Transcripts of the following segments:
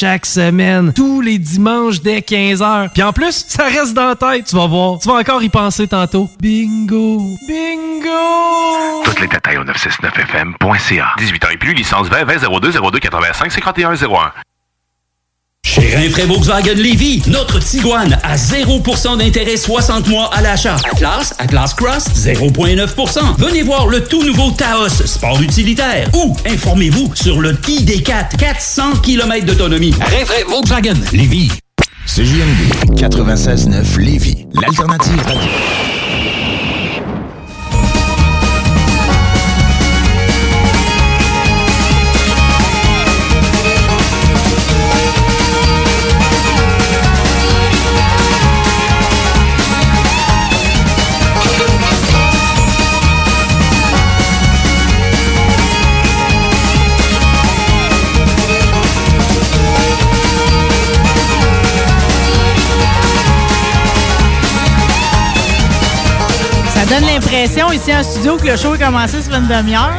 Chaque semaine, tous les dimanches dès 15h. Puis en plus, ça reste dans la tête, tu vas voir. Tu vas encore y penser tantôt. Bingo! Bingo! Toutes les détails au 969fm.ca. 18 ans et plus, licence 20 20 02 02 85 51 01. Chez Rinfraie Volkswagen Lévy, notre Tiguan à 0% d'intérêt 60 mois à l'achat. Atlas, Atlas Cross, 0,9%. Venez voir le tout nouveau Taos, sport utilitaire. Ou informez-vous sur le ID4, 400 km d'autonomie. Rinfraie Volkswagen Lévy. CJMD 96.9 Lévis, l'alternative radio. Donne l'impression ici en studio que le show est commencé sur une demi-heure.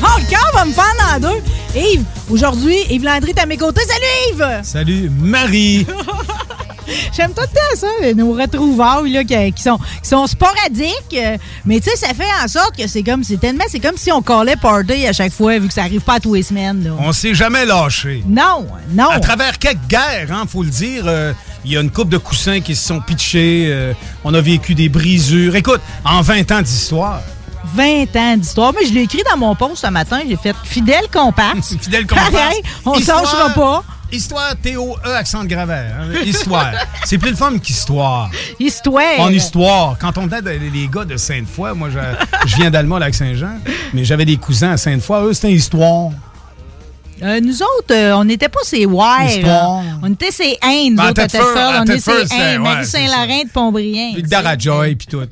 bon, le cœur va me faire dans deux. Yves, aujourd'hui, Yves Landry est à mes côtés. Salut Yves! Salut Marie! J'aime tout le temps ça, nos retrouvailles là, qui, qui sont, qui sont sporadiques. euh, Mais tu sais, ça fait en sorte que c'est comme, c'est tellement, c'est comme si on collait party à chaque fois, vu que ça arrive pas à tous les semaines. là. On s'est jamais lâché. Non, non. À travers quelques guerres, hein, faut le dire, euh, il y a une coupe de coussins qui se sont pitchés. euh, on a vécu des brisures. Écoute, en 20 ans d'histoire. 20 ans d'histoire. Moi, je l'ai écrit dans mon post ce matin. J'ai fait fidèle comparse. Fidèle comparse. Pareil, on Histoire- s'enchera pas. Histoire T-O-E, accent de graveur. hein, Histoire. C'est plus le fun qu'histoire. Histoire. En histoire. Quand on était les gars de Sainte-Foy, moi, je, je viens d'Allemagne, lac Saint-Jean, mais j'avais des cousins à Sainte-Foy. Eux, c'était histoire. Euh, nous autres, euh, on n'était pas ces wives. Histoire. On était ces Indes. Ben, nous autres, On Thetford, ces Indes. ouais, Marie-Saint-Laurent de Pontbriand. Puis le Darajoy, puis tout.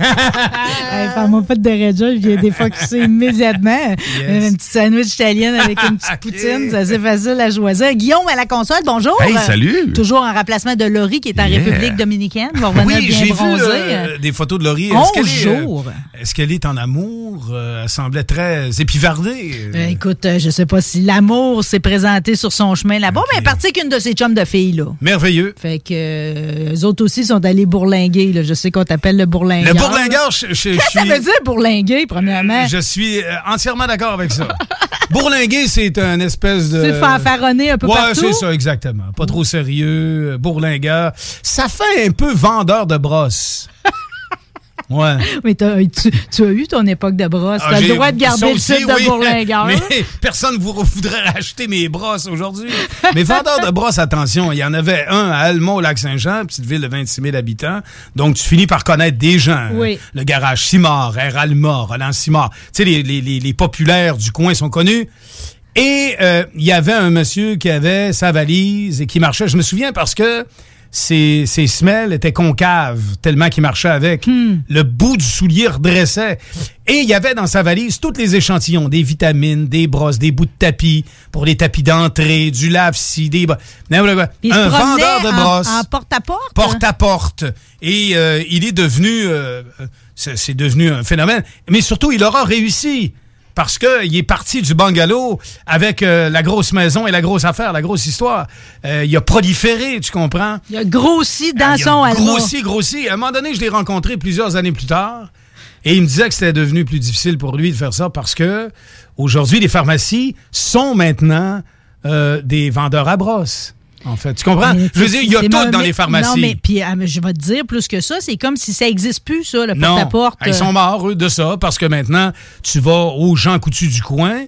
Hey, Parle-moi pas de Daraja, je viens des fois c'est immédiatement. Un petit sandwich italien avec une petite poutine, c'est assez facile à choisir. Guillaume à la console, bonjour. Hey, salut. Toujours en remplacement de Laurie qui est en Yeah. République dominicaine. Va revenir Oui, j'ai vu euh, des photos de Laurie. Onze qu'elle est, euh. Est-ce qu'elle est en amour? Euh, elle semblait très épivardée. Euh, écoute, euh, je sais pas si l'amour s'est présenté sur son chemin là-bas, mais elle est partie qu'une de ses chums de filles, là. Merveilleux. Fait que euh, eux autres aussi sont allés bourlinguer. Là. Je sais qu'on t'appelle le bourlingueur. Le bourlingueur, je, je- Qu'est-ce que ça suis... veut dire bourlinguer, premièrement? Je suis euh, entièrement d'accord avec ça. Bourlinguer, c'est un espèce de... C'est fanfaronner un peu ouais, partout? c'est ça, exactement. Pas trop sérieux, bourlingueur. Ça fait un peu vendeur de brosses. Ouais. Mais t'as- tu, tu as eu ton époque de brosse. Ah, T'as le j'ai- droit de garder le titre de oui. Mais personne ne vous voudrait acheter mes brosses aujourd'hui. Mais vendeur de brosses, attention, il y en avait un à Almont, au Lac-Saint-Jean, petite ville de 26 000 habitants. Donc, tu finis par connaître des gens. Oui. Le garage Simard, Air Alma, Roland Simard. Tu sais, les, les, les, les populaires du coin sont connus. Et euh, il y avait un monsieur qui avait sa valise et qui marchait. Je me souviens parce que ses, ses semelles étaient concaves tellement qu'il marchait avec. Le bout du soulier redressait. Et il y avait dans sa valise tous les échantillons, des vitamines, des brosses, des bouts de tapis pour les tapis d'entrée, du lave-ci, des... Un vendeur de brosses En porte-à-porte? porte à porte. Et euh, il est devenu, euh, c'est devenu un phénomène. Mais surtout, il aura réussi. Parce que il est parti du bungalow avec euh, la grosse maison et la grosse affaire, la grosse histoire. Euh, il a proliféré, tu comprends? Il a grossi dans Ah, il a son. Grossi, grossi. À un moment donné, je l'ai rencontré plusieurs années plus tard. Et il me disait que c'était devenu plus difficile pour lui de faire ça parce que aujourd'hui, les pharmacies sont maintenant euh, des vendeurs à brosse. En fait, tu comprends? Mais Je veux dire, il y a tout dans les pharmacies. Non, mais puis mais je vais te dire plus que ça, c'est comme si ça n'existe plus, ça, le porte-à-porte. ils sont morts, eux, de ça, parce que maintenant, tu vas aux gens coutus du coin,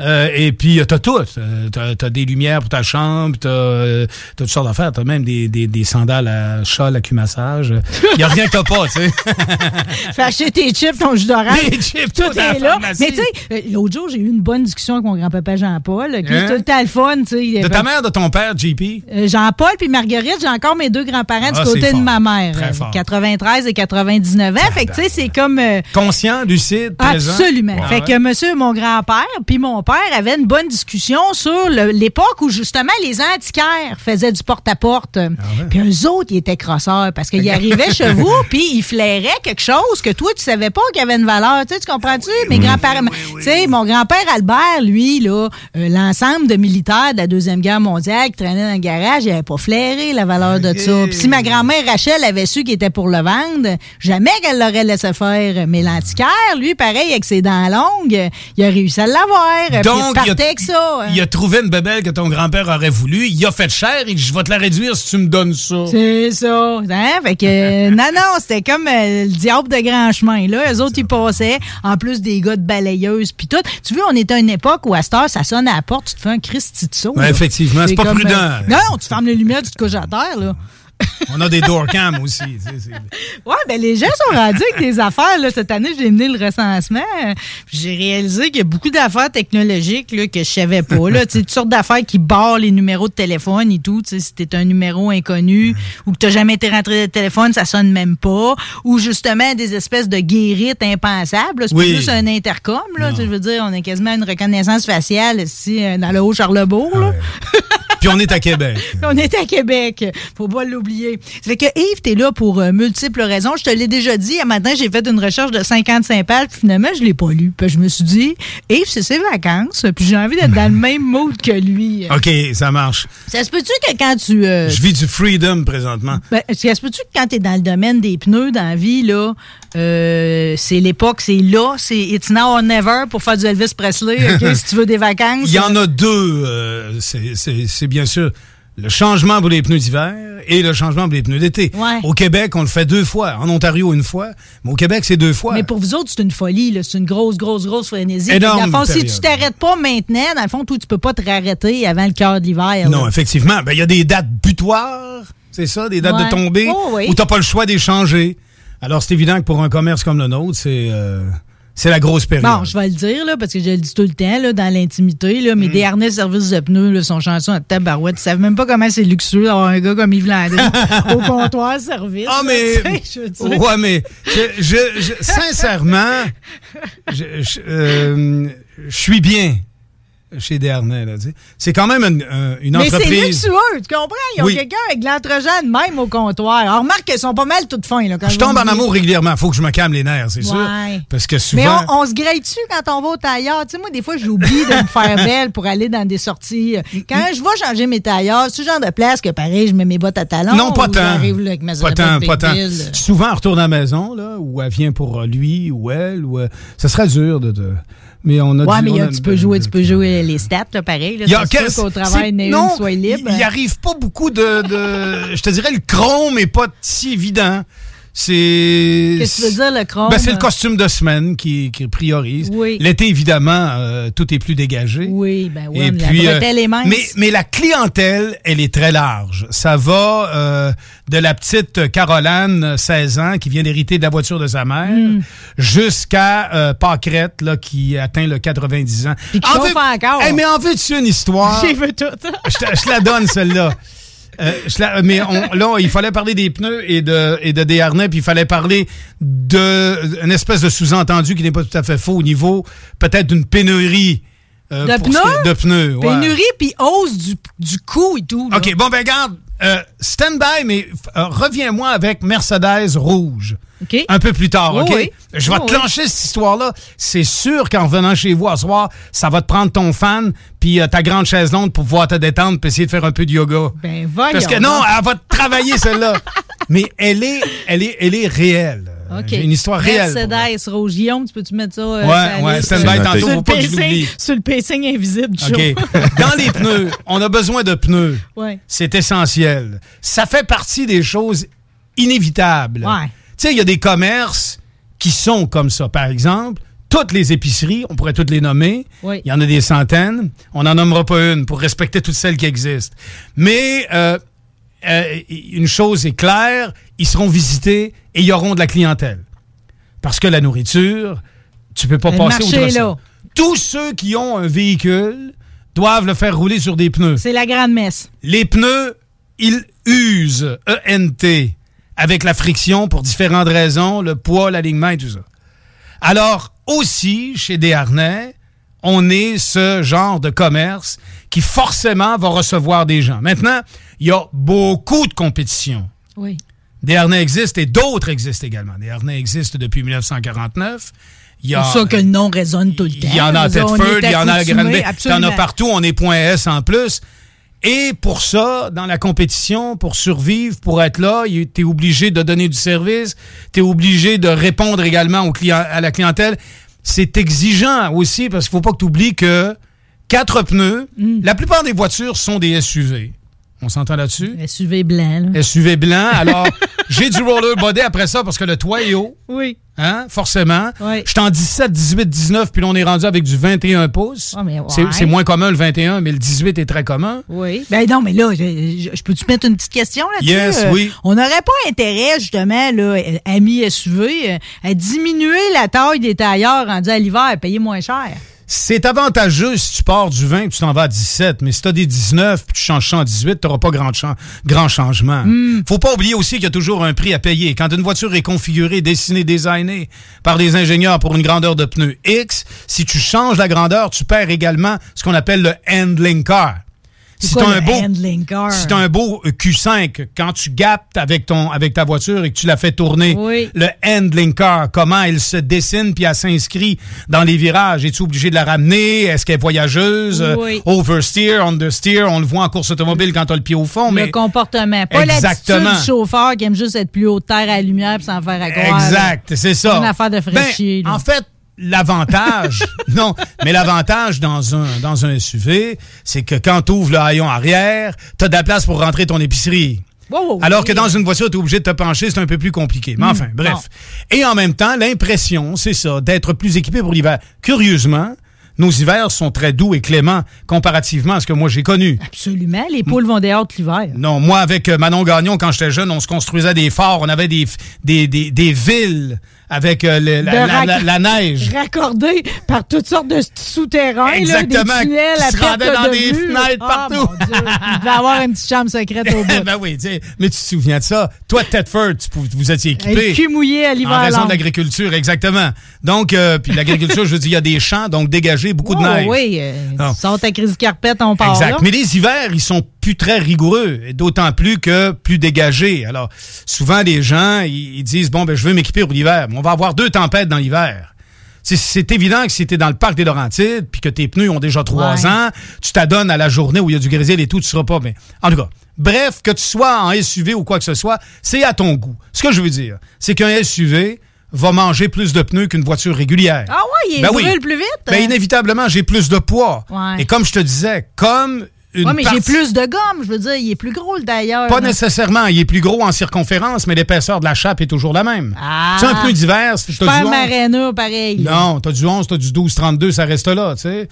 euh, et puis, t'as tout. Euh, T'as t'as des lumières pour ta chambre, t'as euh, t'as toutes sortes d'affaires. T'as même des, des, des sandales à chat, à cumassage. Il y a rien que t'as pas, tu sais. Fais acheter tes chips, ton jus d'orange. Les chips, tout tout est là. Mais tu sais, euh, l'autre jour, j'ai eu une bonne discussion avec mon grand-papa Jean-Paul. qui Hein? tout le temps le fun, tu sais. De ta mère, de ton père, JP? Euh, Jean-Paul puis Marguerite, j'ai encore mes deux grands-parents Ah, du côté c'est de fort. ma mère. Très euh, fort. 93 et 99 ans. Fait que tu sais, c'est comme... euh, Conscient, lucide, présent? Absolument. Ouais. Fait que monsieur, mon grand-père, puis mon père avaient une bonne discussion sur l'époque où justement les antiquaires faisaient du porte-à-porte. Ah Puis eux autres, ils étaient crosseurs parce qu'ils arrivaient chez vous, puis ils flairaient quelque chose que toi, tu savais pas qu'il avait une valeur. Tu sais, tu comprends-tu? Mes grands-parents... Tu sais, mon grand-père Albert, lui, là, euh, l'ensemble de militaires de la Deuxième Guerre mondiale qui traînaient dans le garage, il avait pas flairé la valeur de ça. Puis si ma grand-mère Rachel avait su qu'il était pour le vendre, jamais qu'elle l'aurait laissé faire. Mais l'antiquaire, lui, pareil, avec ses dents longues, il a réussi à l'avoir. Puis Donc, il a, avec ça. hein. il a trouvé une bébelle que ton grand-père aurait voulu. Il a fait cher. Dit, je vais te la réduire si tu me donnes ça. C'est ça. Hein? Fait que, euh, non, non, c'était comme euh, le diable de grand chemin. Là. Eux autres, ils passaient, en plus des gars de balayeuse puis tout. Tu vois, on était à une époque où à cette heure, ça sonne à la porte, tu te fais un Christy de saut. Ouais, là. effectivement, c'est pas comme, prudent. euh, non, tu fermes les lumières, tu te couches à terre. Là. On a des doorcams aussi. tu Ouais, ben les gens sont rendus avec des affaires. Là. Cette année, j'ai mené le recensement. J'ai réalisé qu'il y a beaucoup d'affaires technologiques là, que je savais pas. Là. Tu sais, toutes sortes d'affaires qui barrent les numéros de téléphone et tout. Tu Si t'es un numéro inconnu ou que t'as jamais été rentré de téléphone, ça sonne même pas. Ou justement des espèces de guérites impensables. C'est Oui. juste un intercom. Là. Tu Je veux dire, on a quasiment une reconnaissance faciale ici euh, dans le Haut-Charlebourg. là. Puis on est à Québec. On est à Québec. Faut pas l'oublier. Ça fait que Yves, t'es là pour euh, multiples raisons. Je te l'ai déjà dit. Un matin, j'ai fait une recherche de 55 pages, puis finalement, je l'ai pas lu. Puis je me suis dit, Yves, c'est ses vacances, puis j'ai envie d'être dans le même mood que lui. OK, ça marche. Ça se peut-tu que quand tu... euh, Je vis du freedom présentement. ben, ça se peut-tu que quand t'es dans le domaine des pneus dans la vie, là, euh, c'est l'époque, c'est là, c'est it's now or never pour faire du Elvis Presley, OK, si tu veux des vacances? Il y en a deux. euh, c'est- c'est c'est bien sûr le changement pour les pneus d'hiver et le changement pour les pneus d'été. Ouais. Au Québec, on le fait deux fois. En Ontario, une fois. Mais au Québec, c'est deux fois. Mais pour vous autres, c'est une folie, là. C'est une grosse, grosse, grosse frénésie. Énorme Dans le fond, si tu t'arrêtes pas maintenant, dans le fond, toi, tu peux pas te réarrêter avant le cœur de l'hiver. Non, là. effectivement. Ben, il y a des dates butoirs, c'est ça, des dates Ouais. de tombée, Oh, oui. où t'as pas le choix d'échanger. Alors, c'est évident que pour un commerce comme le nôtre, c'est euh, c'est la grosse période. Bon, je vais le dire, là, parce que je le dis tout le temps, là, dans l'intimité, là, Mm. mes derniers services de pneus, là, sont chansons à tabarouette. Ils savent même pas comment c'est luxueux d'avoir un gars comme Yves Landry au comptoir service. Ah, mais. je veux dire. Ouais, mais. Je, je- je- sincèrement, je, je, euh, je suis bien chez sais. C'est quand même une, un- une Mais c'est entreprise. luxueux, tu comprends? Ils ont Oui. quelqu'un avec de même au comptoir. Alors, remarque qu'elles sont pas mal toutes fins, là. quand Je tombe en amour régulièrement. Faut que je me calme les nerfs, c'est sûr. Parce que Mais souvent. on, on se grille dessus quand on va au tailleur? Tu sais, moi, des fois, j'oublie de me faire belle pour aller dans des sorties. Quand je vais changer mes tailleurs, c'est ce genre de place que, pareil, je mets mes bottes à talons. Non, pas tant. j'arrive avec ma Pas tant, pas tant. Souvent, elle retourne à la maison, là, ou elle vient pour euh, lui ou elle, ou euh, ça serait dur de. de- Mais on a Ouais, du- mais on a- tu peux jouer, tu peux jouer les stats, là, pareil. Là, Il y a sûr qu'au travail, non, soit libre. Il, il arrive pas beaucoup de, de- Je te dirais, le chrome est pas si évident. C'est. Qu'est-ce que tu veux dire, le chrome? Ben, c'est le costume de semaine qui, qui priorise. Oui. L'été, évidemment, euh, tout est plus dégagé. Oui, ben oui, Et mais puis, la euh, bretelle est mince. mais, mais la clientèle, elle est très large. Ça va euh, de la petite Caroline, 16 ans, qui vient d'hériter de la voiture de sa mère, Hmm. jusqu'à euh, Pâquerette, là, qui atteint le 90 ans. Puis qui En veux- encore. Hey, mais en veux-tu une histoire? J'ai vu tout. je, te- je te la donne, celle-là. Euh, la- mais on- là, il fallait parler des pneus et de, et de des harnais, puis il fallait parler de une espèce de sous-entendu qui n'est pas tout à fait faux au niveau peut-être d'une pénurie. euh, De pneus? De pneus, ouais. Pénurie puis hausse du, du coût et tout. là. OK, bon, ben garde, euh, stand by, mais euh, reviens-moi avec Mercedes rouge. OK. Un peu plus tard, Oui, OK? oui. Je vais te oui. clencher cette histoire-là. C'est sûr qu'en revenant chez vous à soir, ça va te prendre ton fan puis euh, ta grande chaise longue pour pouvoir te détendre puis essayer de faire un peu de yoga. Ben, voyons. Parce que non, elle va te travailler celle-là. Mais elle est, elle est, elle est réelle. Euh, OK. J'ai une histoire réelle. Mercedes rouge Guillaume, tu peux-tu mettre ça? euh, Ouais, sur ouais, tantôt, faut le, pas que je pacing, l'oublie. sur le pacing invisible du. Dans les pneus, on a besoin de pneus. Ouais. C'est essentiel. Ça fait partie des choses inévitables. Ouais. Tu sais, il y a des commerces qui sont comme ça. Par exemple, toutes les épiceries, on pourrait toutes les nommer. Oui. Il y en a des centaines. On n'en nommera pas une pour respecter toutes celles qui existent. Mais euh, euh, une chose est claire, ils seront visités et il y auront de la clientèle. Parce que la nourriture, tu peux pas Le passer outre ça. Tous ceux qui ont un véhicule doivent le faire rouler sur des pneus. C'est la grande messe. Les pneus, ils usent, ENT, avec la friction pour différentes raisons, le poids, l'alignement et tout ça. Alors, aussi, chez Desharnais, on est ce genre de commerce qui forcément va recevoir des gens. Maintenant, il y a beaucoup de compétition. Oui. Desharnais existe et d'autres existent également. Desharnais existe depuis 1949. Il y a, C'est pour ça que le nom résonne tout le temps. il y en a à Thetford, il y en a à Granby. Il y en a partout, on est point S en plus. Et pour ça, dans la compétition, pour survivre, pour être là, tu es obligé de donner du service, tu es obligé de répondre également aux clients, à la clientèle. C'est exigeant aussi parce qu'il faut pas que tu oublies que quatre pneus, Mm. la plupart des voitures sont des SUV. On s'entend là-dessus? SUV blanc. là. SUV blanc. Alors, j'ai du roller body après ça parce que le toit est haut. Oui. Hein, forcément. Oui. J'étais en 17, 18, 19, puis là, on est rendu avec du 21 pouces. Mais ouais. C'est- moins commun le 21, mais le 18 est très commun. Oui. Ben non, mais là, je, je- je peux-tu mettre une petite question là-dessus? Yes, Euh, oui. On n'aurait pas intérêt, justement, là, euh, amis SUV, euh, à diminuer la taille des tailleurs rendus à l'hiver, payer moins cher? C'est avantageux si tu pars du 20 et tu t'en vas à 17, mais si tu as des 19 puis tu changes ça en 18, tu n'auras pas grand, grand changement. Hmm. Faut pas oublier aussi qu'il y a toujours un prix à payer. Quand une voiture est configurée, dessinée, designée par des ingénieurs pour une grandeur de pneus X, si tu changes la grandeur, tu perds également ce qu'on appelle le handling car. C'est Si t'as le un beau? Si tu un beau euh, Q5, quand tu gaptes avec, ton, avec ta voiture et que tu la fais tourner, Oui. le handling car, comment elle se dessine puis elle s'inscrit dans les virages. Es-tu obligé de la ramener? Est-ce qu'elle est voyageuse? Euh, Oui. Oversteer, understeer, on le voit en course automobile quand tu as le pied au fond. Le mais comportement. Pas Exactement. du chauffeur qui aime juste être plus haut de terre à la lumière puis s'en faire à croire. Exact, c'est ça. C'est une affaire de Ben, fraîchier, en fait, l'avantage, non, mais l'avantage dans un, dans un SUV, c'est que quand tu ouvres le haillon arrière, tu as de la place pour rentrer ton épicerie. Wow, Alors oui. que dans une voiture, tu es obligé de te pencher, c'est un peu plus compliqué. Mais enfin, bref. Et en même temps, l'impression, c'est ça, d'être plus équipé pour l'hiver. Curieusement, nos hivers sont très doux et cléments comparativement à ce que moi j'ai connu. Absolument. Les poules vont dehors tout l'hiver. Non, moi, avec euh, Manon Gagnon, quand j'étais jeune, on se construisait des forts, on avait des, des, des villes avec euh, le- la, la- la- la neige. Raccordés par toutes sortes de souterrains. Exactement, Là, des tunnels qui à se rendaient dans de des vue. fenêtres Ah, partout. mon Dieu. Il devait avoir une petite chambre secrète au bout. ben oui, mais tu te souviens de ça? Toi, Tedford, tu vous étiez équipé. Cul mouillé à l'hiver En raison de l'agriculture, exactement. Donc, euh, puis l'agriculture, je veux dire, il y a des champs, donc dégagé, beaucoup de Oh, neige. Oui, euh, Non. sors ta crise carpette, on part Exact. là. Mais les hivers, ils sont plus très rigoureux, et d'autant plus que plus dégagés. Alors, souvent, les gens, ils, ils disent, bon, ben, je veux m'équiper pour l'hiver. Mais on va avoir deux tempêtes dans l'hiver. C'est- évident que si tu es dans le parc des Laurentides, puis que tes pneus ont déjà trois Ouais. ans, tu t'adonnes à la journée où il y a du grésil et tout, tu seras pas. Mais en tout cas, bref, que tu sois en SUV ou quoi que ce soit, c'est à ton goût. Ce que je veux dire, c'est qu'un SUV va manger plus de pneus qu'une voiture régulière. Ah ouais, il Ben oui. brûle plus vite. Ben, inévitablement, j'ai plus de poids. Ouais. Et comme je te disais, comme Ouais, mais j'ai plus de gomme. Je veux dire, il est plus gros, le d'ailleurs. Pas nécessairement. Il est plus gros en circonférence, mais l'épaisseur de la chape est toujours la même. Ah. Sais, un pneu d'hiver, t'as Pas 11, Marina, pareil. Non, t'as du 11, t'as du 12, 32, ça reste là, tu sais.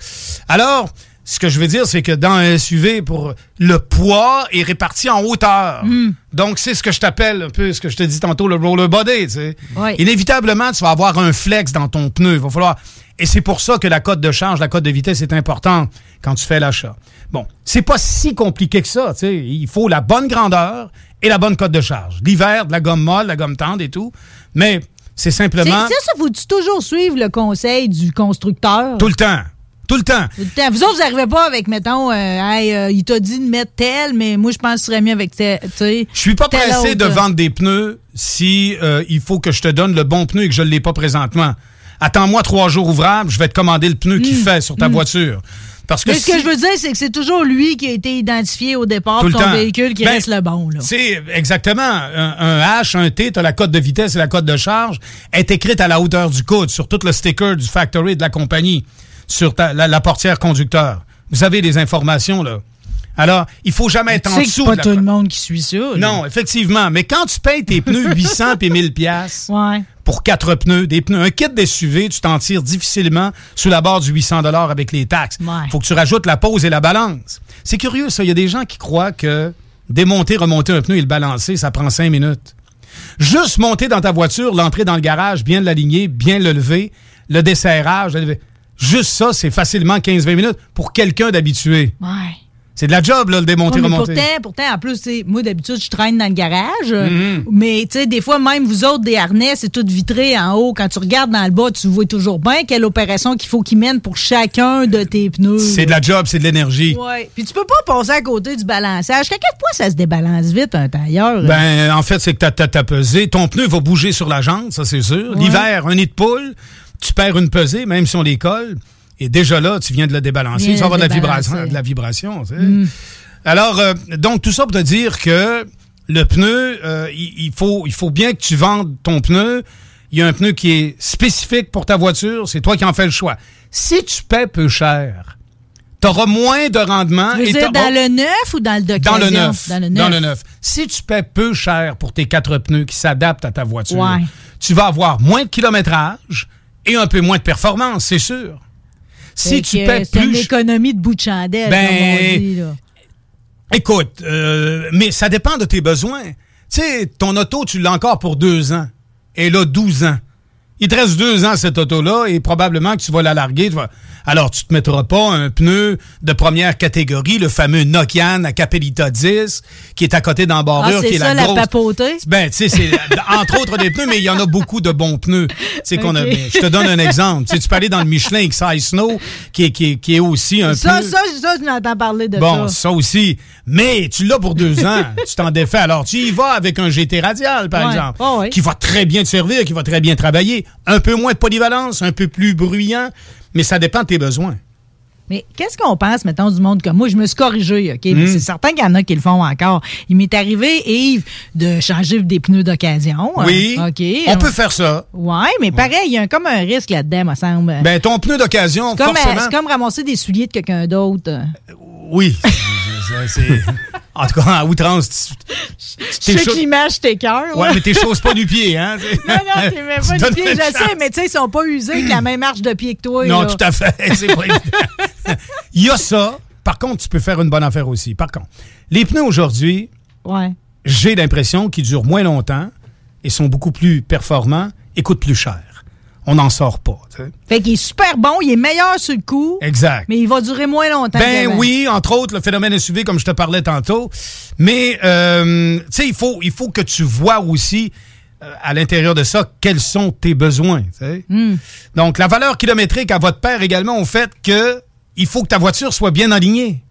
Alors, ce que je veux dire, c'est que dans un SUV, pour le poids est réparti en hauteur. Hmm. Donc, c'est ce que je t'appelle un peu ce que je te dis tantôt, le roller body, tu sais. Oui. Inévitablement, tu vas avoir un flex dans ton pneu. Il va falloir. Et c'est pour ça que la cote de charge, la cote de vitesse est importante quand tu fais l'achat. Bon, c'est pas si compliqué que ça, tu sais. Il faut la bonne grandeur et la bonne cote de charge. L'hiver, de la gomme molle, la gomme tendre et tout. Mais c'est simplement c'est ça, faut-tu toujours suivre le conseil du constructeur? tout le temps. Tout le temps. Tout le temps. Vous autres, vous n'arrivez pas avec, mettons, euh, Hey, euh, il t'a dit de mettre tel, mais moi, je pense que ce serait mieux avec tel. tu sais, Je suis pas pressé autre. de vendre des pneus si euh, il faut que je te donne le bon pneu et que je ne l'ai pas présentement. Attends-moi trois jours ouvrables, je vais te commander le pneu qu'il fait sur ta voiture. Parce que Mais ce que je veux dire, c'est que c'est toujours lui qui a été identifié au départ Tout le ton véhicule qui Ben, reste le bon. C'est exactement. Un, un H, un T, tu as la cote de vitesse et la cote de charge est écrite à la hauteur du coude sur tout le sticker du factory de la compagnie, sur ta- la, la portière conducteur. Vous avez les informations, là. Alors, il faut jamais être en dessous c'est pas de la tout le monde qui suit ça. là. Non, effectivement. Mais quand tu payes tes pneus 800 puis 1000 pièces Ouais. pour quatre pneus, des pneus, un kit d'SUV, tu t'en tires difficilement sous la barre du 800 dollars avec les taxes. Ouais. Faut que tu rajoutes la pause et la balance. C'est curieux ça, il y a des gens qui croient que démonter, remonter un pneu et le balancer, ça prend cinq minutes. Juste monter dans ta voiture, l'entrer dans le garage, bien l'aligner, bien le lever, le desserrage, le lever. juste ça, c'est facilement 15-20 minutes pour quelqu'un d'habitué. Ouais. C'est de la job, là, le démonter, Ouais, remonter. pourtant, pourtant, en plus, moi, d'habitude, je traîne dans le garage. Mhm. Mais, tu sais, des fois, même vous autres, des harnais, c'est tout vitré en haut. Quand tu regardes dans le bas, tu vois toujours bien quelle opération qu'il faut qu'ils mènent pour chacun de tes pneus. C'est de la job, c'est de l'énergie. Ouais. Puis tu peux pas passer à côté du balançage. À quel point ça se débalance vite, un tailleur? Ben, en fait, c'est que t'as- t'as t'as pesé. Ton pneu va bouger sur la jante, ça, c'est sûr. Ouais. L'hiver, un nid de poule, tu perds une pesée, même si on les colle. Et déjà là, tu viens de le débalancer. Tu vas avoir de la vibration. De la vibration tu sais. Mm. Alors, euh, donc, tout ça pour te dire que le pneu, euh, il, il faut, il faut bien que tu vendes ton pneu. Il y a un pneu qui est spécifique pour ta voiture. C'est toi qui en fais le choix. Si tu paies peu cher, tu auras moins de rendement. tu veux et dire dans le neuf ou dans le d'occasion? dans le neuf. Dans le Dans neuf. le neuf. Si tu paies peu cher pour tes quatre pneus qui s'adaptent à ta voiture, Ouais. tu vas avoir moins de kilométrage et un peu moins de performance, c'est sûr. Si tu paies C'est une plus... économie de bout de chandelle, Ben, comme on dit. Là. Écoute, euh, mais ça dépend de tes besoins. Tu sais, ton auto, tu l'as encore pour deux ans. Et là, 12 ans. Il te reste deux ans, cette auto-là, et probablement que tu vas la larguer. tu vas- Alors, tu te mettras pas un pneu de première catégorie, le fameux Nokian à Capellita 10, qui est à côté Ah, d'embarrure, qui c'est est ça, la la grosse... papauté? Ben, tu sais, c'est entre autres des pneus, mais il y en a beaucoup de bons pneus. Sais qu'on a. Je te donne un exemple. Tu sais, tu peux aller dans le Michelin XI Snow, qui est, qui est, qui est aussi un Ça, pneu. ça, ça, je n'entends parler de Bon, ça. ça aussi. Mais tu l'as pour deux ans. tu t'en défais. Alors, tu y vas avec un GT radial, par Ouais. exemple, Oh, oui. qui va très bien te servir, qui va très bien travailler. Un peu moins de polyvalence, un peu plus bruyant, mais ça dépend de tes besoins. Mais qu'est-ce qu'on pense, mettons, du monde comme moi? Je me suis corrigé, OK? Mais C'est certain qu'il y en a qui le font encore. Il m'est arrivé, Yves, de changer des pneus d'occasion. Oui. Euh, OK. On peut faire ça. Ouais, mais pareil, il y a comme un risque là-dedans, me semble. Ben, ton pneu d'occasion, euh, forcément. c'est comme ramasser des souliers de quelqu'un d'autre. Oui. C'est- en tout cas, à outrance. tu- Je tes sais que l'image t'écœure. Ouais, là. mais tes choses pas du pied, hein? Non, non, t'es même pas du pied, je sais, mais tu sais, ils sont pas usés avec la même marche de pied que toi. Non, tout à fait. C'est pas évident. Il y a ça. Par contre, tu peux faire une bonne affaire aussi. Par contre, les pneus aujourd'hui, Ouais. j'ai l'impression qu'ils durent moins longtemps et sont beaucoup plus performants et coûtent plus cher. On n'en sort pas. tu sais. Fait qu'il est super bon, il est meilleur sur le coup, Exact. mais il va durer moins longtemps. Ben oui, entre autres, le phénomène SUV, comme je te parlais tantôt. Mais, euh, tu sais, il faut, il faut que tu vois aussi, euh, à l'intérieur de ça, quels sont tes besoins. Hmm. Donc, la valeur kilométrique à votre père également au fait que il faut que ta voiture soit bien alignée.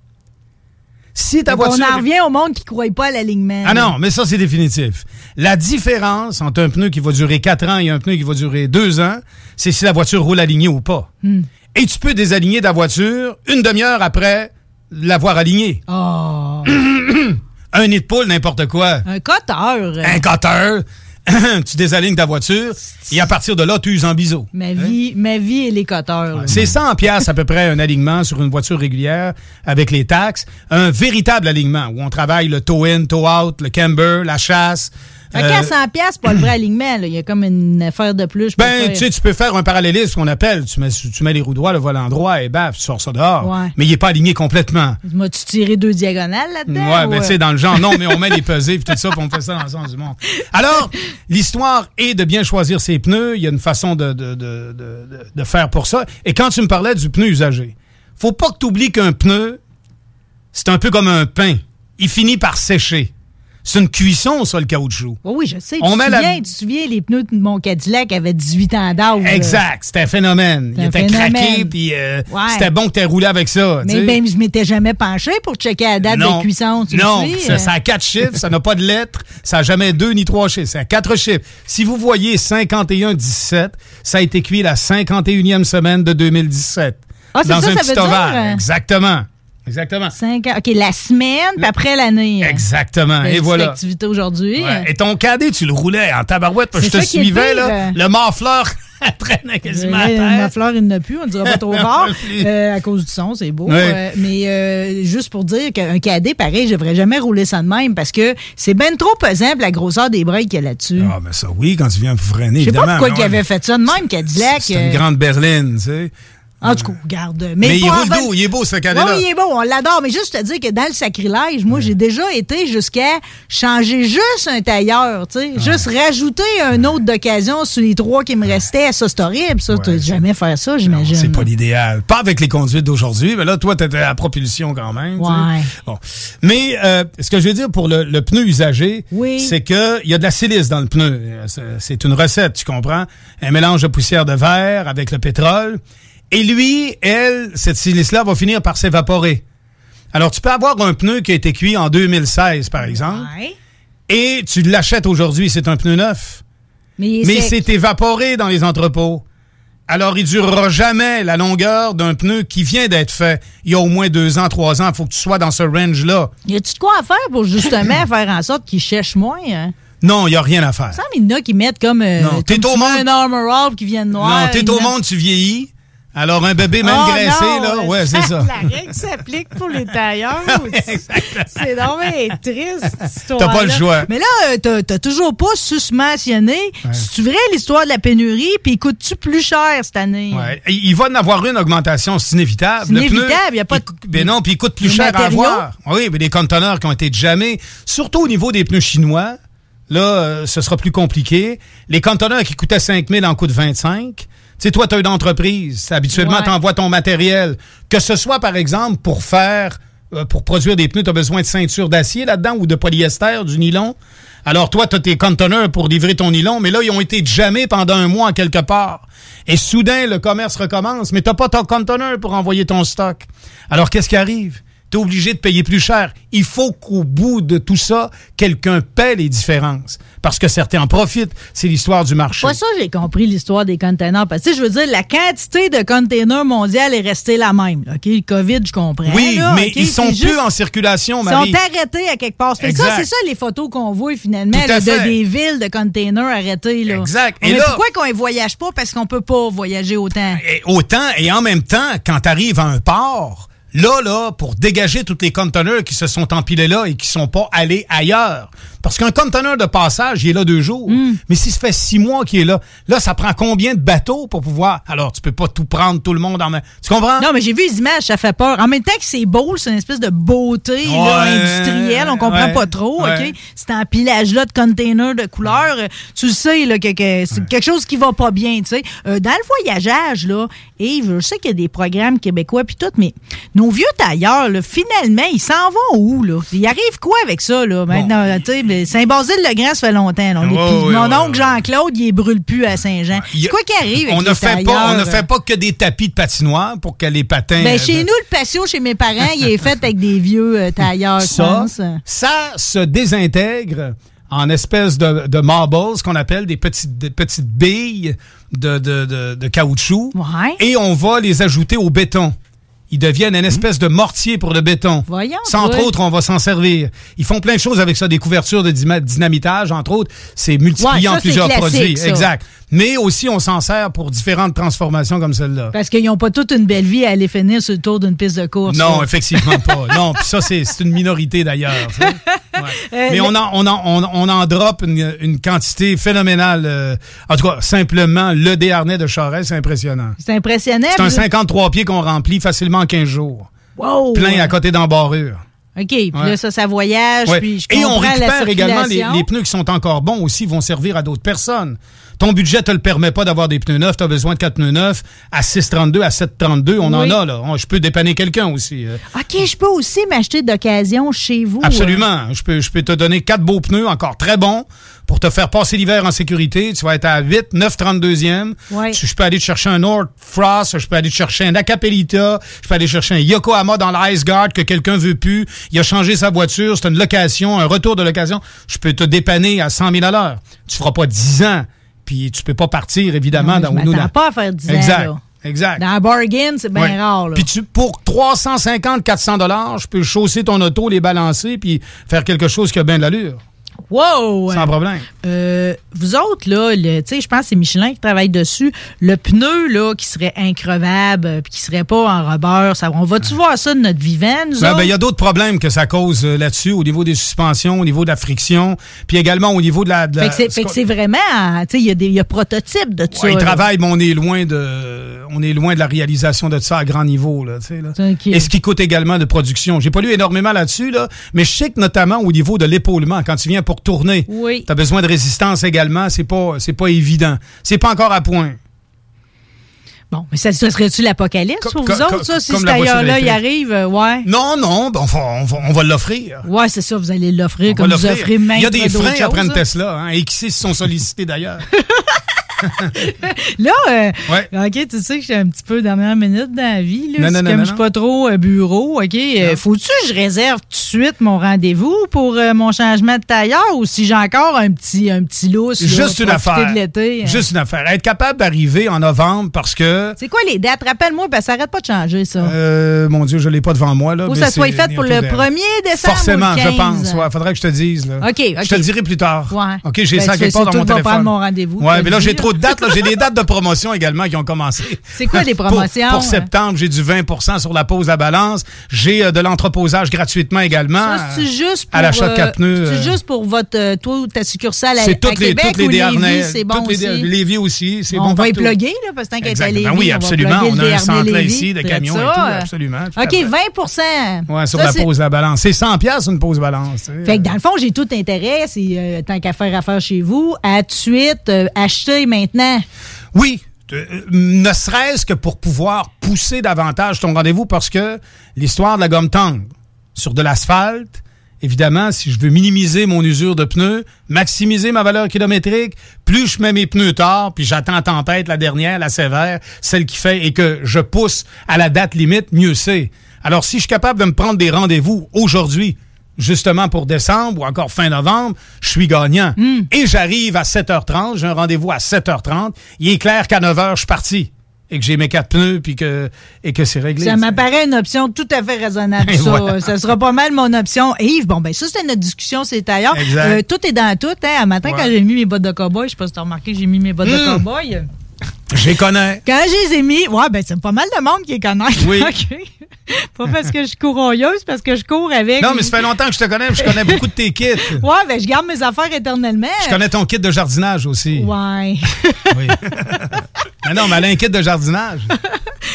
Si ta voiture... On en revient au monde qui ne croit pas à l'alignement. Ah non, mais ça, c'est définitif. La différence entre un pneu qui va durer 4 ans et un pneu qui va durer 2 ans, c'est si la voiture roule alignée ou pas. Hmm. Et tu peux désaligner ta voiture une demière après l'avoir alignée. Oh. Un nid de poule, n'importe quoi. Un coteur. Un cutter. tu désalignes ta voiture et à partir de là, tu uses en biseau. Ma vie, ma vie et les coteurs. C'est 100 pièces à peu près un alignement sur une voiture régulière avec les taxes. Un véritable alignement où on travaille le toe-in, toe-out, le camber, la chasse. Fait Euh, qu'à 100 pièces, pas le vrai alignement. là. Il y a comme une affaire de plus. je Ben, tu sais, tu peux faire un parallélisme, ce qu'on appelle. Tu mets, tu mets les roues droits, le volant droit, et baf, tu sors ça dehors. Ouais. Mais il n'est pas aligné complètement. M'as-tu tiré deux diagonales là-dedans? Ouais, ou, ben, euh? tu sais, dans le genre, non, mais on met les pesées, puis tout ça, puis on fait ça dans le sens du monde. Alors, l'histoire est de bien choisir ses pneus. Il y a une façon de, de, de- de faire pour ça. Et quand tu me parlais du pneu usagé, faut pas que tu oublies qu'un pneu, c'est un peu comme un pain. Il finit par sécher. C'est une cuisson, ça, le caoutchouc. Oui, oui, je sais. On tu, met la- souviens, tu te souviens, les pneus de mon Cadillac avaient 18 ans d'âge. Exact, c'était un phénomène. Il un était phénomène. craqué, puis euh, Ouais. c'était bon que tu roulé avec ça. Mais ben, je m'étais jamais penché pour checker la date non, de cuisson. Tu non, sais, euh. ça a quatre chiffres, ça n'a pas de lettres, ça n'a jamais deux ni trois chiffres, ça a quatre chiffres. Si vous voyez 51-17, ça a été cuit la 51e semaine de 2017. Ah, c'est ça, un ça petit veut dire, euh? Exactement. Exactement. Cinq ans. OK, la semaine, puis après l'année. euh. Exactement. Et voilà. activité aujourd'hui. Ouais. Et ton cadet, tu le roulais en tabarouette, parce que je te suivais, là. Le morfleur traînait quasiment à terre. Ma fleur, il n'a plus, on ne dira pas trop fort, euh, à cause du son, c'est beau. Euh, mais euh, juste pour dire qu'un cadet, pareil, je devrais jamais rouler ça de même parce que c'est ben trop pesant la grosseur des breaks qu'il y a là-dessus. Ah, mais ça, oui, quand tu viens pour freiner, Je sais pas évidemment. pourquoi il avait fait ça de même, Cadillac. C'est une euh, grande berline, tu sais. En tout cas, regarde. Mais, Mais, il roule avant- il est beau, ce Oui, cadet-là. il est beau, on l'adore. Mais juste te dire que dans le sacrilège, moi, j'ai déjà été jusqu'à changer juste un tailleur, tu sais. Juste rajouter un autre d'occasion sur les trois qui me restaient. Ça, c'est horrible, ça. tu jamais faire ça, j'imagine. C'est pas l'idéal. Pas avec les conduites d'aujourd'hui, mais là, toi, t'étais à propulsion quand même. Ouais. Bon. Mais euh, ce que je veux dire pour le, le pneu usagé, Oui. c'est qu'il y a de la silice dans le pneu. C'est une recette, tu comprends? Un mélange de poussière de verre avec le pétrole. Et lui, elle, cette silice-là va finir par s'évaporer. Alors, tu peux avoir un pneu qui a été cuit en 2016, par exemple, Ouais. et tu l'achètes aujourd'hui, c'est un pneu neuf. Mais, Mais il c'est- s'est évaporé dans les entrepôts. Alors, il durera jamais la longueur d'un pneu qui vient d'être fait il y a au moins deux ans, trois ans. Il faut que tu sois dans ce range-là. Y a-tu de quoi à faire pour justement faire en sorte qu'ils cherchent moins? Hein? Non, il n'y a rien à faire. Ça semble qu'il y en a qui mettent comme, euh, Non, t'es au monde- un Armor qui vient de noir. non, t'es au monde, tu vieillis. Alors, un bébé même Oh, graissé, non, là, ouais, c'est ça. La règle s'applique pour les tailleurs. c'est vraiment triste, cette histoire T'as pas le choix. Mais là, euh, t'as- t'as toujours pas susmentionné. C'est-tu vrai l'histoire de la pénurie? Puis coûte-tu plus cher cette année? Ouais. Il il va en avoir une augmentation, c'est inévitable. C'est inévitable, y a pas il de- cou- Ben non, puis il coûte plus cher à matériaux? avoir. Oui, mais des conteneurs qui ont été jammés, surtout au niveau des pneus chinois, là, euh, ce sera plus compliqué. Les conteneurs qui coûtaient 5 000 en coûtent 25. Tu sais, toi, tu as une entreprise. Habituellement, Ouais. tu envoies ton matériel. Que ce soit, par exemple, pour faire, euh, pour produire des pneus, tu as besoin de ceinture d'acier là-dedans ou de polyester, du nylon. Alors, toi, tu as tes conteneurs pour livrer ton nylon, mais là, ils ont été jammés pendant un mois quelque part. Et soudain, le commerce recommence, mais tu pas ton conteneur pour envoyer ton stock. Alors, qu'est-ce qui arrive? Tu es obligé de payer plus cher. Il faut qu'au bout de tout ça, quelqu'un paie les différences. Parce que certains en profitent. C'est l'histoire du marché. Pas ça, j'ai compris l'histoire des containers. Parce que, je veux dire, la quantité de containers mondiale est restée la même. là, OK? Le COVID, je comprends. Oui, là, mais OK? ils sont plus en circulation, Ils Marie. sont arrêtés à quelque part. C'est ça, c'est ça les photos qu'on voit finalement là, de des villes de containers arrêtés. Là. Exact. Et Mais pourquoi qu'on ne voyage pas? Parce qu'on peut pas voyager autant. Et autant, et en même temps, quand tu arrives à un port, là, là, pour dégager tous les conteneurs qui se sont empilés là et qui sont pas allés ailleurs. Parce qu'un conteneur de passage, il est là deux jours. Hmm. Mais si ça fait six mois qu'il est là, là, ça prend combien de bateaux pour pouvoir... Alors, tu peux pas tout prendre, tout le monde en main. Tu comprends? Non, mais j'ai vu les images, ça fait peur. En même temps que c'est beau, c'est une espèce de beauté là, industrielle, on comprend ouais, pas trop, ouais. OK? C'est un empilage-là de containers de couleurs. Tu le sais, là, que, que c'est quelque chose qui va pas bien, tu sais. Euh, dans le voyageage, là, et je sais qu'il y a des programmes québécois puis tout, mais nos vieux tailleurs, là, finalement, ils s'en vont où, là? Il arrive quoi avec ça, là? Maintenant, tu sais, mais Saint-Basile-le-Grand, ça fait longtemps, là. On est mon oncle Jean-Claude, il brûle plus à Saint-Jean. C'est quoi qui arrive avec on ne fait pas, on ne euh? fait pas que des tapis de patinoire pour que les patins... Ben, euh, chez nous, le patio chez mes parents, il est fait avec des vieux euh, tailleurs, ça, ça se désintègre en espèces de, de marbles, qu'on appelle des petites, des petites billes de, de, de- de caoutchouc. Ouais. Et on va les ajouter au béton. Ils deviennent une espèce de mortier pour le béton. Voyons, Ça, entre autres, on va s'en servir. Ils font plein de choses avec ça, des couvertures de dynamitage, entre autres. C'est multiplié Ouais, ça, plusieurs produits. ça. Exact. Mais aussi, on s'en sert pour différentes transformations comme celle-là. Parce qu'ils n'ont pas toute une belle vie à aller finir sur le tour d'une piste de course. Non, là. effectivement pas. Non, puis ça, c'est une minorité d'ailleurs. Ouais. Euh, Mais on en, on, en, on, on en drop une, une quantité phénoménale. euh, en tout cas, simplement, le déharnais de Charest, c'est impressionnant. C'est impressionnant. C'est un Vous- 53 pieds qu'on remplit facilement en 15 jours. Wow! Plein à côté d'embarrure. OK. Puis Ouais. là, ça, ça voyage. Ouais. Puis je Et on la récupère également les, pneus qui sont encore bons aussi, vont servir à d'autres personnes. Ton budget te le permet pas d'avoir des pneus neufs, tu as besoin de quatre pneus neufs à 6,32, à 7,32, on Oui. en a là. On- Je peux dépanner quelqu'un aussi. euh. OK, je peux aussi m'acheter d'occasion chez vous. euh. Absolument. Je peux, je peux te donner quatre beaux pneus encore très bons pour te faire passer l'hiver en sécurité. Tu vas être à 8, 9, 32e. Ouais. Tu- Je peux aller te chercher un North Frost, je peux aller te chercher un Acapelita, je peux aller chercher un Yokohama dans l'Ice Guard que quelqu'un veut plus. Il a changé sa voiture, c'est une location, un retour de location. Je peux te dépanner à 100 000 à l'heure. Tu feras pas 10 ans, puis tu peux pas partir, évidemment, Non, dans je dans- pas à faire 10 ans, Exact. là. Exact. Dans la bargain, c'est bien Ouais. rare. Puis tu, pour 350, 400 dollars, je peux chausser ton auto, les balancer, puis faire quelque chose qui a bien de l'allure. Wow! Sans problème. Euh, vous autres, là, je pense que c'est Michelin qui travaille dessus. Le pneu, là, qui serait increvable, euh, puis qui serait pas en rubber, ça, on va-tu voir ça de notre vivant, nous Ben, ben, Il y a d'autres problèmes que ça cause euh, là-dessus, au niveau des suspensions, au niveau de la friction, puis également au niveau de la... de la- Fait que c'est- fait que c'est vraiment, tu sais, il y a des il y a prototypes de tout Ouais, ça. ils travaillent, mais on est loin de, on est loin de la réalisation de ça à grand niveau, là, là. Et ce qui coûte également de production. J'ai pas lu énormément là-dessus, là, mais je sais que notamment au niveau de l'épaulement, quand tu viens pour tourner, Oui. tu as besoin de résistance également. C'est pas, c'est pas évident. C'est pas encore à point. Bon, mais ça, ça serait-tu l'apocalypse pour vous autres, ça, si comme ce la tailleur-là, voiture il arrive, euh, ouais? Non, non, ben, on va, on va, on va l'offrir. Ouais, c'est ça, vous allez l'offrir comme vous offrez même Il y a des freins après une là. Tesla, hein, et qui se sont sollicités d'ailleurs. Là, euh, Ouais. OK, tu sais que j'ai un petit peu dernière minute dans la vie. Là, Non, non, non, comme je suis pas trop euh, bureau, OK? euh, Faut-tu que je réserve tout de suite mon rendez-vous pour euh, mon changement de tailleur ou si j'ai encore un petit, un petit lousse? là, Juste une affaire. de l'été? hein? Juste une affaire. Être capable d'arriver en novembre parce que, C'est quoi les dates? Rappelle-moi, parce que ça arrête pas de changer, ça. mon Dieu, je l'ai pas devant moi, là. Faut que ça soit fait pour le bientôt d'air. 1er décembre Forcément, ou le je 15. pense. Ouais, faudrait que je te dise, là. OK, OK. Je te le dirai plus tard. Ouais. OK, j'ai Ben, ça quelque part dans mon téléphone. prendre mon rendez-vous, Ouais, mais là, j'ai. Trop de dates. J'ai des dates de promotion également qui ont commencé. C'est quoi les promotions? Pour, septembre, j'ai du 20% sur la pause à balance. J'ai euh, de l'entreposage gratuitement également. Ça, c'est juste pour, à l'achat de euh, quatre pneus. C'est euh, juste pour votre, euh, toi ou ta succursale à, C'est à toutes les, Québec toutes les ou Lévis, c'est bon toutes les aussi? Dé- Lévis aussi, c'est on bon va y plugger, là, parce que tant qu'elle est à Exactement. Lévis, Oui, on absolument. On a un centre ici de camions et tout, euh. absolument, OK, fait. 20 Ouais, sur la pause à balance. C'est 100 pièces une pause balance. Fait que dans le fond, j'ai tout intérêt, c'est euh, tant qu'à faire affaire chez vous, à tout de suite euh, acheter Oui, euh, ne serait-ce que pour pouvoir pousser davantage ton rendez-vous parce que l'histoire de la gomme tendre sur de l'asphalte, évidemment, si je veux minimiser mon usure de pneus, maximiser ma valeur kilométrique, plus je mets mes pneus tard, puis j'attends tempête, la dernière, la sévère, celle qui fait et que je pousse à la date limite, mieux c'est. Alors, si je suis capable de me prendre des rendez-vous aujourd'hui, justement pour décembre ou encore fin novembre, je suis gagnant. Et j'arrive à 7h30, j'ai un rendez-vous à 7h30. Il est clair qu'à 9h, je suis parti. Et que j'ai mes quatre pneus, puis que, et que c'est réglé. Ça m'apparaît une option tout à fait raisonnable, Et ça. voilà. Ça sera pas mal mon option. Et Yves, bon, ben ça, c'était notre discussion, c'est ailleurs. Euh, tout est dans tout. Hein. Un matin, Ouais. quand j'ai mis mes bottes de cowboy, je sais pas si t'as remarqué que j'ai mis mes bottes de Mm. cowboy. Je les connais. Quand je les ai mis, ouais, ben c'est pas mal de monde qui les connaît. Oui. OK. Pas parce que je suis courailleuse, parce que je cours avec. Non, mais ça fait longtemps que je te connais, puis je connais beaucoup de tes kits. Ouais, ben je garde mes affaires éternellement. Je connais ton kit de jardinage aussi. Ouais. Oui. mais non, mais elle a un kit de jardinage.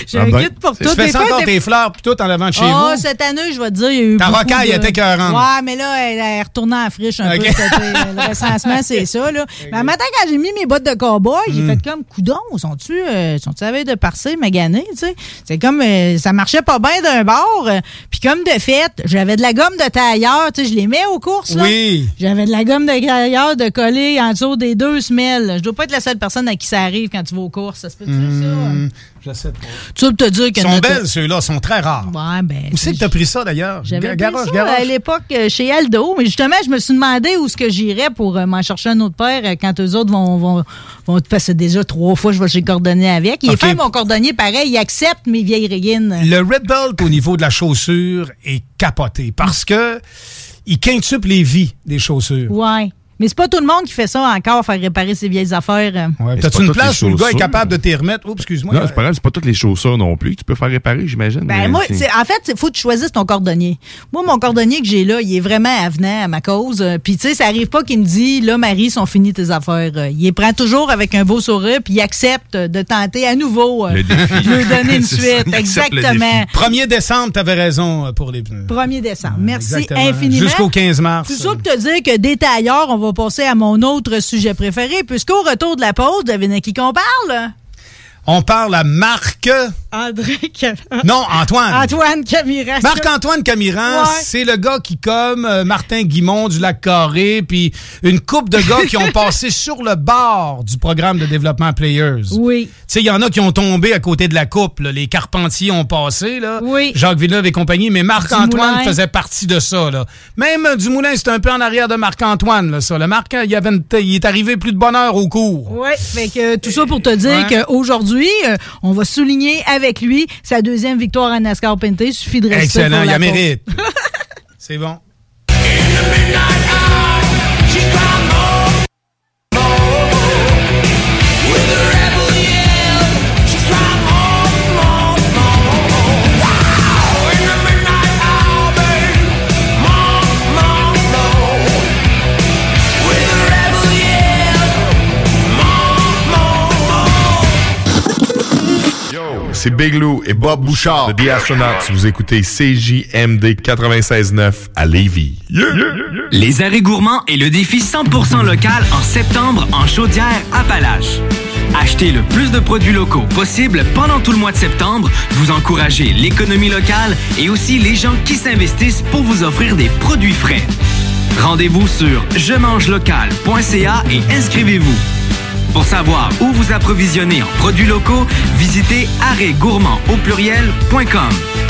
J'ai Ah un ben. kit pour Tu tout. fais Des ça encore tes fleurs, puis tout en avant de chez Ah, vous? cette année, je vais te dire, il y a eu Ta rocaille de- était écœurante. Ouais, mais là, elle est retournée en friche un Ok. peu. c'était- Le recensement, c'est ça, là. Mais un matin, quand j'ai mis mes bottes de cowboy, Hmm. j'ai fait comme, coudon, sont-tu, euh, veille de parser, magané, tu sais? C'est comme, euh, ça marchait pas bien d'un bord. euh, Puis comme de fait, j'avais de la gomme de tailleur, tu sais, je les mets aux courses, là. Oui. J'avais de la gomme de tailleur de coller en dessous des deux semelles. Je dois pas être la seule personne à qui ça arrive quand tu vas aux courses. Ça se peut-tu, je sais pas. ça? Tu veux te dire que Ils sont notre- belles, ceux-là, sont très rares. Ouais, ben. Où c'est que t'as pris ça, d'ailleurs? J'avais Ga- pris Garoche, ça garoche. à l'époque euh, chez Aldo, mais justement, je me suis demandé où est-ce que j'irais pour euh, m'en chercher un autre paire euh, quand eux autres vont, vont, vont passer déjà trois fois, je vais chez le cordonnier avec. Il est Ok. fait mon cordonnier pareil, il accepte mes vieilles régines. Le Red Belt au niveau de la chaussure est capoté parce que il quintuple les vies des chaussures. Ouais. Mais c'est pas tout le monde qui fait ça encore, faire réparer ses vieilles affaires. euh. Ouais, T'as-tu une place où le gars est capable de t'y remettre? Oups, excuse-moi. Non, c'est pas grave, c'est pas toutes les chaussures non plus que tu peux faire réparer, j'imagine. Ben, moi, en fait, il faut que tu choisisses ton cordonnier. Moi, mon cordonnier que j'ai là, il est vraiment avenant à ma cause. Euh, Puis, tu sais, ça arrive pas qu'il me dit, là, Marie, sont finies tes affaires. Euh, Il les prend toujours avec un beau sourire, puis il accepte de tenter à nouveau euh, Le défi. de lui donner une ça, suite. Exactement. 1er décembre, t'avais raison euh, pour les pneus. 1er décembre. Merci Exactement. infiniment. Jusqu'au 15 mars. C'est ça que te dire que détailleur, on va passer à mon autre sujet préféré, puisqu'au retour de la pause, devinez qui qu'on parle? On parle à Marc. André Cam- Non, Antoine. Antoine Camira. Marc-Antoine Camiran, Ouais. c'est le gars qui, comme euh, Martin Guimond du Lac Carré, puis une coupe de gars qui ont passé sur le bord du programme de développement Players. Oui. Tu sais, il y en a qui ont tombé à côté de la coupe. là. Les Carpentiers ont passé, là. Oui. Jacques Villeneuve et compagnie, mais Marc-Antoine faisait partie de ça. Là. Même euh, Dumoulin, c'était un peu en arrière de Marc-Antoine, là, ça. Le Marc, il, avait une il est arrivé plus de bonheur au cours. Oui, que euh, tout ça pour te dire Ouais. qu'aujourd'hui, euh, on va souligner avec lui sa deuxième victoire à NASCAR Pinté. Suffit de rester Excellent, il la pause. mérite. c'est bon. C'est Big Lou et Bob Bouchard de The Astronaut. Si vous écoutez CJMD 96.9 à Lévis. Yeah! Les arrêts gourmands et le défi 100% local en septembre en chaudière Appalaches. Achetez le plus de produits locaux possible pendant tout le mois de septembre. Vous encouragez l'économie locale et aussi les gens qui s'investissent pour vous offrir des produits frais. Rendez-vous sur je mange local.ca et inscrivez-vous. Pour savoir où vous approvisionner en produits locaux, visitez arrêtgourmand au pluriel.com.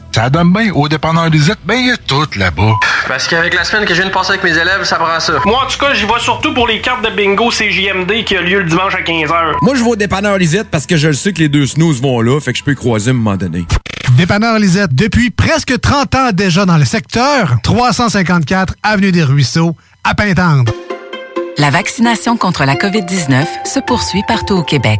Ça donne bien au dépanneur Lisette, ben il y a tout là-bas. Parce qu'avec la semaine que je viens de passer avec mes élèves, ça prend ça. Moi, en tout cas, j'y vais surtout pour les cartes de bingo CJMD qui a lieu le dimanche à 15h. Moi, je vais au dépanneur Lisette parce que je le sais que les deux snooze vont là, fait que je peux y croiser à un moment donné. Dépanneur Lisette, depuis presque 30 ans déjà dans le secteur, 354 Avenue des Ruisseaux, à Pintendre. La vaccination contre la COVID-19 se poursuit partout au Québec.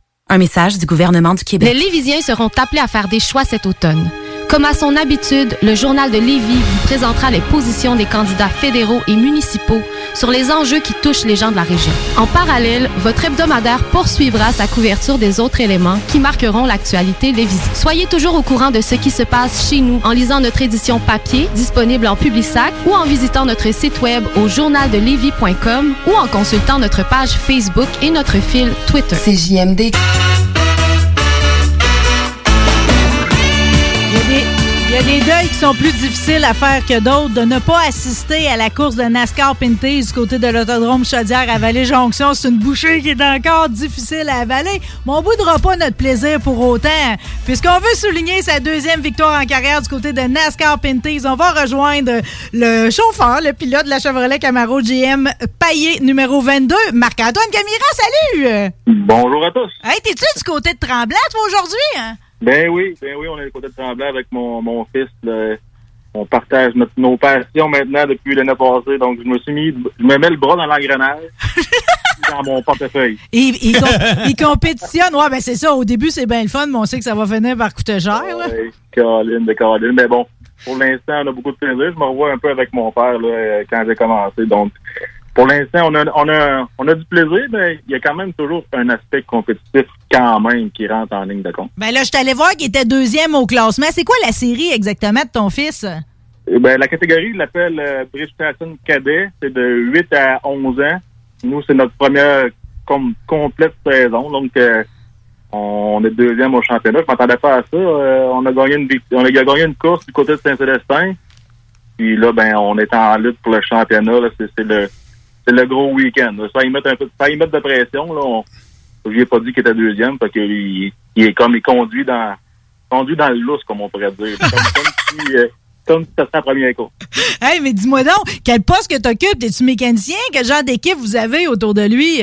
Un message du gouvernement du Québec. Les Lévisiens seront appelés à faire des choix cet automne. Comme à son habitude, le journal de Lévis vous présentera les positions des candidats fédéraux et municipaux sur les enjeux qui touchent les gens de la région. En parallèle, votre hebdomadaire poursuivra sa couverture des autres éléments qui marqueront l'actualité lévisienne. Soyez toujours au courant de ce qui se passe chez nous en lisant notre édition papier disponible en Publisac ou en visitant notre site web au journaldelévis.com ou en consultant notre page Facebook et notre fil Twitter. CJMD. Il il y a des deuils qui sont plus difficiles à faire que d'autres. De ne pas assister à la course de NASCAR Pinty du côté de l'autodrome Chaudière à Vallée-Jonction, c'est une bouchée qui est encore difficile à avaler. Mais on boudera pas notre plaisir pour autant. Puisqu'on veut souligner sa deuxième victoire en carrière du côté de NASCAR Pinty, on va rejoindre le chauffeur, le pilote de la Chevrolet Camaro GM Paillé numéro 22, Marc-Antoine Camira. Salut! Bonjour à tous. Hey, t'es-tu du côté de Tremblant, toi, aujourd'hui? hein? Ben oui, ben oui, on est du côté de Tremblant avec mon, mon fils. là. on partage notre- nos passions maintenant depuis l'année passée. Donc, je me suis mis, je me mets le bras dans l'engrenage, dans mon portefeuille. Il, il, com- il compétitionne. Ouais, ben c'est ça. Au début, c'est bien le fun, mais on sait que ça va finir par coûter cher. là. Ouais, Caroline de Caroline. Mais bon, pour l'instant, on a beaucoup de plaisir. Je me revois un peu avec mon père là, euh, quand j'ai commencé. Donc, pour l'instant, on a, on, a, on a du plaisir, mais il y a quand même toujours un aspect compétitif quand même qui rentre en ligne de compte. Ben là, je t'allais voir qu'il était deuxième au classement. C'est quoi la série exactement de ton fils? Eh ben, la catégorie, il l'appelle euh, Station Cadet. C'est de 8 à 11 ans. Nous, c'est notre première com- complète saison. Donc, euh, on est deuxième au championnat. Je m'attendais pas à ça. Euh, on a gagné une on a gagné une course du côté de Saint-Célestin. Puis là, ben, on est en lutte pour le championnat. c'est le c'est le gros week-end. Ça y met un peu ça y met de pression. Là. On, je lui ai pas dit qu'il était deuxième parce qu'il il est comme il conduit dans conduit dans le lousse, comme on pourrait dire. Comme, comme si euh, comme si c'était première course. Hey, mais dis-moi donc, quel poste que t'occupes? T'es-tu mécanicien? Quel genre d'équipe vous avez autour de lui?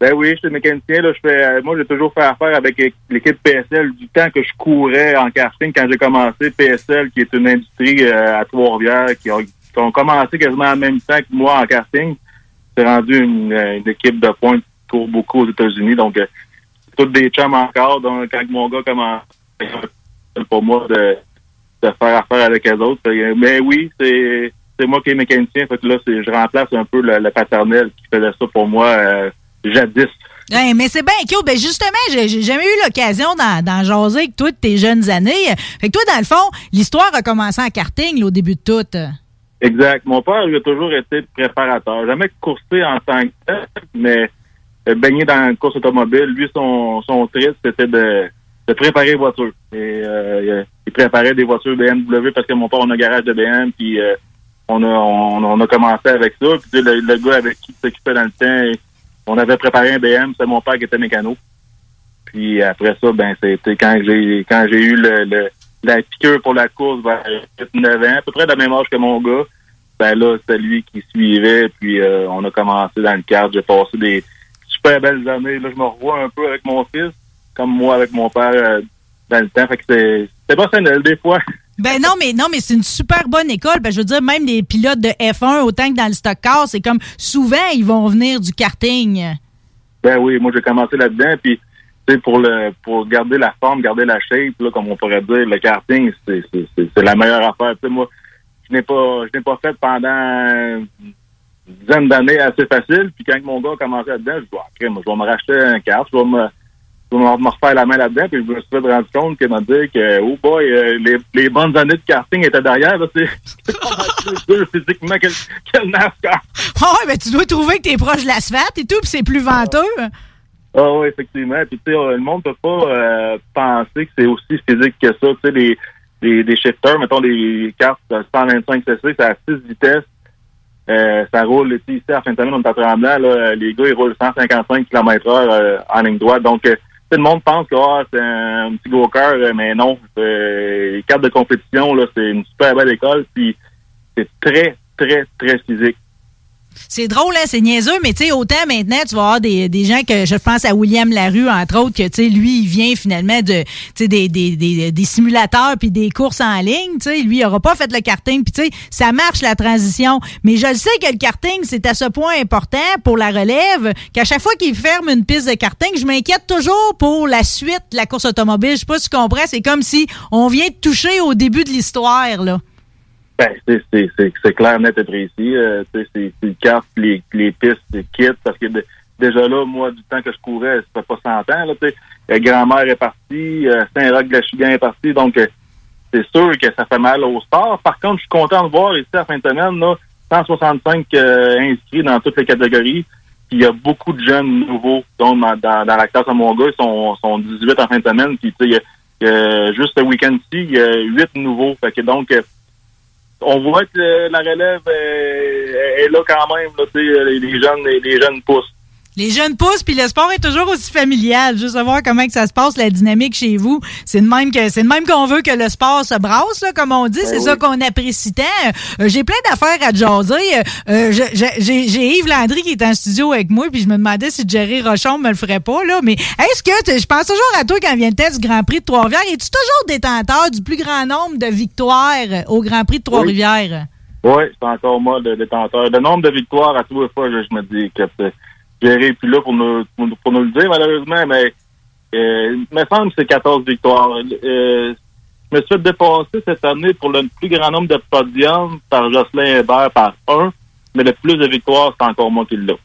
Ben oui, je suis mécanicien. Là, je fais, euh, moi, j'ai toujours fait affaire avec l'équipe PSL du temps que je courais en karting quand j'ai commencé. PSL, qui est une industrie euh, à Trois-Rivières, qui, ont- qui ont commencé quasiment en même temps que moi en karting. Rendu une, équipe de pointe qui court beaucoup aux États-Unis. Donc, euh, c'est tous des chums encore. Donc, quand mon gars commence, pour moi de, de faire affaire avec les autres. Mais oui, c'est moi qui est mécanicien. Fait que là, je remplace un peu le, le paternel qui faisait ça pour moi euh, jadis. Hey, mais c'est bien cool. Ben justement, j'ai jamais eu l'occasion d'en jaser avec toi de tes jeunes années. Fait que toi, dans le fond, l'histoire a commencé en karting au début de tout. Exact. Mon père, lui, a toujours été préparateur. Jamais coursé en tant que tel, mais euh, baigné dans une course automobile. Lui, son, son c'était de, de préparer les voitures. Et euh, il préparait des voitures BMW parce que mon père, on a un garage de BM, puis euh, on, a, on, on a commencé avec ça. Puis tu sais, le, le gars avec qui il s'occupait dans le temps, on avait préparé un BM, c'était mon père qui était mécano. Puis après ça, ben c'était quand j'ai quand j'ai eu le, le- la piqûre pour la course vers 9 ans, à peu près de la même âge que mon gars. Ben là, c'était lui qui suivait, puis euh, on a commencé dans le cadre. J'ai passé des super belles années. Là, je me revois un peu avec mon fils, comme moi avec mon père euh, dans le temps. Fait que c'est c'est pas ça des fois. Ben non, mais non, mais c'est une super bonne école. Ben, je veux dire, même les pilotes de F1, autant que dans le stock car, c'est comme souvent ils vont venir du karting. Ben oui, moi j'ai commencé là-dedans, puis pour le pour garder la forme, garder la shape, là, comme on pourrait dire, le karting, c'est la meilleure affaire. Moi, je n'ai pas je n'ai pas fait pendant une dizaine d'années assez facile. Puis quand mon gars a commencé là-dedans, je dis ah, crème, je vais me racheter un kart, je vais me je vais me refaire la main là-dedans, puis je me suis fait rendu compte que m'a dit que oh boy, euh, les, les bonnes années de karting étaient derrière. C'est plus physiquement que, que le NASCAR. Ah ouais, ben tu dois trouver que t'es proche de l'asphalte et tout, puis c'est plus venteux. Ah oui, effectivement. Puis tu sais, euh, le monde peut pas euh, penser que c'est aussi physique que ça. Tu sais, les, les, les shifters, mettons les cartes de 125 cc, c'est à 6 vitesses. Euh, ça roule, ici, à fin de semaine, on est à Tremblant, là, les gars, ils roulent 155 km heure euh, en ligne droite. Donc, euh, tout le monde pense que ah, c'est un petit go-kart, euh, mais non. Les cartes de compétition, là, c'est une super belle école, puis c'est très, très, très physique. C'est drôle, hein, c'est niaiseux, mais tu sais, autant maintenant, tu vas avoir des, gens que je pense à William Larue, entre autres, que tu sais, lui, il vient finalement de des, des, des, simulateurs puis des courses en ligne. Tu sais, lui, il aura pas fait le karting, puis tu sais, ça marche la transition. Mais je le sais que le karting, c'est à ce point important pour la relève qu'à chaque fois qu'il ferme une piste de karting, je m'inquiète toujours pour la suite de la course automobile. Je sais pas si tu comprends, c'est comme si on vient de toucher au début de l'histoire, là. Ben, c'est, clair, net et précis. Euh, c'est, le cap, les, les pistes, c'est kit, parce que déjà là, moi, du temps que je courais, ça fait pas 100 ans, là. Euh, Grand-mère est partie, euh, Saint-Roch-de-la-Chigan est parti, donc euh, c'est sûr que ça fait mal au sport. Par contre, je suis content de voir ici, à fin de semaine, là, 165 euh, inscrits dans toutes les catégories. Puis il y a beaucoup de jeunes nouveaux. Donc, dans, dans, la classe à mon ils sont, sont 18 en fin de semaine. Puis, tu sais, juste le week-end-ci, il y a 8 nouveaux. Fait que donc, on voit que la relève est là quand même. Là, les, les jeunes, les, les jeunes poussent. Les jeunes poussent, puis le sport est toujours aussi familial. Juste savoir comment que ça se passe, la dynamique chez vous. C'est de même que c'est de même qu'on veut que le sport se brasse, là, comme on dit. c'est oui. ça qu'on apprécie tant. Euh, j'ai plein d'affaires à te jaser. Euh, je- j'ai, Yves Landry qui est en studio avec moi, puis je me demandais si Jerry Rochon me le ferait pas, là. Mais est-ce que je pense toujours à toi quand vient le test du Grand Prix de Trois-Rivières. Es-tu toujours détenteur du plus grand nombre de victoires au Grand Prix de Trois-Rivières? Oui, c'est encore moi le détenteur. Le nombre de victoires à tous les fois, je, je me dis que euh, Jerry plus là pour nous, pour, nous- le dire, malheureusement, mais euh, il me semble que c'est 14 victoires. Euh, je me suis fait cette année pour le plus grand nombre de podiums par Jocelyn Hébert par un, mais le plus de victoires, c'est encore moi qui l'ai.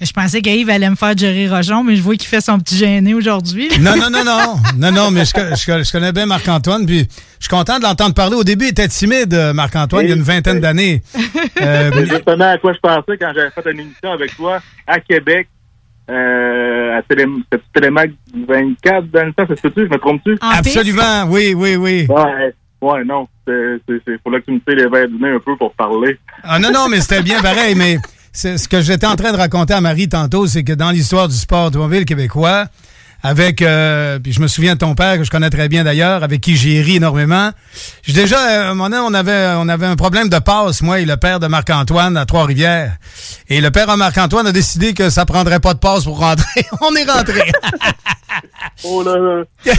Je pensais qu'Yves allait me faire Jerry Rochon, mais je vois qu'il fait son petit gêné aujourd'hui. Non, non, non, non. Non, non, mais je, co- je co- je connais bien Marc-Antoine, puis je suis content de l'entendre parler. Au début, il était timide, euh, Marc-Antoine, il y a une vingtaine d'années. Euh, C'est justement à quoi je pensais quand j'avais fait une émission avec toi à Québec, euh, à Télé, Télémac 24 dans le temps, ça se peut-tu? Je me trompe-tu? Absolument, oui, oui, oui. Ouais, ouais, non. C'est, là que tu me les verres du nez un peu pour parler. Ah non, non, mais c'était bien pareil, mais ce que j'étais en train de raconter à Marie tantôt, c'est que dans l'histoire du sport automobile québécois, avec, euh, puis je me souviens de ton père, que je connais très bien d'ailleurs, avec qui j'ai ri énormément. J'ai déjà, euh, à un moment donné, on avait, on avait un problème de passe, moi et le père de Marc-Antoine à Trois-Rivières. Et le père de Marc-Antoine a décidé que ça prendrait pas de passe pour rentrer. on est rentré. Oh là là, je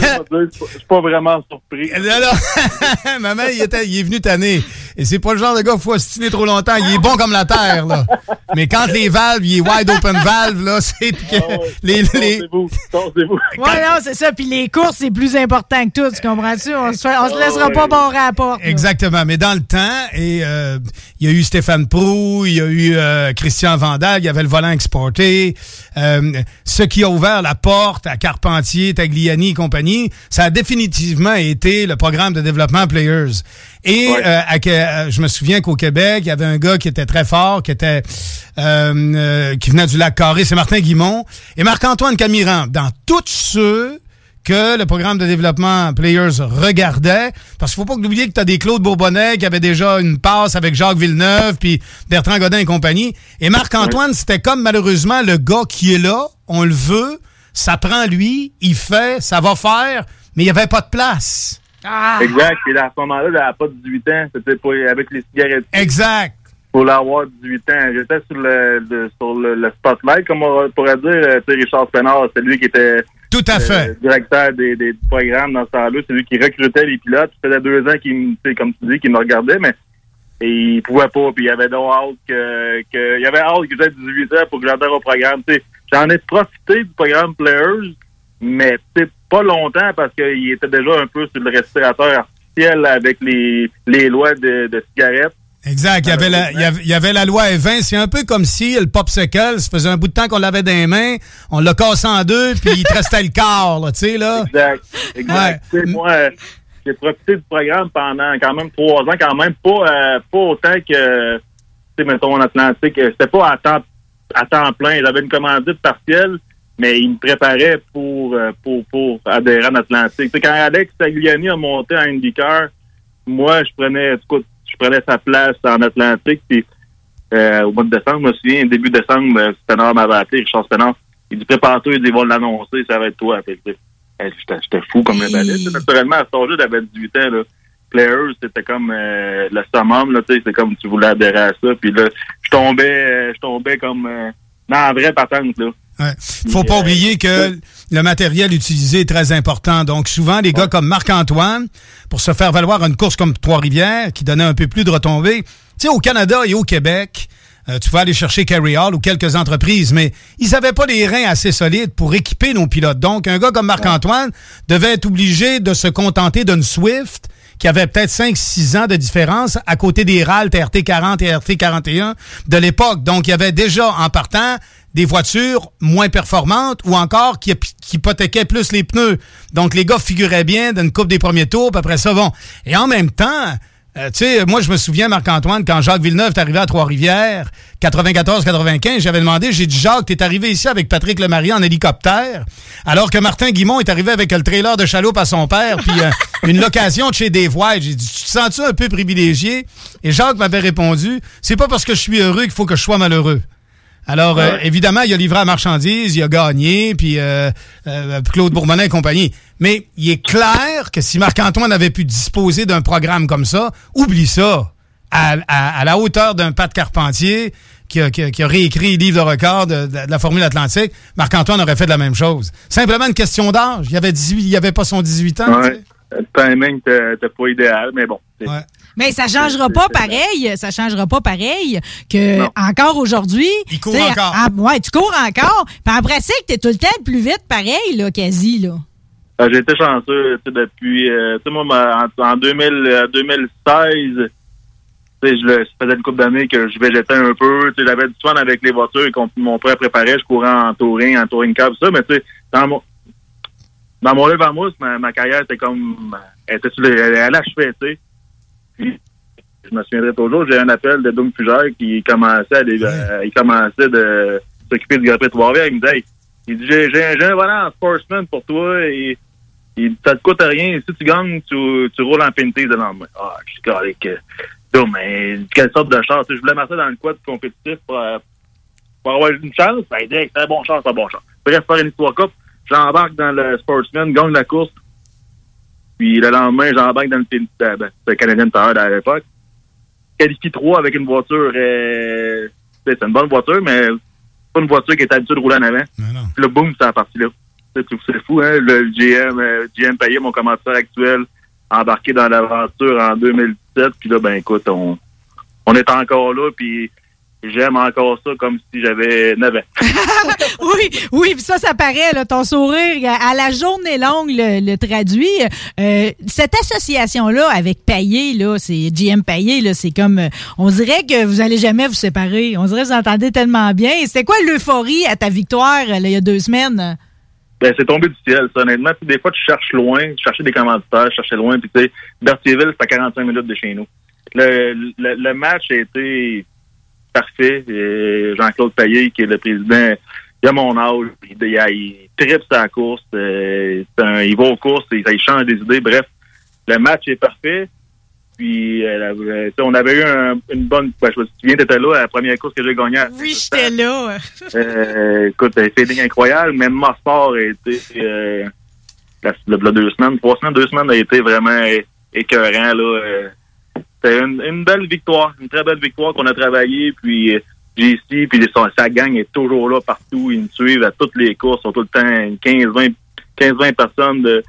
suis pas vraiment surpris. Maman, il, était, il est venu tanner. Et c'est pas le genre de gars qu'il faut ostiner trop longtemps. Il est bon comme la terre, là. Mais quand les valves, il est wide open valve, là, c'est que les, les... Ouais, non, c'est ça. Puis les courses, c'est plus important que tout. Tu comprends-tu? On se, on se laissera pas barrer à la porte. là. Exactement. Mais dans le temps, et euh, il y a eu Stéphane Prou, il y a eu euh, Christian Vandal, il y avait le volant exporté. Euh, ce qui a ouvert la porte à Carpentier, Tagliani et compagnie, ça a définitivement été le programme de développement Players. Et euh, à euh, je me souviens qu'au Québec, il y avait un gars qui était très fort, qui était euh, euh, qui venait du lac Carré, c'est Martin Guimont. Et Marc-Antoine Camiran, dans tous ceux que le programme de développement Players regardait. Parce qu'il faut pas oublier que tu as des Claude Bourbonnais qui avaient déjà une passe avec Jacques Villeneuve, puis Bertrand Godin et compagnie. Et Marc-Antoine, c'était comme malheureusement le gars qui est là, on le veut, ça prend lui, il fait, ça va faire, mais il n'y avait pas de place. Exact. Et à ce moment-là, elle n'avait pas 18 ans. C'était pour- avec les cigarettes. Exact. Pour l'avoir 18 ans. J'étais sur le, sur le, le spotlight, comme on pourrait dire. Euh, Tu sais, Richard Spénard, c'est lui qui était Tout à euh, fait. directeur des, des programmes dans ce temps-là. C'est lui qui recrutait les pilotes. Ça faisait deux ans qu'il, me- comme tu dis, qu'il me regardait, mais et il pouvait pas. Puis il y avait donc hâte que, que il y avait hâte que j'aie 18 ans pour que au programme. J'en ai profité du programme Players, mais tu sais, pas longtemps parce qu'il était déjà un peu sur le respirateur artificiel avec les, les lois de, de cigarettes. Exact. Il y, avait la, il, y avait, il y avait la loi Evin. C'est un peu comme si le popsicle, ça faisait un bout de temps qu'on l'avait dans les mains, on l'a cassé en deux, puis il te restait le corps, là, tu sais, là. Exact. Exact. Moi, euh, j'ai profité du programme pendant quand même trois ans, quand même pas, euh, pas autant que, tu sais, mettons, en Atlantique. C'était pas à temps, à temps plein. J'avais une commandite partielle, mais il me préparait pour, euh, pour, pour adhérer en Atlantique. Tu sais, quand Alex Tagliani a monté en IndyCar, moi, je prenais, coup, je prenais sa place en Atlantique, puis euh, au mois de décembre, je me souviens, début décembre, Spénard m'avait appelé, Richard Spénard. Il dit, prépare-toi, il dit, l'annoncer, ça va être toi. J'étais fou comme un balai. Naturellement, à cet âge-là, j'avais 18 ans, là. Players, c'était comme euh, le summum, là, c'est comme tu voulais adhérer à ça. Puis là, je tombais, euh, je tombais comme euh, dans la vraie patente, là. Ouais. Faut pas oublier que le matériel utilisé est très important. Donc, souvent, les gars comme Marc-Antoine, pour se faire valoir une course comme Trois-Rivières, qui donnait un peu plus de retombées, tu sais, au Canada et au Québec, euh, tu vas aller chercher Carry Hall ou quelques entreprises, mais ils n'avaient pas les reins assez solides pour équiper nos pilotes. Donc, un gars comme Marc-Antoine devait être obligé de se contenter d'une Swift qui avait peut-être 5-6 ans de différence à côté des RALT RT40 et RT41 de l'époque. Donc, il y avait déjà, en partant, des voitures moins performantes ou encore qui, qui hypothéquaient plus les pneus. Donc, les gars figuraient bien d'une coupe des premiers tours, puis après ça, bon. Et en même temps, euh, tu sais, moi, je me souviens, Marc-Antoine, quand Jacques Villeneuve est arrivé à Trois-Rivières, 94-95, j'avais demandé, j'ai dit, Jacques, t'es arrivé ici avec Patrick Lemarie en hélicoptère, alors que Martin Guimont est arrivé avec le trailer de chaloupe à son père, puis euh, une location de chez Dave White. J'ai dit, tu te sens-tu un peu privilégié? Et Jacques m'avait répondu, c'est pas parce que je suis heureux qu'il faut que je sois malheureux. Alors, euh, évidemment, il a livré la marchandise, il a gagné, puis euh, euh, Claude Bourbonnais et compagnie. Mais il est clair que si Marc-Antoine avait pu disposer d'un programme comme ça, oublie ça. À, à- à la hauteur d'un Pat Carpentier qui a, qui a- qui a réécrit le livre de record de, de- de la Formule Atlantique, Marc-Antoine aurait fait de la même chose. Simplement une question d'âge. Il avait 18, il avait pas son 18 ans. tu sais. Ouais. Le timing n'était pas idéal, mais bon. Mais ça changera pas pareil, ça changera pas pareil que encore aujourd'hui. Il court encore. ouais, tu cours encore. Puis en pratique, t'es tout le temps plus vite pareil, là, quasi, là. Ah, J'ai été chanceux tu sais, depuis, euh, tu sais, moi, en, en 2000, euh, 2016, tu sais, je le- ça faisait une couple d'années que je végétais un peu. Tu sais, j'avais du fun avec les voitures qu'on mon père préparait. Je courais en touring, en touring car, tout ça. Mais tu sais, dans mon, dans mon à mousse, ma, ma carrière était comme, elle était sur elle achevait, tu sais. Puis, je me souviendrai toujours, j'ai un appel de Doug Fugère qui commençait à aller- euh, il commençait de s'occuper du Grand Prix de Trois-Rivières. Il me dit, hey, il dit, j'ai, un volant en sportsman pour toi et il, ça te coûte rien. Si tu gagnes, tu, tu roules en pinté le lendemain. Ah, je suis correct. Non, mais quelle sorte de chance? Je voulais m'asseoir dans le quad compétitif pour, euh, pour avoir une chance. Ben, c'est un bon chance, c'est un bon chance. Bref, faire une histoire coupe. J'embarque dans le sportsman, gagne la course. Puis le lendemain, j'embarque dans le pinté. Ben, c'était Canadian Tire à l'époque. Qualifie 3 avec une voiture. Euh, c'est une bonne voiture, mais pas une voiture qui est habituée de rouler en avant. Puis le boom, c'est la partie là. C'est fou, hein? Le GM, euh, GM Payet, mon commentateur actuel, embarqué dans l'aventure en 2017. Puis là, ben écoute, on, on est encore là, puis j'aime encore ça comme si j'avais 9 ans. oui, oui, puis ça, ça paraît, là, ton sourire à la journée longue le, le traduit. Euh, cette association-là avec Payet, là, c'est GM Payet, là, c'est comme, euh, on dirait que vous allez jamais vous séparer. On dirait que vous entendez tellement bien. C'était quoi l'euphorie à ta victoire, là, il y a deux semaines? Ben, c'est tombé du ciel, ça, honnêtement. Tu sais, des fois, tu cherches loin, tu cherchais des commanditaires, tu cherchais loin, puis tu sais, Berthierville, c'est à 45 minutes de chez nous. Le, le, le match a été parfait. Jean-Claude Payet, qui est le président, il a mon âge, il, il, il tripe sa course, euh, c'est un- il va aux courses, il, il change des idées, bref. Le match est parfait. Puis euh, euh, tu on avait eu un- une bonne. Ben, je me souviens, t'étais là à la première course que j'ai gagnée. à Oui, j'étais là. Euh, écoute, feeling incroyable. Même Mosport a été, euh, la, deux semaines, trois semaines, deux semaines a été vraiment écœurant, là. C'était une, une belle victoire, une très belle victoire qu'on a travaillé, puis euh, JC, puis sa gang est toujours là partout. Ils nous suivent à toutes les courses, ils sont tout le temps 15-20 15-20 personnes de-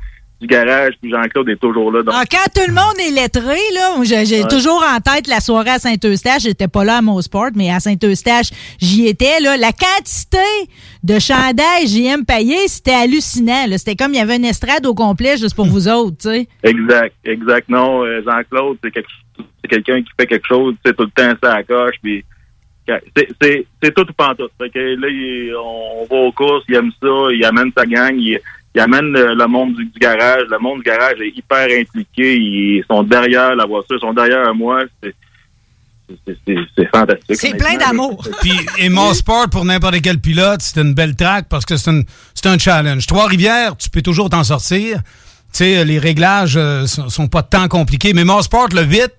du garage, puis Jean-Claude est toujours là. Donc, Ah, quand tout le monde est lettré, là, j'ai Ouais. toujours en tête la soirée à Saint-Eustache. J'étais pas là à mon sport, mais à Saint-Eustache, j'y étais. Là. La quantité de chandails JM payés, c'était hallucinant. C'était comme il y avait une estrade au complet juste pour vous autres. Exact, exact. Non, euh, Jean-Claude, c'est quelque- quelqu'un qui fait quelque chose, c'est tout le temps ça à la coche, puis c'est- tout ou pas tout. Fait que là, il- on va aux courses, il aime ça, il amène sa gang, il, il amène le, le monde du, du garage. Le monde du garage est hyper impliqué, ils sont derrière la voiture, ils sont derrière moi. C'est c'est- c'est- c'est fantastique. C'est plein d'amour. Puis, et mon sport pour n'importe quel pilote, c'est une belle track parce que c'est un, c'est un challenge. Trois-Rivières, tu peux toujours t'en sortir. Tu sais, les réglages euh, sont, sont pas tant compliqués. Mais mon sport, le vite,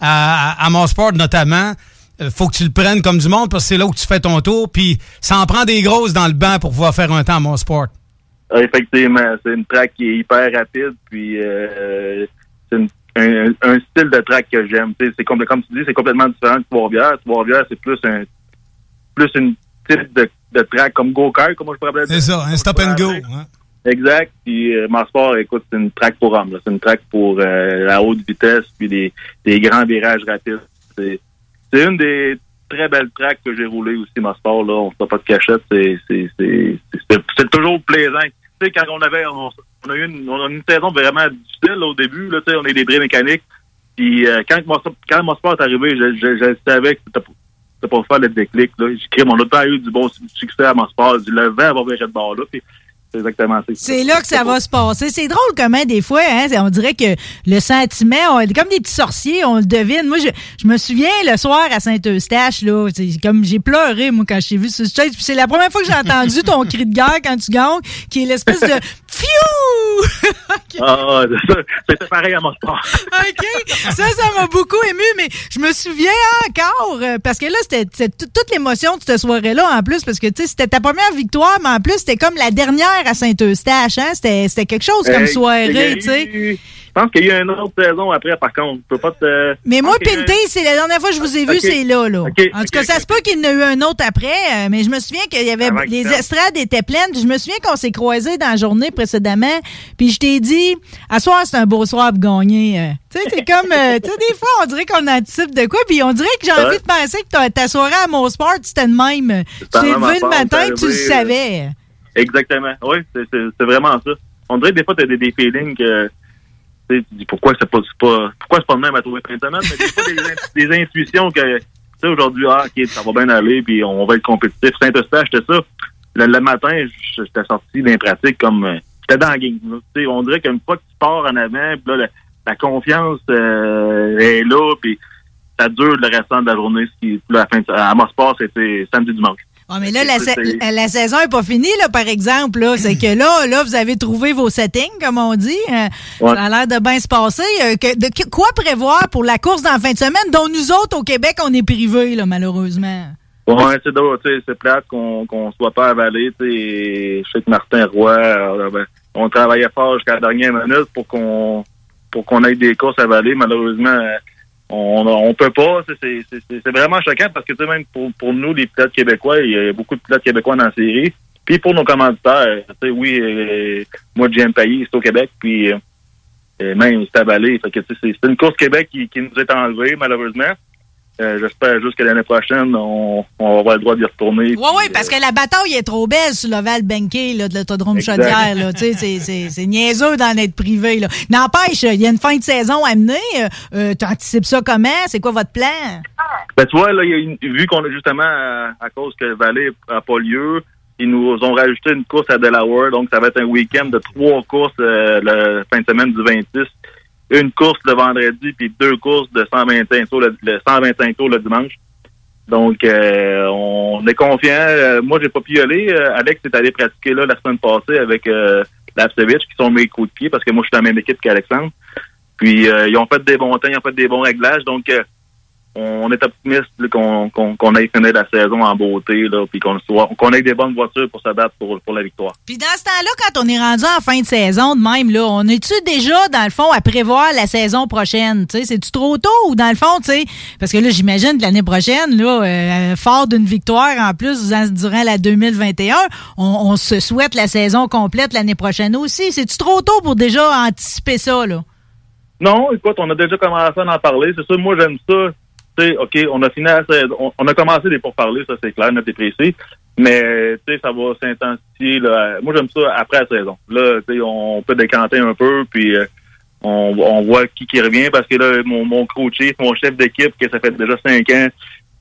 à, à, à mon sport notamment, euh, faut que tu le prennes comme du monde parce que c'est là où tu fais ton tour. Puis, ça en prend des grosses dans le banc pour pouvoir faire un temps à mon sport. Ah, Effectivement, c'est une track qui est hyper rapide, puis euh, c'est un, un style de track que j'aime. C'est comme, comme tu dis, c'est complètement différent de Trois-Rivières. Trois-Rivières, c'est plus un plus une type de, de track comme go-kart, comment je pourrais C'est ça, un stop and go. Hein. Exact. Puis euh, écoute, c'est une track pour hommes. là. C'est une track pour euh, la haute vitesse puis des, des grands virages rapides. C'est c'est une des très belles tracks que j'ai roulées aussi, Sport. Là, on ne pas de cachette. C'est c'est c'est c'est- c'est toujours plaisant. Quand on avait on, a eu une, on une saison vraiment difficile au début. Là, on est des bris mécaniques. Puis euh, quand Mosport- quand Mosport est arrivé, je, je, je savais que c'était pour- faire le déclic. Là. J'ai mon autre a eu du bon su- succès à Mosport. Le vent va virer de bord là. Puis c'est exactement ça. C'est là que ça va se passer. C'est drôle comment des fois, hein, on dirait que le sentiment, on comme des petits sorciers, on le devine. Moi, je, je me souviens le soir à Saint-Eustache, là, comme j'ai pleuré, moi, quand je t'ai vu ce stage. C'est la première fois que j'ai entendu ton cri de guerre quand tu gagnes, qui est l'espèce de Fiou! Ah, ça, c'était pareil à mon sport. OK. Ça, ça m'a beaucoup ému, mais je me souviens encore, euh, parce que là, c'était c'était tout- toute l'émotion de cette soirée-là, en plus, parce que, tu sais, c'était ta première victoire, mais en plus, c'était comme la dernière à Saint-Eustache, hein? C'était quelque chose comme soirée, tu sais. Je pense qu'il y a eu une autre saison après, par contre. Je peux pas te. Mais moi, je pense qu'il y a eu- Pinté, c'est la dernière fois que je vous ai vu, c'est là, là. En tout cas, ça se peut qu'il y en ait eu un autre après, euh, mais je me souviens qu'il y avait Avant les estrades étaient pleines. Je me souviens qu'on s'est croisés dans la journée précédemment, puis je t'ai dit, à soir, c'est un beau soir pour gagner. euh. Tu sais, c'est comme, euh, tu sais, des fois, on dirait qu'on anticipe de quoi, puis on dirait que j'ai envie de penser que ta, ta soirée à mon sport, c'était de même. Tu t'es levé le matin, c'est tu le savais. Exactement. Oui, c'est vraiment ça. On dirait des fois, tu as des, feelings que. Tu dis pourquoi c'est pas, pas, pourquoi c'est pas le même à trouver fin semaine, mais des fois, des, in- des intuitions que. Tu sais, aujourd'hui, ah, OK, ça va bien aller, puis on va être compétitif. Saint-Eustache, c'était ça. Le, le matin, j'étais sorti d'un pratique comme. euh, J'étais dans la game. on dirait qu'une fois que tu pars en avant, puis là, la, confiance euh, est là, puis ça dure le restant de la journée. Là, à, la fin de- à Mosport, c'était samedi-dimanche. Ah, mais là, la, sa- la- saison n'est pas finie, là, par exemple. C'est que là, là, vous avez trouvé vos settings, comme on dit. Euh, Ouais. Ça a l'air de bien se passer. Euh, que- de que- quoi prévoir pour la course dans la fin de semaine, dont nous autres, au Québec, on est privés, là, malheureusement? Ouais, c'est drôle, c'est plate qu'on qu'on soit pas avalé. Je sais que Martin Roy, euh, ben, on travaillait fort jusqu'à la dernière minute pour qu'on pour qu'on ait des courses avalées. Malheureusement, on on peut pas. C'est- vraiment choquant parce que tu sais, même pour, pour nous, les pilotes québécois, il y a beaucoup de pilotes québécois dans la série. Puis pour nos commanditaires, tu sais, oui, euh, moi, Jim Payet, c'est au Québec, puis euh, même c'est avalé. Fait que c'est une course Québec qui, qui nous est enlevée, malheureusement. Euh, J'espère juste que l'année prochaine, on, on va avoir le droit d'y retourner. Oui, oui, parce que la bataille est trop belle sur l'Oval Banquet là, de l'autodrome. Chaudière. là. Tu sais, c'est- niaiseux d'en être privé. N'empêche, il y a une fin de saison à mener. Euh, euh, tu anticipes ça comment? C'est quoi votre plan? Ben, tu vois, là, y a une- vu qu'on a justement, à, à cause que Vallée n'a pas lieu, ils nous ont rajouté une course à Delaware. Donc, ça va être un week-end de trois courses euh, la fin de semaine du 26. Une course le vendredi, puis deux courses de 125 tours le, le 125 tours le dimanche. Donc, euh, on est confiant. Euh, moi, j'ai pas pu y aller. Alex est allé pratiquer là la semaine passée avec euh, Lapsevich, qui sont mes coups de pied, parce que moi, je suis dans la même équipe qu'Alexandre. Puis euh, ils ont fait des bons temps, ils ont fait des bons réglages. Donc euh, on est optimiste qu'on qu'on aille finir la saison en beauté, là, puis qu'on qu'on ait des bonnes voitures pour se battre pour, pour la victoire. Puis dans ce temps-là, quand on est rendu en fin de saison de même, là, on est-tu déjà, dans le fond, à prévoir la saison prochaine? C'est-tu trop tôt ou dans le fond, tu sais, parce que là, j'imagine que l'année prochaine, là, euh, fort d'une victoire en plus durant la 2021, on, on se souhaite la saison complète l'année prochaine aussi. C'est-tu trop tôt pour déjà anticiper ça, là? Non, écoute, on a déjà commencé à en parler. C'est sûr, moi j'aime ça. OK, on a fini on, a commencé des pourparlers, ça c'est clair, et précis. Mais ça va s'intensifier. Moi j'aime ça après la saison. Là, on peut décanter un peu, puis euh, on, voit qui revient parce que là, mon, mon mon chef d'équipe, que ça fait déjà cinq ans,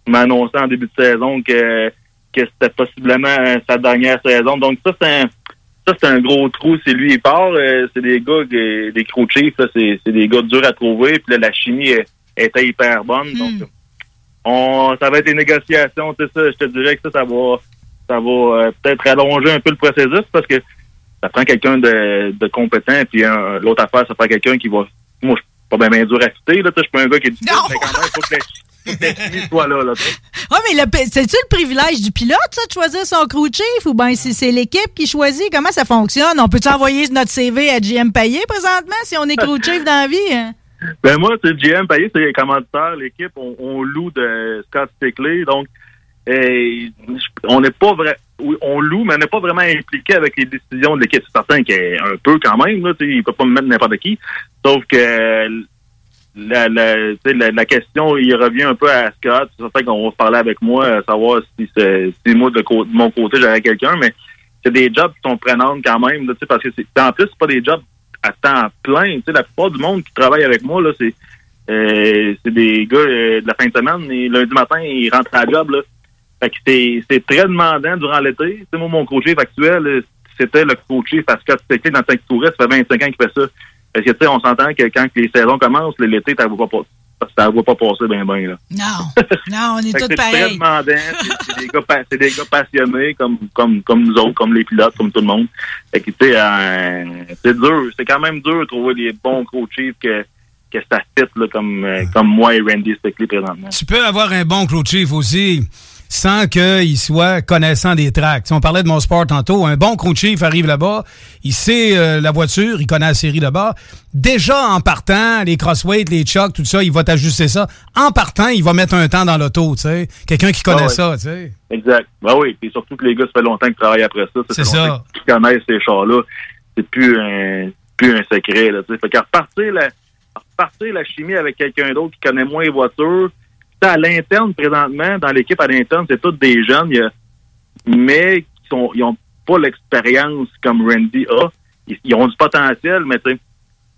m'a annoncé en début de saison que, c'était possiblement sa dernière saison. Donc ça, c'est un ça, c'est un gros trou. C'est lui, il part. Euh, c'est des gars, des crew chiefs, c'est des gars durs à trouver. Puis là, la chimie est- était hyper bonne. Donc, on, ça va être des négociations. Tu sais, ça, je te dirais que ça, ça va, ça va euh, peut-être allonger un peu le processus parce que ça prend quelqu'un de, de compétent. Puis l'autre affaire, ça prend quelqu'un qui va... Moi, je suis pas bien, dur à fitter. Là, Tu sais, je suis pas un gars qui est difficile, mais quand même, il faut que soit là. Ah, mais le- c'est-tu le privilège du pilote, ça, de choisir son crew chief, ou bien si c'est l'équipe qui choisit? Comment ça fonctionne? On peut-tu envoyer notre CV à GM Payet présentement si on est crew chief dans la vie? hein? Ben moi, c'est GM Payet, c'est commanditaire. L'équipe, on, loue de Scott Stickley. Donc, euh, on n'est pas vrai. On loue, mais on n'est pas vraiment impliqué avec les décisions de l'équipe. C'est certain un peu quand même. Là, il peut pas me mettre n'importe qui. Sauf que la, la, la, question, il revient un peu à Scott. C'est certain qu'on va parler avec moi, savoir si, si moi, de, de mon côté, j'aurais quelqu'un, mais c'est des jobs qui sont prenantes quand même, là, parce que c'est en plus, c'est pas des jobs à temps plein. Tu sais, la plupart du monde qui travaille avec moi, là, c'est euh, c'est des gars euh, de la fin de semaine. Et lundi matin, ils rentrent à la job. Là. Fait que c'est c'est très demandant durant l'été. Sais, moi, mon coach actuel, euh, c'était le coach Scott Stickley dans qu'il courait. Ça fait 25 ans qu'il fait ça. Parce que, on s'entend que quand les saisons commencent, l'été, ça ne va pas ça va pas passer bien, bien, là. Non. Non, on est que tous c'est très pareils. demandant. C'est- C'est des, gars des passionnés comme, comme, comme nous autres, comme les pilotes, comme tout le monde. Fait que, tu sais, euh, c'est dur. C'est quand même dur de trouver des bons coach chiefs que, que ça fit, là, comme, euh, comme moi et Randy Stickley présentement. Tu peux avoir un bon crew chief aussi sans qu'il soit connaissant des tracks. Si on parlait de mon sport tantôt, un bon crew chief arrive là-bas, il sait euh, la voiture, il connaît la série là-bas. Déjà en partant, les crossweights, les chocs, tout ça, il va t'ajuster ça. En partant, il va mettre un temps dans l'auto, tu sais. Quelqu'un qui connaît Ah ouais. ça, tu sais. Exact. Ben oui, puis surtout que les gars, ça fait longtemps qu'ils travaillent après ça. C'est ça. qu'ils connaissent ces chars-là. C'est plus un, plus un secret, là, tu sais. Fait qu'à repartir la, repartir la chimie avec quelqu'un d'autre qui connaît moins les voitures. À l'interne, présentement, dans l'équipe à l'interne, c'est tous des jeunes, il y a- mais qui sont, ils ont pas l'expérience comme Randy a. Ils, ils ont du potentiel, mais tu sais,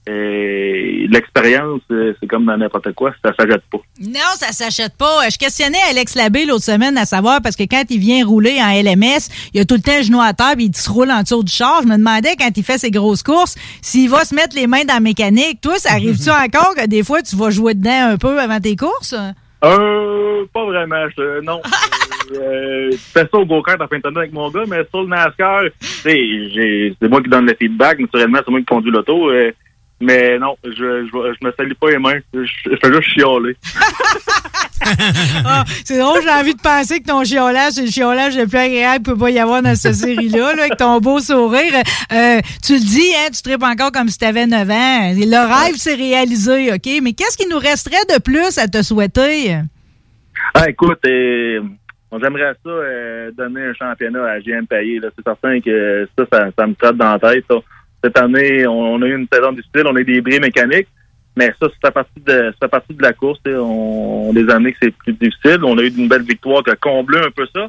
euh, l'expérience, euh, c'est comme dans n'importe quoi, ça s'achète pas. Non, ça s'achète pas. Je questionnais Alex Labbé l'autre semaine à savoir parce que quand il vient rouler en LMS, il a tout le temps le genou à terre et il se roule en dessous du char. Je me demandais quand il fait ses grosses courses s'il va se mettre les mains dans la mécanique. Toi, ça arrive-tu encore que des fois tu vas jouer dedans un peu avant tes courses? Euh, pas vraiment. je- non. euh, je fais ça au go-kart en fin de avec mon gars, mais sur le NASCAR, c'est moi qui donne le feedback. Naturellement, c'est moi qui conduis l'auto. euh, mais non, je, je, je me salis pas les mains. Je, je fais juste chialer. Ah, c'est drôle, j'ai envie de penser que ton chiolage, c'est le chiolage le plus agréable qu'il peut pas y avoir dans cette série-là, là, avec ton beau sourire. Euh, tu le dis, hein, tu tripes encore comme si tu avais 9 ans. Le rêve s'est réalisé, OK? Mais qu'est-ce qui nous resterait de plus à te souhaiter? Ah, écoute, euh, j'aimerais ça euh, donner un championnat à GM Payet. C'est certain que ça, ça, ça me trotte dans la tête. ça. Cette année, on, on a eu une saison difficile, on a eu des bris mécaniques, mais ça, c'est partie de ça fait partie de la course. sais. On, des années que c'est plus difficile. On a eu une belle victoire qui a comblé un peu ça.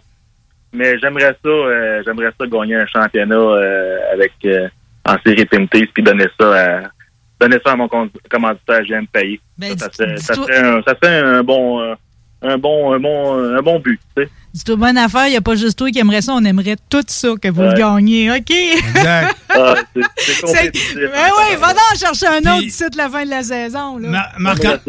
Mais j'aimerais ça, euh, j'aimerais ça gagner un championnat euh, avec euh, en série Pintis puis donner ça à donner ça à mon com- commanditaire GM Payet. Ben, ça, ça, serait- ça dis-toi- serait un, ça serait un bon euh, un bon un bon un bon but. tu sais. C'est une bonne affaire, il n'y a pas juste toi qui aimerait ça, on aimerait tout ça que vous le gagnez, OK? Exact. Ah, c'est-. Ben oui, va donc chercher un autre d'ici la fin de la saison. Là. Ma- Marc-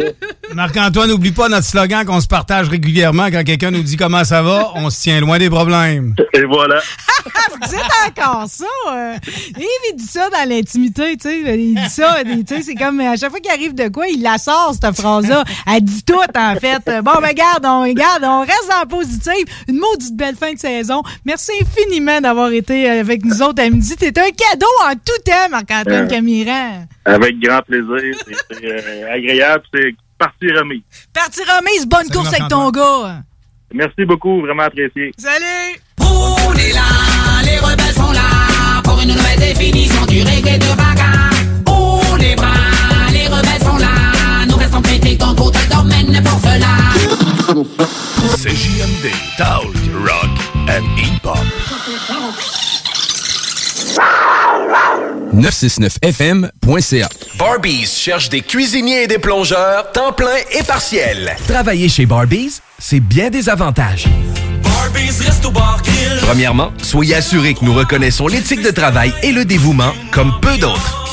Marc-Antoine, n'oublie pas notre slogan qu'on se partage régulièrement quand quelqu'un nous dit comment ça va, on se tient loin des problèmes. Et voilà. Vous dites encore ça. Euh, Yves, il dit ça dans l'intimité, tu sais. Il dit ça, tu sais, c'est comme à chaque fois qu'il arrive de quoi, il la sort, cette phrase-là. Elle dit tout, en fait. Bon, ben, garde, on, regarde, on reste dans le positif. Une maudite belle fin de saison. Merci infiniment d'avoir été avec nous autres à midi. T'es un cadeau en tout temps, Marc-Antoine Euh. Camiran. Avec grand plaisir. C'est euh, agréable. C'est partie remise. Parti remise, bonne Salut, course avec ton gars. Merci beaucoup. Vraiment apprécié. Salut! On est là, les rebelles sont là pour une nouvelle définition du reggae de bagarre. On les bras, les rebelles sont là. Nous restons pétés dans tout le domaine pour cela. CJMD, Talk, Rock and Hip-Hop. 969fm.ca. Barbies cherche des cuisiniers et des plongeurs, temps plein et partiel. Travailler chez Barbies, c'est bien des avantages. Premièrement, soyez assurés que nous reconnaissons l'éthique de travail et le dévouement comme peu d'autres.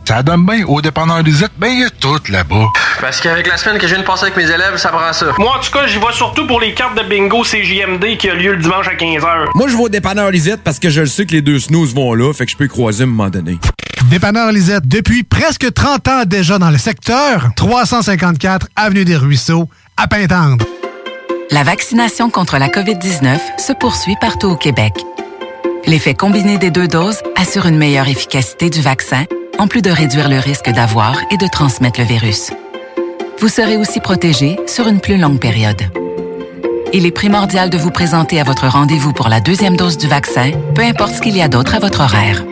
Ça donne bien au dépanneur Lisette, ben il y a tout là-bas. Parce qu'avec la semaine que je viens de passer avec mes élèves, ça prend ça. Moi, en tout cas, j'y vais surtout pour les cartes de bingo CJMD qui a lieu le dimanche à 15h. Moi, je vais au dépanneur Lisette parce que je le sais que les deux snooze vont là, fait que je peux y croiser à un moment donné. Dépanneur Lisette, depuis presque 30 ans déjà dans le secteur, 354 Avenue des Ruisseaux, à Pintendre. La vaccination contre la COVID-19 se poursuit partout au Québec. L'effet combiné des deux doses assure une meilleure efficacité du vaccin, en plus de réduire le risque d'avoir et de transmettre le virus. Vous serez aussi protégé sur une plus longue période. Il est primordial de vous présenter à votre rendez-vous pour la deuxième dose du vaccin, peu importe ce qu'il y a d'autre à votre horaire.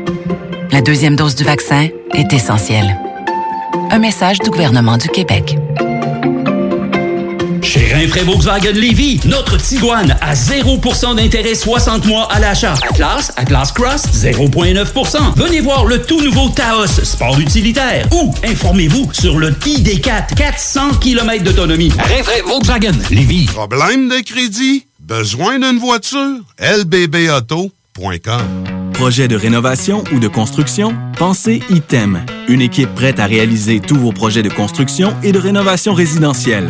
La deuxième dose du vaccin est essentielle. Un message du gouvernement du Québec. Rinfraie Volkswagen Lévy, notre Tiguan à 0% d'intérêt 60 mois à l'achat. Atlas, Atlas Cross, 0,9%. Venez voir le tout nouveau Taos, sport utilitaire. Ou informez-vous sur le ID4, 400 km d'autonomie. Rinfraie Volkswagen Lévy. Problème de crédit? Besoin d'une voiture? lbbauto.com Projet de rénovation ou de construction? Pensez ITEM. Une équipe prête à réaliser tous vos projets de construction et de rénovation résidentielle.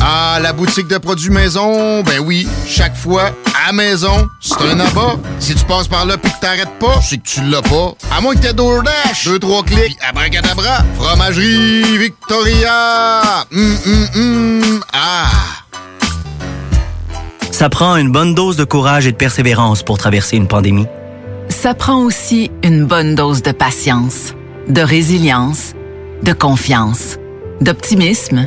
Ah, la boutique de produits maison, ben oui, chaque fois, à maison, c'est un abat. Si tu passes par là pis que t'arrêtes pas, c'est que tu l'as pas. À moins que t'aies DoorDash, deux, trois clics, pis abracadabra, fromagerie Victoria! Hum, hum, hum, ah! Ça prend une bonne dose de courage et de persévérance pour traverser une pandémie. Ça prend aussi une bonne dose de patience, de résilience, de confiance, d'optimisme,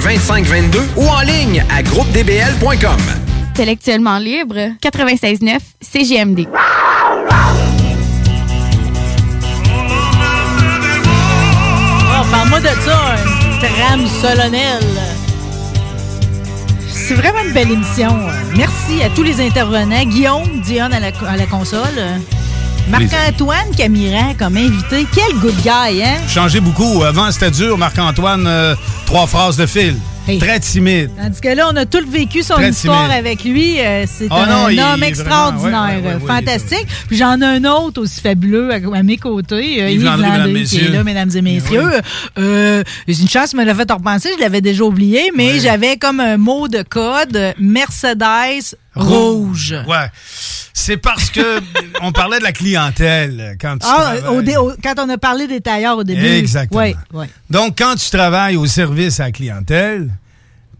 2522 ou en ligne à groupedbl.com. Intellectuellement libre, 96.9 CGMD. Oh, parle-moi de ça, un trame solennel. C'est vraiment une belle émission. Merci à tous les intervenants. Guillaume, Dionne à la, à la console. Marc-Antoine Camiran comme invité. Quel good guy, hein? Changé beaucoup. Avant, c'était dur, Marc-Antoine, euh, trois phrases de fil. Très timide. Tandis que là, on a tout vécu son Très histoire timide. avec lui. Euh, C'est Oh un non, homme extraordinaire, vraiment- ouais, ouais, ouais, fantastique. Puis j'en ai un autre aussi fabuleux à, à mes côtés, euh, Yves Landry, Landry, mesdames, qui est là, mesdames et messieurs. Euh, une chance, me l'a fait repenser, je l'avais déjà oublié, mais j'avais comme un mot de code, Mercedes rouge. Ouais. C'est parce que on parlait de la clientèle quand tu Ah, au dé- au- quand on a parlé des tailleurs au début. Exactement. Ouais, ouais. Donc, quand tu travailles au service à la clientèle,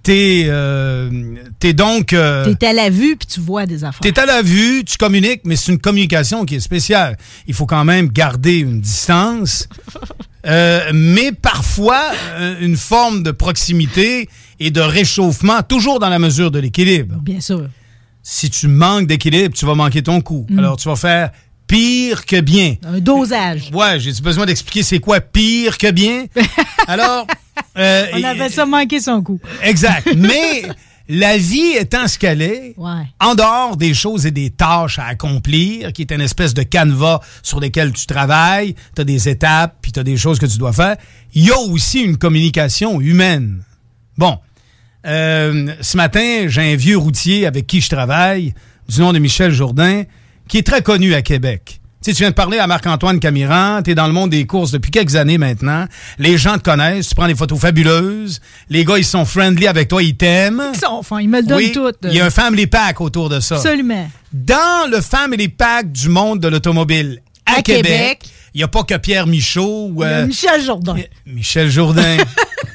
t'es euh, t'es donc... euh, T'es à la vue puis tu vois des affaires. T'es à la vue, tu communiques, mais c'est une communication qui est spéciale. Il faut quand même garder une distance, euh, mais parfois euh, une forme de proximité et de réchauffement, toujours dans la mesure de l'équilibre. Bien sûr. Si tu manques d'équilibre, tu vas manquer ton coup. Mm. Alors, tu vas faire pire que bien. Un dosage. Ouais, j'ai besoin d'expliquer c'est quoi pire que bien. Alors, euh, On avait ça manqué son coup. Exact. Mais la vie étant ce qu'elle est, Ouais. en dehors des choses et des tâches à accomplir, qui est une espèce de canevas sur lesquels tu travailles, tu as des étapes, puis tu as des choses que tu dois faire, il y a aussi une communication humaine. Bon, euh, ce matin, j'ai un vieux routier avec qui je travaille, du nom de Michel Jourdain, qui est très connu à Québec. Tu sais, tu viens de parler à Marc-Antoine Camiran, tu es dans le monde des courses depuis quelques années maintenant. Les gens te connaissent, tu prends des photos fabuleuses. Les gars, ils sont friendly avec toi, ils t'aiment. Ils sont fins, ils me le donnent Oui, tout. Il y a un family pack autour de ça. Absolument. Dans le family pack du monde de l'automobile à, À Québec, il n'y a pas que Pierre Michaud ou euh, Michel Jourdain. Michel Jourdain.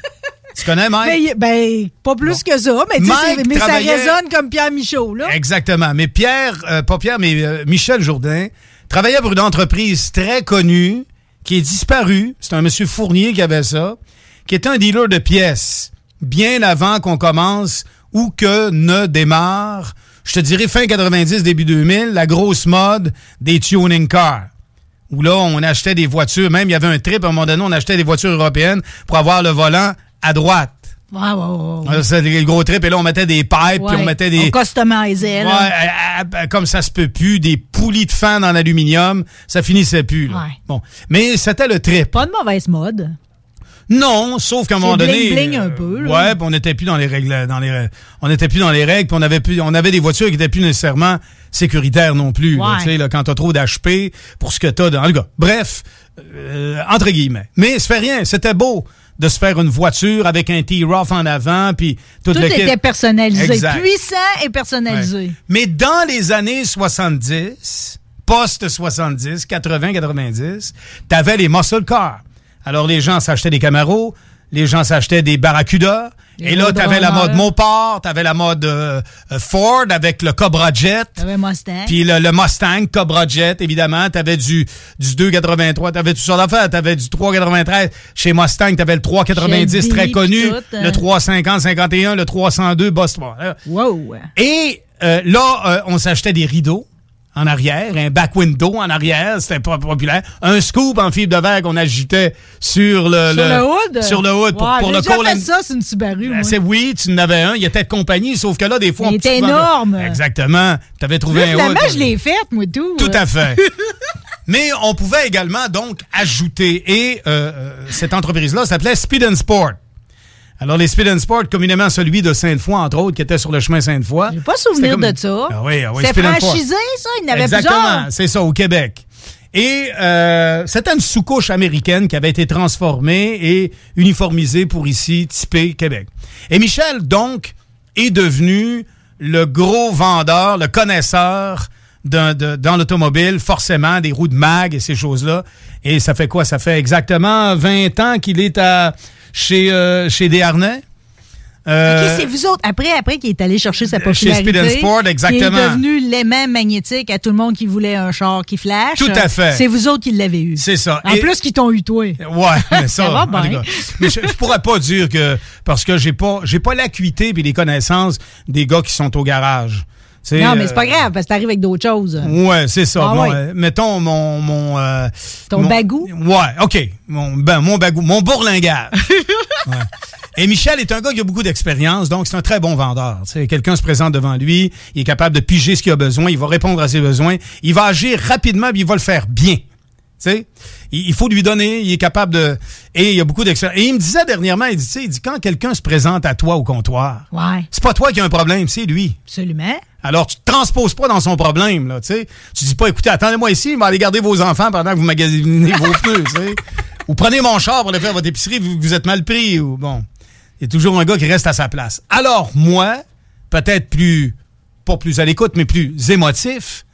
connais, Mike? Mais, ben, pas plus que ça, mais, Mike mais ça résonne comme Pierre Michaud, là. Exactement. Mais Pierre, euh, pas Pierre, mais euh, Michel Jourdain, travaillait pour une entreprise très connue qui est disparue. C'est un monsieur Fournier qui avait ça, qui était un dealer de pièces. Bien avant qu'on commence ou que ne démarre, je te dirais fin 90, début 2000, la grosse mode des tuning cars. Où là, on achetait des voitures, même il y avait un trip, à un moment donné, on achetait des voitures européennes pour avoir le volant à droite. Ouais. ouais. Ah, C'est le gros trip, et là, on mettait des pipes, puis on mettait des... On customisait, Ouais, à- à- comme ça se peut plus, des poulies de fan en aluminium, ça finissait plus. là. Ouais. Bon, mais c'était le trip. Pas de mauvaise mode. Non, sauf qu'à un C'est moment donné, bling-bling un euh, peu, là. ouais, on n'était plus dans les règles, dans les, on n'était plus dans les règles, puis on avait plus, on avait des voitures qui étaient plus nécessairement sécuritaires non plus. Ouais. tu sais, là, quand t'as trop d'HP pour ce que t'as dans le gars. Bref, euh, entre guillemets. Mais ça fait rien, c'était beau de se faire une voiture avec un T-Rough en avant, puis tout, Tout le kit. était personnalisé. Exact. Puissant et personnalisé. Ouais. Mais dans les années 70, post-70, 80-90, t'avais les muscle cars. Alors, les gens s'achetaient des Camaro, les gens s'achetaient des Barracuda, Les et là, t'avais la mode Mopar, t'avais la mode euh, euh, Ford avec le Cobra Jet. T'avais Mustang. Puis le, le Mustang, Cobra Jet, évidemment. T'avais du, du 2,83. T'avais toutes sortes d'affaires. T'avais du 3,93. Chez Mustang, t'avais le 3,90 Shelby, très connu. tout, hein. Le 350, 51, le 302, Boss. Wow. Et euh, là, euh, on s'achetait des rideaux en arrière, un back window en arrière, c'était pas populaire. Un scoop en fibre de verre qu'on agitait sur le, Sur le hood? Sur le hood pour, le déjà fait and- ça, c'est une Subaru, moi. c'est oui, tu en avais un, il était de compagnie, sauf que là, des fois, Il on était énorme. Exactement. Tu avais trouvé Là, un hood. je l'ai faite, moi, tout. Tout à fait. Mais on pouvait également donc ajouter, et euh, euh, cette entreprise-là s'appelait Speed and Sport. Alors, les Speed and Sport, communément celui de Sainte-Foy, entre autres, qui était sur le chemin Sainte-Foy. J'ai pas souvenir comme- de ça. Ah oui, ah oui, C'est franchisé, ça? Il y en avait Exactement, plusieurs? c'est ça, au Québec. Et euh, c'était une sous-couche américaine qui avait été transformée et uniformisée pour ici, typé Québec. Et Michel, donc, est devenu le gros vendeur, le connaisseur d'un- de- dans l'automobile, forcément, des roues de mag et ces choses-là. Et ça fait quoi? Ça fait exactement 20 ans qu'il est à, chez, euh, chez Desharnais. Euh, OK, c'est vous autres. Après, après qu'il est allé chercher sa chez popularité. Speed and Sport, exactement. Il est devenu l'aimant magnétique à tout le monde qui voulait un char qui flash. Tout à fait. C'est vous autres qui l'avez eu. C'est ça. En Et- plus, qu'ils t'ont eu, toi. Ouais, mais ça, Ça va en tout bien. cas. Mais je, je pourrais pas dire que parce que j'ai pas j'ai pas l'acuité et les connaissances des gars qui sont au garage. Non, mais euh, c'est pas grave, parce que t'arrives avec d'autres choses. Ouais, c'est ça. Ah Bon, ouais. euh, mettons mon mon euh, Ton mon- bagou? Ouais, OK. Mon ben mon bagou, mon bourlingage. Ouais. Et Michel est un gars qui a beaucoup d'expérience, donc c'est un très bon vendeur. Quelqu'un se présente devant lui, il est capable de piger ce qu'il a besoin, il va répondre à ses besoins, il va agir rapidement, puis il va le faire bien. Il faut lui donner, il est capable de... Et il y a beaucoup d'expérience. Et il me disait dernièrement, il dit, il dit, quand quelqu'un se présente à toi au comptoir, Ouais. c'est pas toi qui as un problème, c'est lui. Absolument. Alors, tu te transposes pas dans son problème, là, tu sais. Tu dis pas, écoutez, attendez-moi ici, il va aller garder vos enfants pendant que vous magasinez vos pneus. Ou prenez mon char pour aller faire votre épicerie, vous, vous êtes mal pris, ou bon. Il y a toujours un gars qui reste à sa place. Alors, moi, peut-être plus, pas plus à l'écoute, mais plus émotif,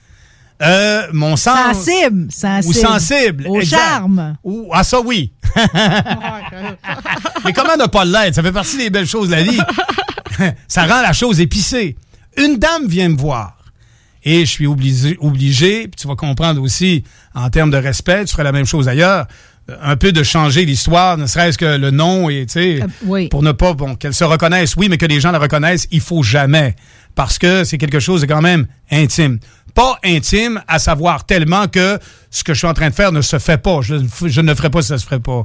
euh, mon sens... Sensible. Sensible. Ou sensible. Au exact. charme. Ou, ah, ça, oui. Mais comment ne pas l'être? Ça fait partie des belles choses de la vie. ça rend la chose épicée. Une dame vient me voir. Et je suis obligé, obligé, puis tu vas comprendre aussi, en termes de respect, tu ferais la même chose ailleurs, euh, un peu de changer l'histoire, ne serait-ce que le nom, et tu sais, Euh, oui. pour ne pas, bon, qu'elle se reconnaisse, oui, mais que les gens la reconnaissent, il faut jamais. Parce que c'est quelque chose de quand même intime. Pas intime, à savoir tellement que ce que je suis en train de faire ne se fait pas. Je, je ne ferai pas si ça se ferait pas.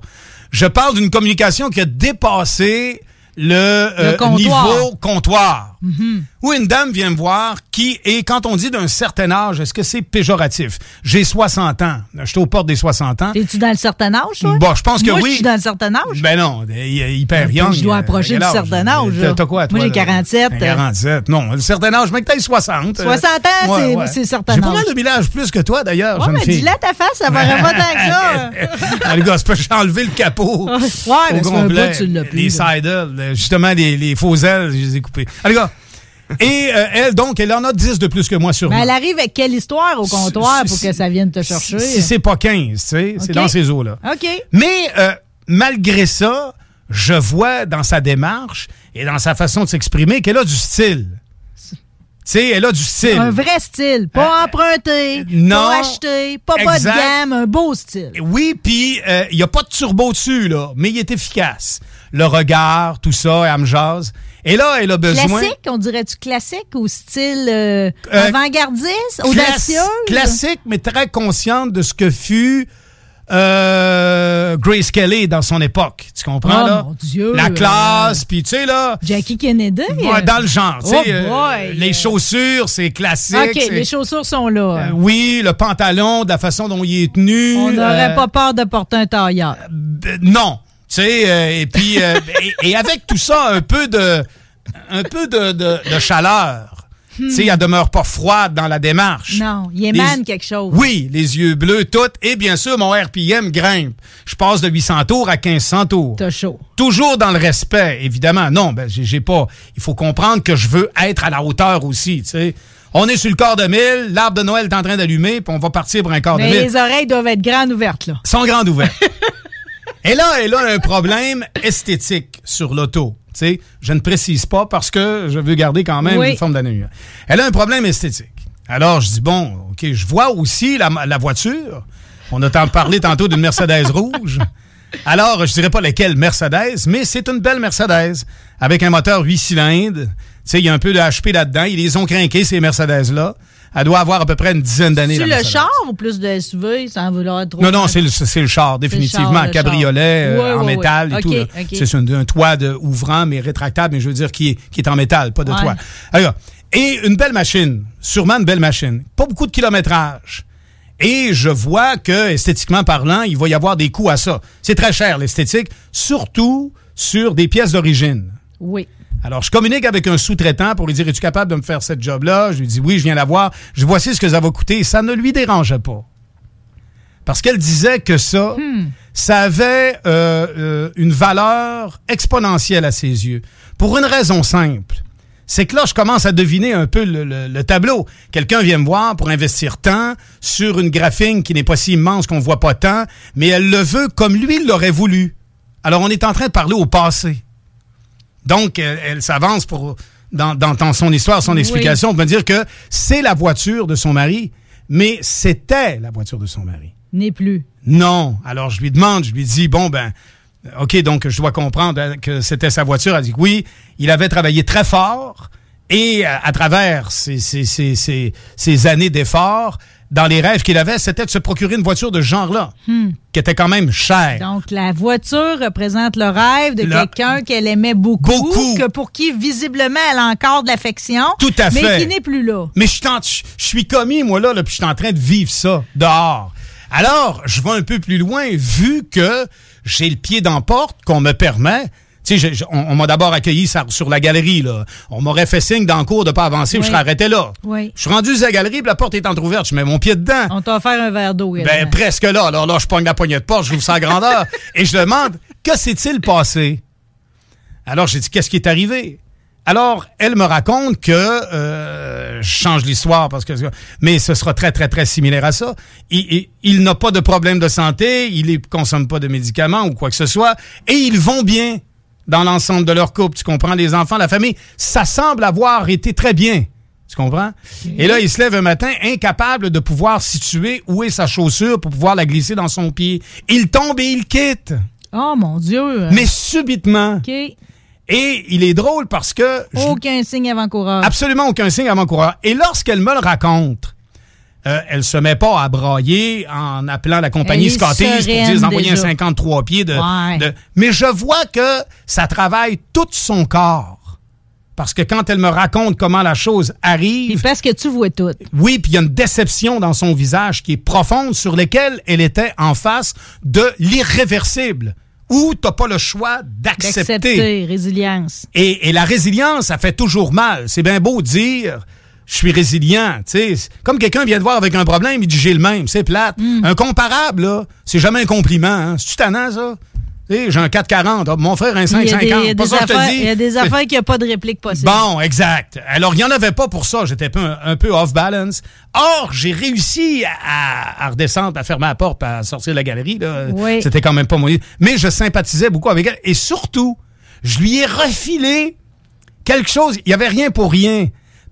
Je parle d'une communication qui a dépassé le, euh, comptoir. niveau comptoir. Mhm. Ou une dame vient me voir qui, et quand on dit d'un certain âge, est-ce que c'est péjoratif? J'ai 60 ans. Je suis aux portes des 60 ans. Es-tu dans le certain âge, toi? Bon, je pense que Moi, oui. Je suis dans le certain âge. Ben non, il est hyper Ben, young. je dois approcher du âge? certain âge, T'as- quoi, toi? Moi, j'ai là? 47. 47. Non, le certain âge, mec, t'as 60. 60 ans, Ouais, c'est- ouais. certain J'ai pas mal âge. de village plus que toi, d'ailleurs, Ouais, mais à ta face, ça va pas tant que ça. Ah, les gars, que j'ai enlevé le capot. Ouais, au mais c'est un complet. bout, tu l'as plus, Les sidles, le- justement, les, les faux ailes, je les ai coupés. Allez, gars. Et euh, elle, donc, elle en a 10 de plus que moi sur Mais elle arrive avec quelle histoire au comptoir pour que ça vienne te chercher? Si c'est pas 15, tu sais, c'est dans ces eaux-là. OK. Mais euh, malgré ça, je vois dans sa démarche et dans sa façon de s'exprimer qu'elle a du style. Tu sais, elle a du style. Un vrai style. Pas emprunté, Euh, non. pas acheté, pas bas de gamme, un beau style. Oui, puis euh, il n'y a pas de turbo dessus, là, mais il est efficace. Le regard, tout ça, elle me jase. Et là, elle a besoin... Classique, on dirait-tu classique au style euh, Euh, avant-gardiste, audacieuse? Classique, mais très consciente de ce que fut euh, Grace Kelly dans son époque. Tu comprends, Oh, là? mon Dieu. La classe, puis tu sais, là... Jackie Kennedy? Ouais, dans le genre, tu sais, Oh boy. les chaussures, c'est classique. OK, les chaussures sont là. Oui, le pantalon, de la façon dont il est tenu. on n'aurait pas peur de porter un tailleur. non. Tu sais, euh, et puis, euh, et, et avec tout ça, un peu de, un peu de, de- de chaleur. Tu sais, elle demeure pas froide dans la démarche. Non, il émane Les- quelque chose. Oui, les yeux bleus, tout. Et bien sûr, mon RPM grimpe. Je passe de 800 tours à 1500 tours. T'as chaud. Toujours dans le respect, évidemment. Non, ben, j'ai pas. Il faut comprendre que je veux être à la hauteur aussi, tu sais. On est sur le quart de mille, l'arbre de Noël est en train d'allumer, puis on va partir pour un quart de Mais mille. les oreilles doivent être grandes ouvertes, là. Sont grandes ouvertes. Et là, elle a un problème esthétique sur l'auto. Je ne précise pas parce que je veux garder quand même Oui. une forme d'anonymat. Elle a un problème esthétique. Alors, je dis, bon, OK, je vois aussi la, la voiture. On a tant parlé tantôt d'une Mercedes rouge. Alors, je dirais pas laquelle Mercedes, mais c'est une belle Mercedes avec un moteur 8 cylindres. Tu sais, il y a un peu de HP là-dedans. Ils les ont crinqués, ces Mercedes-là. Elle doit avoir à peu près une dizaine d'années. La le char ou plus de SUV sans vouloir trop. Non, non, c'est le, c'est le char, définitivement. char, le cabriolet char. euh, en métal et tout. C'est un, un toit de, ouvrant, mais rétractable, mais je veux dire qui est, qui est en métal, pas de Ouais. toit. Alors, et une belle machine, sûrement une belle machine. Pas beaucoup de kilométrage. Et je vois que, esthétiquement parlant, il va y avoir des coûts à ça. C'est très cher, l'esthétique, surtout sur des pièces d'origine. Oui. Alors, je communique avec un sous-traitant pour lui dire Es-tu capable de me faire cette job-là? Je lui dis Oui, je viens la voir. Je Voici ce que ça va coûter. Ça ne lui dérangeait pas. Parce qu'elle disait que ça, ça avait euh, euh, une valeur exponentielle à ses yeux. Pour une raison simple. C'est que là, je commence à deviner un peu le, le- le tableau. Quelqu'un vient me voir pour investir tant sur une graphine qui n'est pas si immense qu'on voit pas tant, mais elle le veut comme lui l'aurait voulu. Alors, on est en train de parler au passé. Donc, elle, elle s'avance pour dans, dans- dans son histoire, son Oui. explication, pour me dire que c'est la voiture de son mari, mais c'était la voiture de son mari. N'est plus. Non. Alors, je lui demande, je lui dis, bon, ben, OK, donc je dois comprendre que c'était sa voiture. Elle dit que oui, il avait travaillé très fort et euh, à travers ces, ces- ces- ces- ces années d'efforts, dans les rêves qu'il avait, c'était de se procurer une voiture de ce genre-là, Hmm. qui était quand même chère. Donc, la voiture représente le rêve de quelqu'un qu'elle aimait beaucoup, Beaucoup. que pour qui, visiblement, elle a encore de l'affection. Tout à mais fait. qui n'est plus là. Mais je suis en- je je suis commis, moi, là, là puis je suis en train de vivre ça dehors. Alors, je vais un peu plus loin, vu que j'ai le pied dans la porte qu'on me permet. Tu sais, on, on m'a d'abord accueilli sur, sur la galerie, là. On m'aurait fait signe dans le cours de pas avancer, puis je Oui. serais arrêté là. Oui. Je suis rendu sur la galerie, puis la porte est entrouverte. Je mets mon pied dedans. On t'a offert un verre d'eau. Ben, presque là. Alors là, je pogne la poignée de porte, je l'ouvre sa grandeur. et je demande, que s'est-il passé? Alors, j'ai dit, qu'est-ce qui est arrivé? Alors, elle me raconte que, euh, je change l'histoire parce que, mais ce sera très, très, très similaire à ça. Il, il- il n'a pas de problème de santé, il ne consomme pas de médicaments ou quoi que ce soit, et ils vont bien dans l'ensemble de leur couple. Tu comprends? Les enfants, la famille, ça semble avoir été très bien. Tu comprends? Et là, il se lève un matin incapable de pouvoir situer où est sa chaussure pour pouvoir la glisser dans son pied. Il tombe et il quitte. Oh, mon Dieu. Mais subitement. Et il est drôle parce que je- Aucun signe avant-coureur. absolument aucun signe avant-coureur. Et lorsqu'elle me le raconte, euh, elle se met pas à brailler en appelant la compagnie Scottish pour dire d'envoyer un déjà. 53 pieds de, Ouais. de- Mais je vois que ça travaille tout son corps Parce que quand elle me raconte comment la chose arrive... Puis parce que tu vois tout. Oui, puis il y a une déception dans son visage qui est profonde sur laquelle elle était en face de l'irréversible. Où t'as pas le choix d'accepter. D'accepter, résilience. Et, et la résilience, ça fait toujours mal. C'est bien beau dire je suis résilient, tu sais. Comme quelqu'un vient te voir avec un problème, il dit j'ai le même, c'est plate. Un comparable, là, c'est jamais un compliment. Hein. C'est-tu tannant, ça? J'ai un 440, ah, mon frère un Il y a des- 550. il y a des affaires- qui n'ont pas de réplique possible. Bon, exact. Alors, il n'y en avait pas pour ça. J'étais un peu, un peu off balance. Or, j'ai réussi à, à redescendre, à fermer la porte, à sortir de la galerie. Oui. C'était quand même pas mon... Mais je sympathisais beaucoup avec elle. Et surtout, je lui ai refilé quelque chose. Il n'y avait rien pour rien.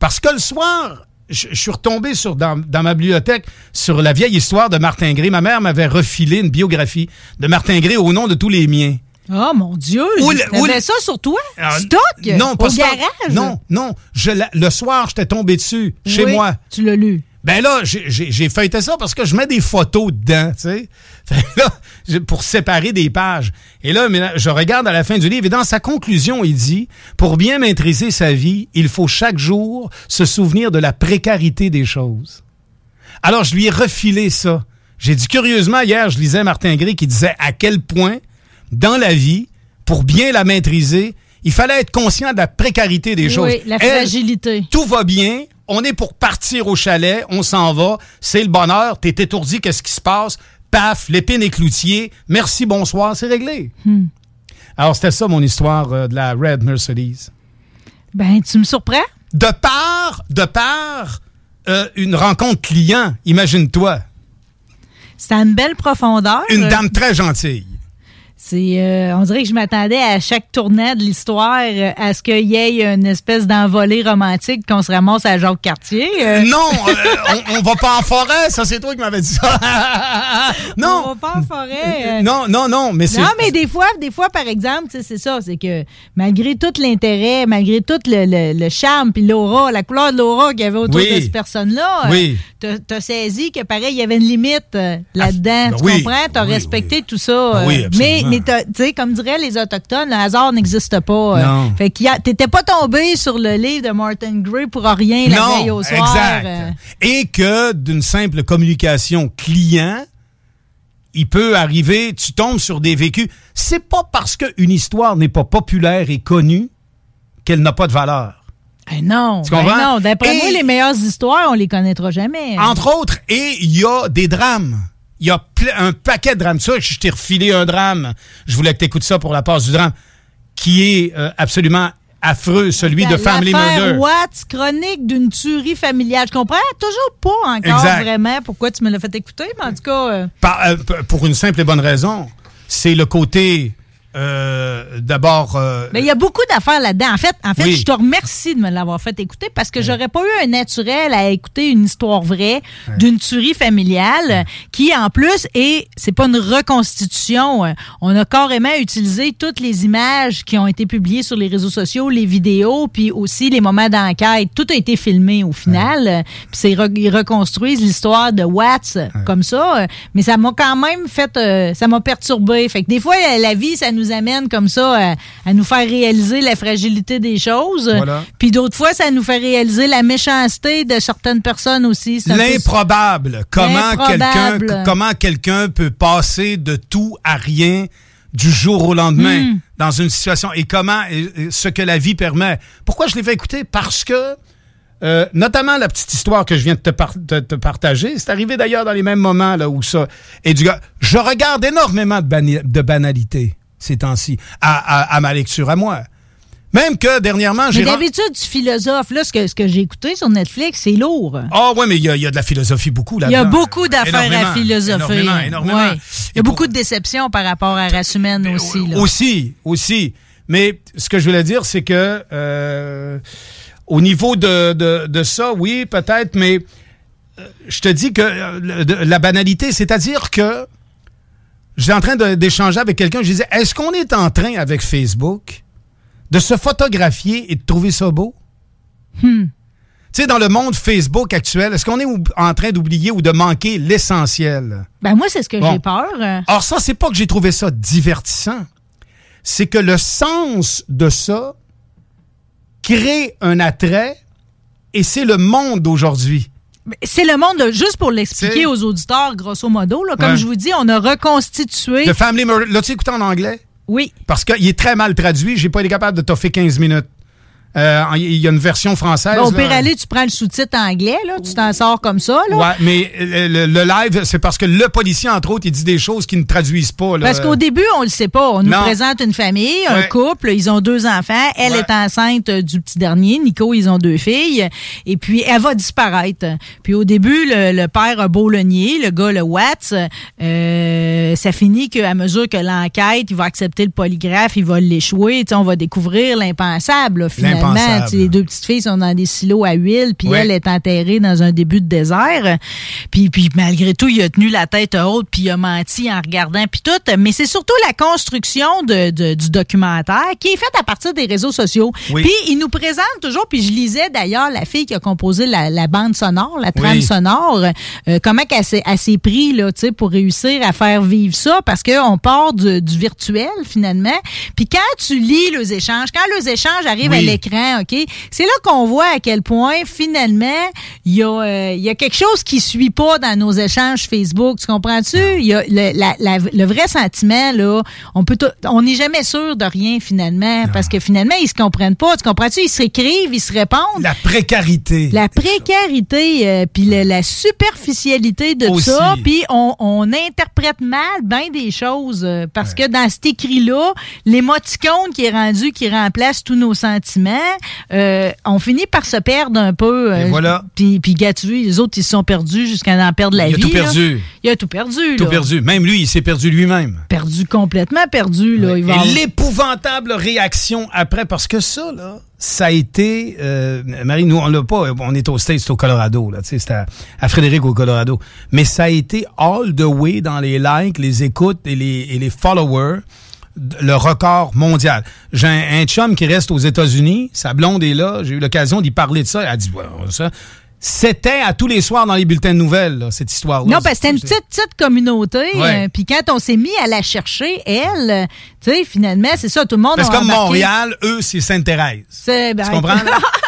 Parce que le soir, je, je suis retombé sur, dans, dans ma bibliothèque sur la vieille histoire de Martin Gray. Ma mère m'avait refilé une biographie de Martin Gray au nom de tous les miens. Oh mon Dieu! Où le- ça sur toi? Stock? Non, pas Au garage? Non, non. Je le soir, j'étais tombé dessus, chez moi. Tu l'as lu. Ben là, j'ai- feuilleté ça parce que je mets des photos dedans, tu sais. Fait là, pour séparer des pages. Et là, je regarde à la fin du livre et dans sa conclusion, il dit, pour bien maîtriser sa vie, il faut chaque jour se souvenir de la précarité des choses. Alors, je lui ai refilé ça. J'ai dit, curieusement, hier, je lisais Martin Gray qui disait à quel point, dans la vie, pour bien la maîtriser, il fallait être conscient de la précarité des choses. Oui, la Elle, fragilité. tout va bien, on est pour partir au chalet, on s'en va, c'est le bonheur, t'es étourdi, qu'est-ce qui se passe? Paf, l'épine et cloutier, merci, bonsoir, c'est réglé. Hmm. Alors, c'était ça mon histoire euh, de la Red Mercedes. Ben, tu me surprends? De part, de part, euh, une rencontre client, imagine-toi. C'est à une belle profondeur. Une dame très gentille. C'est, euh, on dirait que je m'attendais à chaque tournant de l'histoire euh, à ce qu'il y ait une espèce d'envolée romantique qu'on se ramasse à Jacques Cartier. euh. Non, euh, on, on va pas en forêt, ça c'est toi qui m'avais dit ça. non. On va pas en forêt. Non, non, non, mais c'est... Non, mais des fois, des fois, par exemple, c'est ça, c'est que malgré tout l'intérêt, malgré tout le, le- le charme, puis l'aura, la couleur de l'aura qu'il y avait autour Oui. de cette personne-là, Oui. t'as- saisi que pareil, il y avait une limite là-dedans. ben tu oui, comprends? T'as respecté tout ça. Ben euh, oui, absolument. mais t'as- tu sais, comme diraient les Autochtones, le hasard n'existe pas. euh. Non. Fait que t'étais pas tombé sur le livre de Martin Gray pour rien la veille au soir. exact. euh. Et que d'une simple communication client, il peut arriver, tu tombes sur des vécus. C'est pas parce qu'une histoire n'est pas populaire et connue qu'elle n'a pas de valeur. Eh non, Tu ben comprends? non. D'après moi, les meilleures histoires, on les connaîtra jamais. Entre autres, et il y a des drames. Il y a un paquet de drames. Ça, je t'ai refilé un drame. Je voulais que tu écoutes ça pour la passe du drame, qui est euh, absolument affreux, celui de Family Murder. Watts, chronique d'une tuerie familiale. Je comprends toujours pas encore Exact. vraiment pourquoi tu me l'as fait écouter, mais en tout cas, euh, Par- euh, pour une simple et bonne raison. C'est le côté, euh, d'abord... euh, mais il y a beaucoup d'affaires là-dedans. En fait, en fait, Oui. je te remercie de me l'avoir fait écouter parce que j'aurais pas eu un naturel à écouter une histoire vraie d'une tuerie familiale qui, en plus, est, c'est pas une reconstitution. On a carrément utilisé toutes les images qui ont été publiées sur les réseaux sociaux, les vidéos, puis aussi les moments d'enquête. Tout a été filmé au final. Puis c'est re- ils reconstruisent l'histoire de Watts comme ça. Mais ça m'a quand même fait, euh, ça m'a perturbé. Fait que des fois, la vie, ça nous amène comme ça à, à nous faire réaliser la fragilité des choses. Voilà. Puis d'autres fois, ça nous fait réaliser la méchanceté de certaines personnes aussi. Peu- L'improbable. Comment quelqu'un, comment quelqu'un peut passer de tout à rien du jour au lendemain Mm. dans une situation? Et comment et- ce que la vie permet? Pourquoi je l'ai fait écouter? Parce que euh, notamment la petite histoire que je viens de te, par- de te partager, c'est arrivé d'ailleurs dans les mêmes moments là où ça. Et du gars, je regarde énormément de banalités ces temps-ci à, à- à ma lecture à moi. Même que dernièrement, Mais j'ai ren- d'habitude, du philosophe, là, ce que, ce que j'ai écouté sur Netflix, c'est lourd. Ah ouais, mais il y, a- il y a de la philosophie beaucoup Il y a beaucoup d'affaires à philosopher. Énormément, énormément. Ouais. Il y a beaucoup de déceptions par rapport à la race humaine aussi. là. Aussi, aussi. Mais ce que je voulais dire, c'est que euh, au niveau de, de, de ça, oui, peut-être, mais euh, je te dis que euh, de- la banalité, c'est-à-dire que j'étais en train d'échanger avec quelqu'un, je disais, est-ce qu'on est en train, avec Facebook, de se photographier et de trouver ça beau? Hmm. Tu sais, dans le monde Facebook actuel, est-ce qu'on est en train d'oublier ou de manquer l'essentiel? Ben moi, c'est ce que Bon. j'ai peur. Alors ça, c'est pas que j'ai trouvé ça divertissant. C'est que le sens de ça crée un attrait et c'est le monde d'aujourd'hui. C'est le monde, juste pour l'expliquer aux auditeurs, grosso modo. Là, comme Ouais. je vous dis, on a reconstitué. The Family Murder. L'as-tu écouté en anglais? Oui. Parce qu'il est très mal traduit. J'ai pas été capable de toffer 15 minutes. Euh, Il y a une version française. Bon, au pire aller, tu prends le sous-titre anglais, là, tu t'en sors comme ça. Là. Ouais, mais le, le- live, c'est parce que le policier, entre autres, il dit des choses qui ne traduisent pas. là. Parce qu'au début, on le sait pas. On nous présente une famille, un couple, ils ont deux enfants. Elle Ouais. est enceinte euh, du petit dernier. Nico, ils ont deux filles. Et puis, elle va disparaître. Puis au début, le, le père a beau le nier, le gars, le Watts, euh, ça finit qu'à mesure que l'enquête, il va accepter le polygraphe, il va l'échouer. On va découvrir l'impensable, là, finalement. L'impensable. Tu sais, Les deux petites filles sont dans des silos à huile, puis Ouais. elle est enterrée dans un début de désert. Puis, puis malgré tout, il a tenu la tête haute, puis il a menti en regardant, puis tout. Mais c'est surtout la construction de, de- du documentaire qui est faite à partir des réseaux sociaux. Oui. Puis il nous présente toujours, puis je lisais d'ailleurs la fille qui a composé la, la bande sonore, la trame Oui. sonore, euh, comment qu'elle s'est elle s'est pris là, tu sais, pour réussir à faire vivre ça, parce qu'on part du, du virtuel finalement. Puis quand tu lis les échanges, quand les échanges arrivent à Oui. Ok, c'est là qu'on voit à quel point finalement il y a euh, il y a quelque chose qui suit pas dans nos échanges Facebook. Tu comprends-tu? Il y a le, la- la- le vrai sentiment là, on peut on n'est jamais sûr de rien finalement parce que finalement ils se comprennent pas. Tu comprends-tu? Ils s'écrivent, ils se répondent. La précarité. La précarité, euh, puis la superficialité de Aussi. ça, puis on, on interprète mal bien des choses euh, parce que dans cet écrit-là, l'émoticône qui est rendu, qui remplace tous nos sentiments, euh, on finit par se perdre un peu. euh, Et voilà. Puis, puis les autres, ils se sont perdus jusqu'à en perdre la Il a vie. tout là. perdu. Il a tout perdu. Tout là. perdu. Même lui, il s'est perdu lui-même. Perdu complètement perdu. Là. Il va Et avoir- l'épouvantable réaction après, parce que ça, là, ça a été. euh, Marie, nous, on l'a pas. On est au States, c'est au Colorado, là. Tu sais, c'est à, à Frédéric au Colorado. Mais ça a été all the way dans les likes, les écoutes et les, et les followers. Le record mondial. J'ai un, un chum qui reste aux États-Unis. Sa blonde est là. J'ai eu l'occasion d'y parler de ça. Elle a dit, ouais, ça. C'était à tous les soirs dans les bulletins de nouvelles, là, cette histoire-là. Non, parce que c'était une petite, petite communauté. Ouais. euh, Puis quand on s'est mis à la chercher, elle, euh, tu sais, finalement, c'est ça, tout le monde que comme embarqué. Montréal, eux, c'est Sainte-Thérèse. C'est, ben, Tu comprends?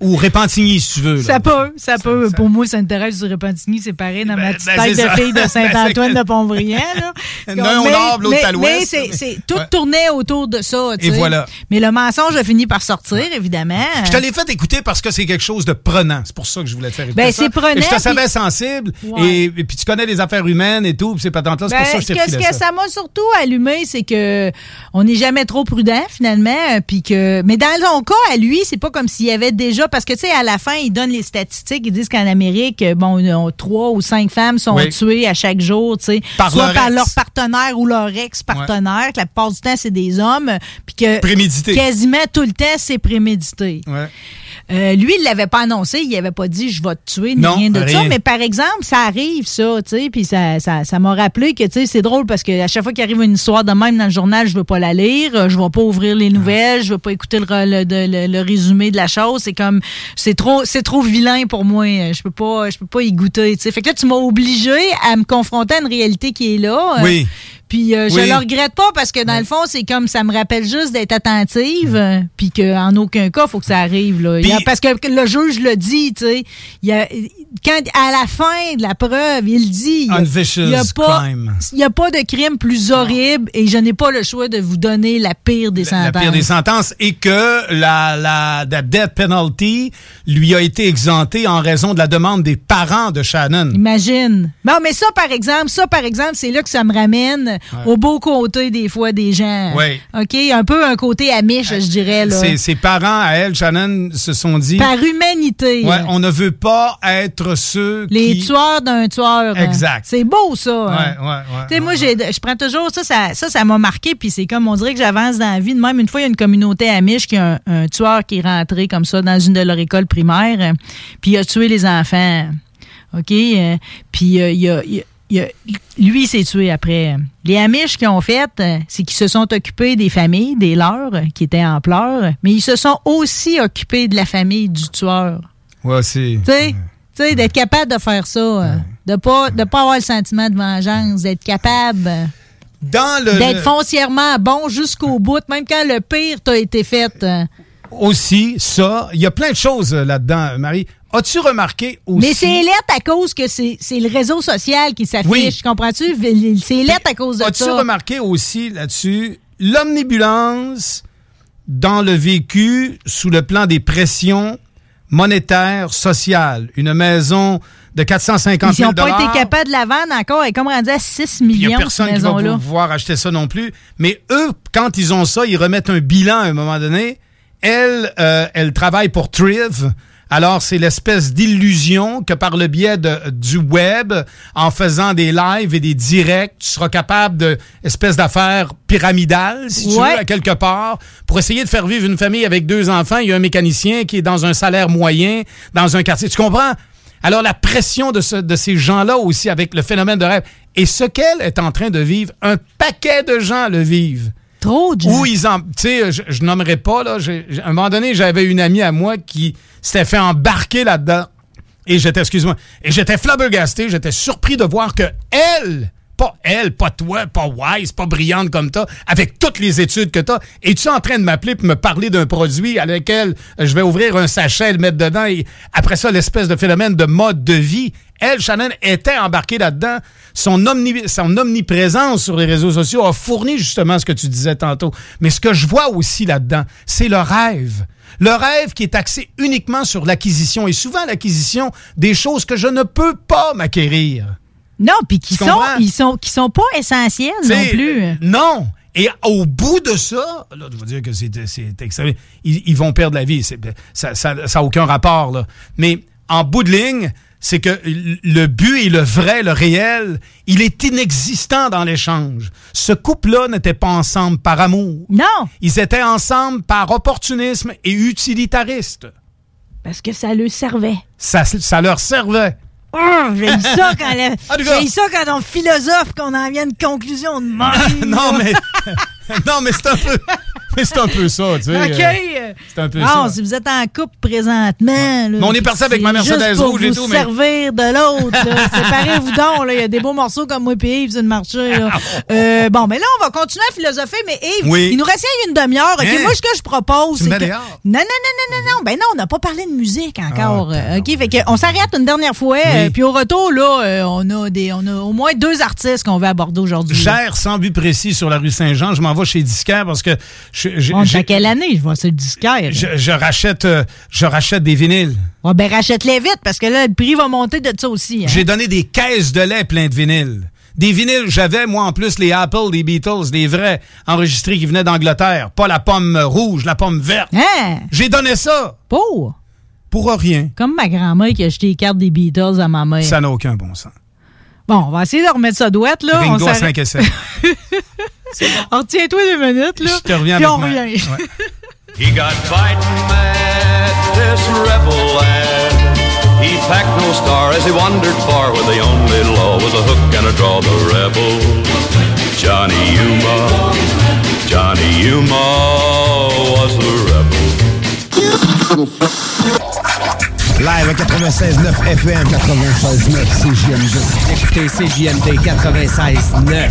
Ou Repentigny, si tu veux. là. Ça peut, ça peut. Pour moi, Sainte-Thérèse du Repentigny, c'est pareil dans ma petite ben, tête c'est de ça. fille de Saint-Antoine Ben, de Pontbriand. là. L'un au Mais- nord, l'autre mais- à l'ouest. Mais c'est, c'est- tout Ouais. tournait autour de ça. tu Et sais. voilà. Mais le mensonge a fini par sortir, évidemment. Je te l'ai fait écouter parce que c'est quelque chose de prenant. C'est pour ça que je voulais te faire écouter. Ben, ça. c'est prenant, Et je te savais sensible. Ouais. Et, et puis tu connais les affaires humaines et tout. Puis c'est Ben, pour ça que je t'ai ce que ça. ça m'a surtout allumé, c'est que on n'est jamais trop prudent finalement, puis que mais dans son cas à lui, c'est pas comme s'il y avait déjà parce que tu sais à la fin ils donnent les statistiques, ils disent qu'en Amérique, euh, bon, on- trois ou cinq femmes sont Oui. tuées à chaque jour, tu sais, Par soit leur par ex. leur partenaire ou leur ex-partenaire, que la plupart du temps c'est des hommes, puis que Prémédité. quasiment tout le temps c'est prémédité. Ouais. Euh, lui, il l'avait pas annoncé, il avait pas dit je vais te tuer ni Non, rien de rien. ça, mais par exemple, ça arrive ça, tu sais, puis ça ça ça m'a rappelé que tu sais c'est drôle parce que à chaque fois qu'il arrive une histoire de même dans le journal, je veux pas la lire, euh, je vais pas ouvrir les nouvelles, je veux pas écouter le, le, le- le résumé de la chose, c'est comme c'est trop c'est trop vilain pour moi, je peux pas je peux pas y goûter, tu sais. Fait que là tu m'as obligé à me confronter à une réalité qui est là. euh, Oui. Puis euh, je Oui. le regrette pas parce que dans le fond, c'est comme ça me rappelle juste d'être attentive, euh, puis qu'en aucun cas, faut que ça arrive. Là. Il a- parce que le juge le dit, tu sais. il a- Quand à la fin de la preuve, il dit. il y a- Unvicious il y a n'y a pas de crime plus horrible et je n'ai pas le choix de vous donner la pire des La sentences. pire des sentences et que la, la, la death penalty lui a été exemptée en raison de la demande des parents de Shannon. Imagine. Non, mais ça, par exemple, ça, par exemple, c'est là que ça me ramène au beau côté des fois des gens. Oui. OK? Un peu un côté amiche, je dirais, là. Ses, ses parents à elle, Shannon, se sont dit... Par humanité. Ouais, on ne veut pas être ceux Les qui... tueurs d'un tueur. hein. Exact. C'est beau, ça. hein. Ouais, ouais, ouais. Tu sais, moi, j'ai- je prends toujours ça, ça, ça, m'a marqué, puis c'est comme, on dirait que j'avance dans la vie. De même, une fois, il y a une communauté amiche qui a un, un tueur qui est rentré comme ça dans une de leurs écoles primaires, puis il a tué les enfants. OK? Euh, Puis euh, il a- il a- il a- lui, il s'est tué après. Les Amish qui ont fait, euh, c'est qu'ils se sont occupés des familles, des leurs, euh, qui étaient en pleurs, mais ils se sont aussi occupés de la famille du tueur. Ouais, c'est... Tu sais, d'être capable de faire ça, euh, de pas de pas avoir le sentiment de vengeance, d'être capable Dans le... d'être foncièrement bon jusqu'au bout, même quand le pire t'a été fait. aussi ça. Il y a plein de choses là-dedans, Marie. As-tu remarqué aussi... Mais c'est lettre à cause que c'est le réseau social qui s'affiche. Oui. Comprends-tu? C'est lettre à cause de As-tu ça. remarqué aussi là-dessus l'omnibulance dans le vécu sous le plan des pressions monétaires, sociales? Une maison de 450 Ils 000 n'ont pas été capables de la vendre encore. Elle est comme rendue à 6 il n'y millions, a personne qui va pouvoir acheter ça non plus. Mais eux, quand ils ont ça, ils remettent un bilan à un moment donné. Elle, euh, elle travaille pour Triv. Alors, c'est l'espèce d'illusion que par le biais de, du web, en faisant des lives et des directs, tu seras capable de espèce d'affaires pyramidale, si tu veux, à quelque part, pour essayer de faire vivre une famille avec deux enfants. Il y a un mécanicien qui est dans un salaire moyen, dans un quartier. Tu comprends? Alors, la pression de, ce- de ces gens-là aussi avec le phénomène de rêve. Et ce qu'elle est en train de vivre, un paquet de gens le vivent. Trop de Où ils en. Tu sais, je, je pas, là. à un moment donné, j'avais une amie à moi qui s'était fait embarquer là-dedans. Et j'étais, excuse-moi, et j'étais flabbergasté, j'étais surpris de voir que elle, pas elle, pas toi, pas wise, pas brillante comme toi, avec toutes les études que t'as, es-tu en train de m'appeler pour me parler d'un produit à lequel je vais ouvrir un sachet, le mettre dedans, et après ça, l'espèce de phénomène de mode de vie? Elle, Shannon, était embarquée là-dedans. Son, omni- son omniprésence sur les réseaux sociaux a fourni justement ce que tu disais tantôt. Mais ce que je vois aussi là-dedans, c'est le rêve. Le rêve qui est axé uniquement sur l'acquisition et souvent l'acquisition des choses que je ne peux pas m'acquérir. Non, puis qui sont, comprends? ils sont, qui sont pas essentiels non plus. euh, Non. Et au bout de ça, là, je veux dire que c'est c'est extrême. Ils, ils vont perdre la vie. C'est- Ça n'a ça, a aucun rapport. Là. Mais en bout de ligne, c'est que le but et le vrai, le réel, il est inexistant dans l'échange. Ce couple-là n'était pas ensemble par amour. Non. Ils étaient ensemble par opportunisme et utilitariste. Parce que ça le servait. Ça, ça leur servait. Oh, j'ai ça quand Ah, ça quand on philosophe qu'on en vient à une conclusion de même. non, mais, non, mais c'est un peu, c'est un peu ça, tu sais. OK. euh, C'est un peu non, ça. si vous êtes en couple présentement. Là, Mais on est parti avec ma Mercedes rouge et vous tout, mais- servir de l'autre. là. Séparez-vous donc. là. Il y a des beaux morceaux comme moi et Yves le marché. là. Euh, bon, mais là, on va continuer à philosopher. Mais Yves, Oui. il nous reste une demi-heure. OK, Hein? moi, ce que je propose, Tu c'est que... Non, non, non, non, non, non. Ben non, on n'a pas parlé de musique encore. Ah, euh, OK, fait que on s'arrête une dernière fois. euh, Puis au retour, là, euh, on, a des, on a au moins deux artistes qu'on veut aborder aujourd'hui. Gère sans but précis sur la rue Saint-Jean. Je m'en vais chez Disquaire parce que je, je- à quelle année? Je vois le disquaire. je, je rachète, euh, je rachète des vinyles. Ouais, ben rachète-les vite parce que là, le prix va monter de ça aussi. hein. J'ai donné des caisses de lait plein de vinyles. Des vinyles, j'avais moi en plus les Apple, les Beatles, les vrais enregistrés qui venaient d'Angleterre. Pas la pomme rouge, la pomme verte. Hein? J'ai donné ça. Pour? Pour rien. Comme ma grand-mère qui a acheté les cartes des Beatles à ma mère. Ça n'a aucun bon sens. Bon, on va essayer de remettre ça douette, là. Ringo on à s'arrête- 5 et 7. Alors, tiens-toi deux minutes, là. Je te reviens puis avec on ma- revient. Ouais. He got fighting mad, this rebel lad. He packed no star as he wandered far, where the only law was a hook and a draw. The rebel, Johnny Yuma, Johnny Yuma was the rebel. Live à 96.9 FM, 96.9 CJMD. Écoutez CJMD 96.9.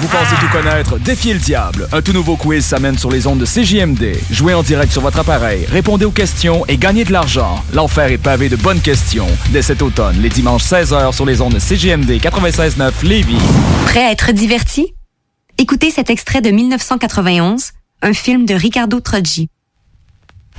Vous pensez tout connaître? Défiez le diable. Un tout nouveau quiz s'amène sur les ondes de CJMD. Jouez en direct sur votre appareil, répondez aux questions et gagnez de l'argent. L'enfer est pavé de bonnes questions. Dès cet automne, les dimanches 16h sur les ondes de CJMD 96.9 Lévis. Prêt à être diverti? Écoutez cet extrait de 1991, un film de Ricardo Troggi.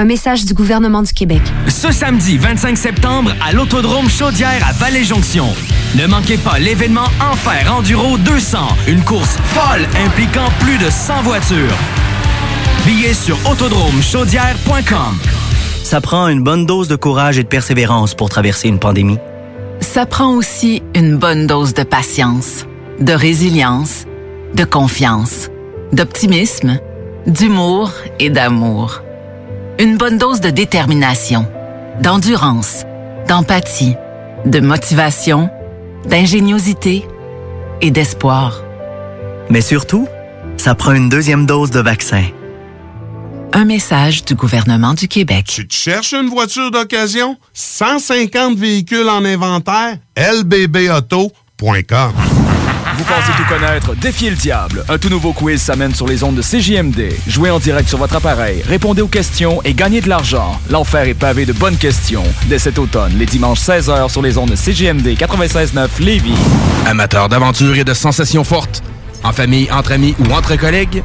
Un message du gouvernement du Québec. Ce samedi 25 septembre à l'Autodrome Chaudière à Vallée-Jonction. Ne manquez pas l'événement Enfer Enduro 200, une course folle impliquant plus de 100 voitures. Billets sur autodromechaudière.com. Ça prend une bonne dose de courage et de persévérance pour traverser une pandémie. Ça prend aussi une bonne dose de patience, de résilience, de confiance, d'optimisme, d'humour et d'amour. Une bonne dose de détermination, d'endurance, d'empathie, de motivation, d'ingéniosité et d'espoir. Mais surtout, ça prend une deuxième dose de vaccin. Un message du gouvernement du Québec. Tu te cherches une voiture d'occasion? 150 véhicules en inventaire? lbbauto.com Vous pensez tout connaître? Défiez le diable. Un tout nouveau quiz s'amène sur les ondes de CJMD. Jouez en direct sur votre appareil, répondez aux questions et gagnez de l'argent. L'enfer est pavé de bonnes questions. Dès cet automne, les dimanches 16h sur les ondes de CJMD 96.9 Lévis. Amateurs d'aventure et de sensations fortes, en famille, entre amis ou entre collègues,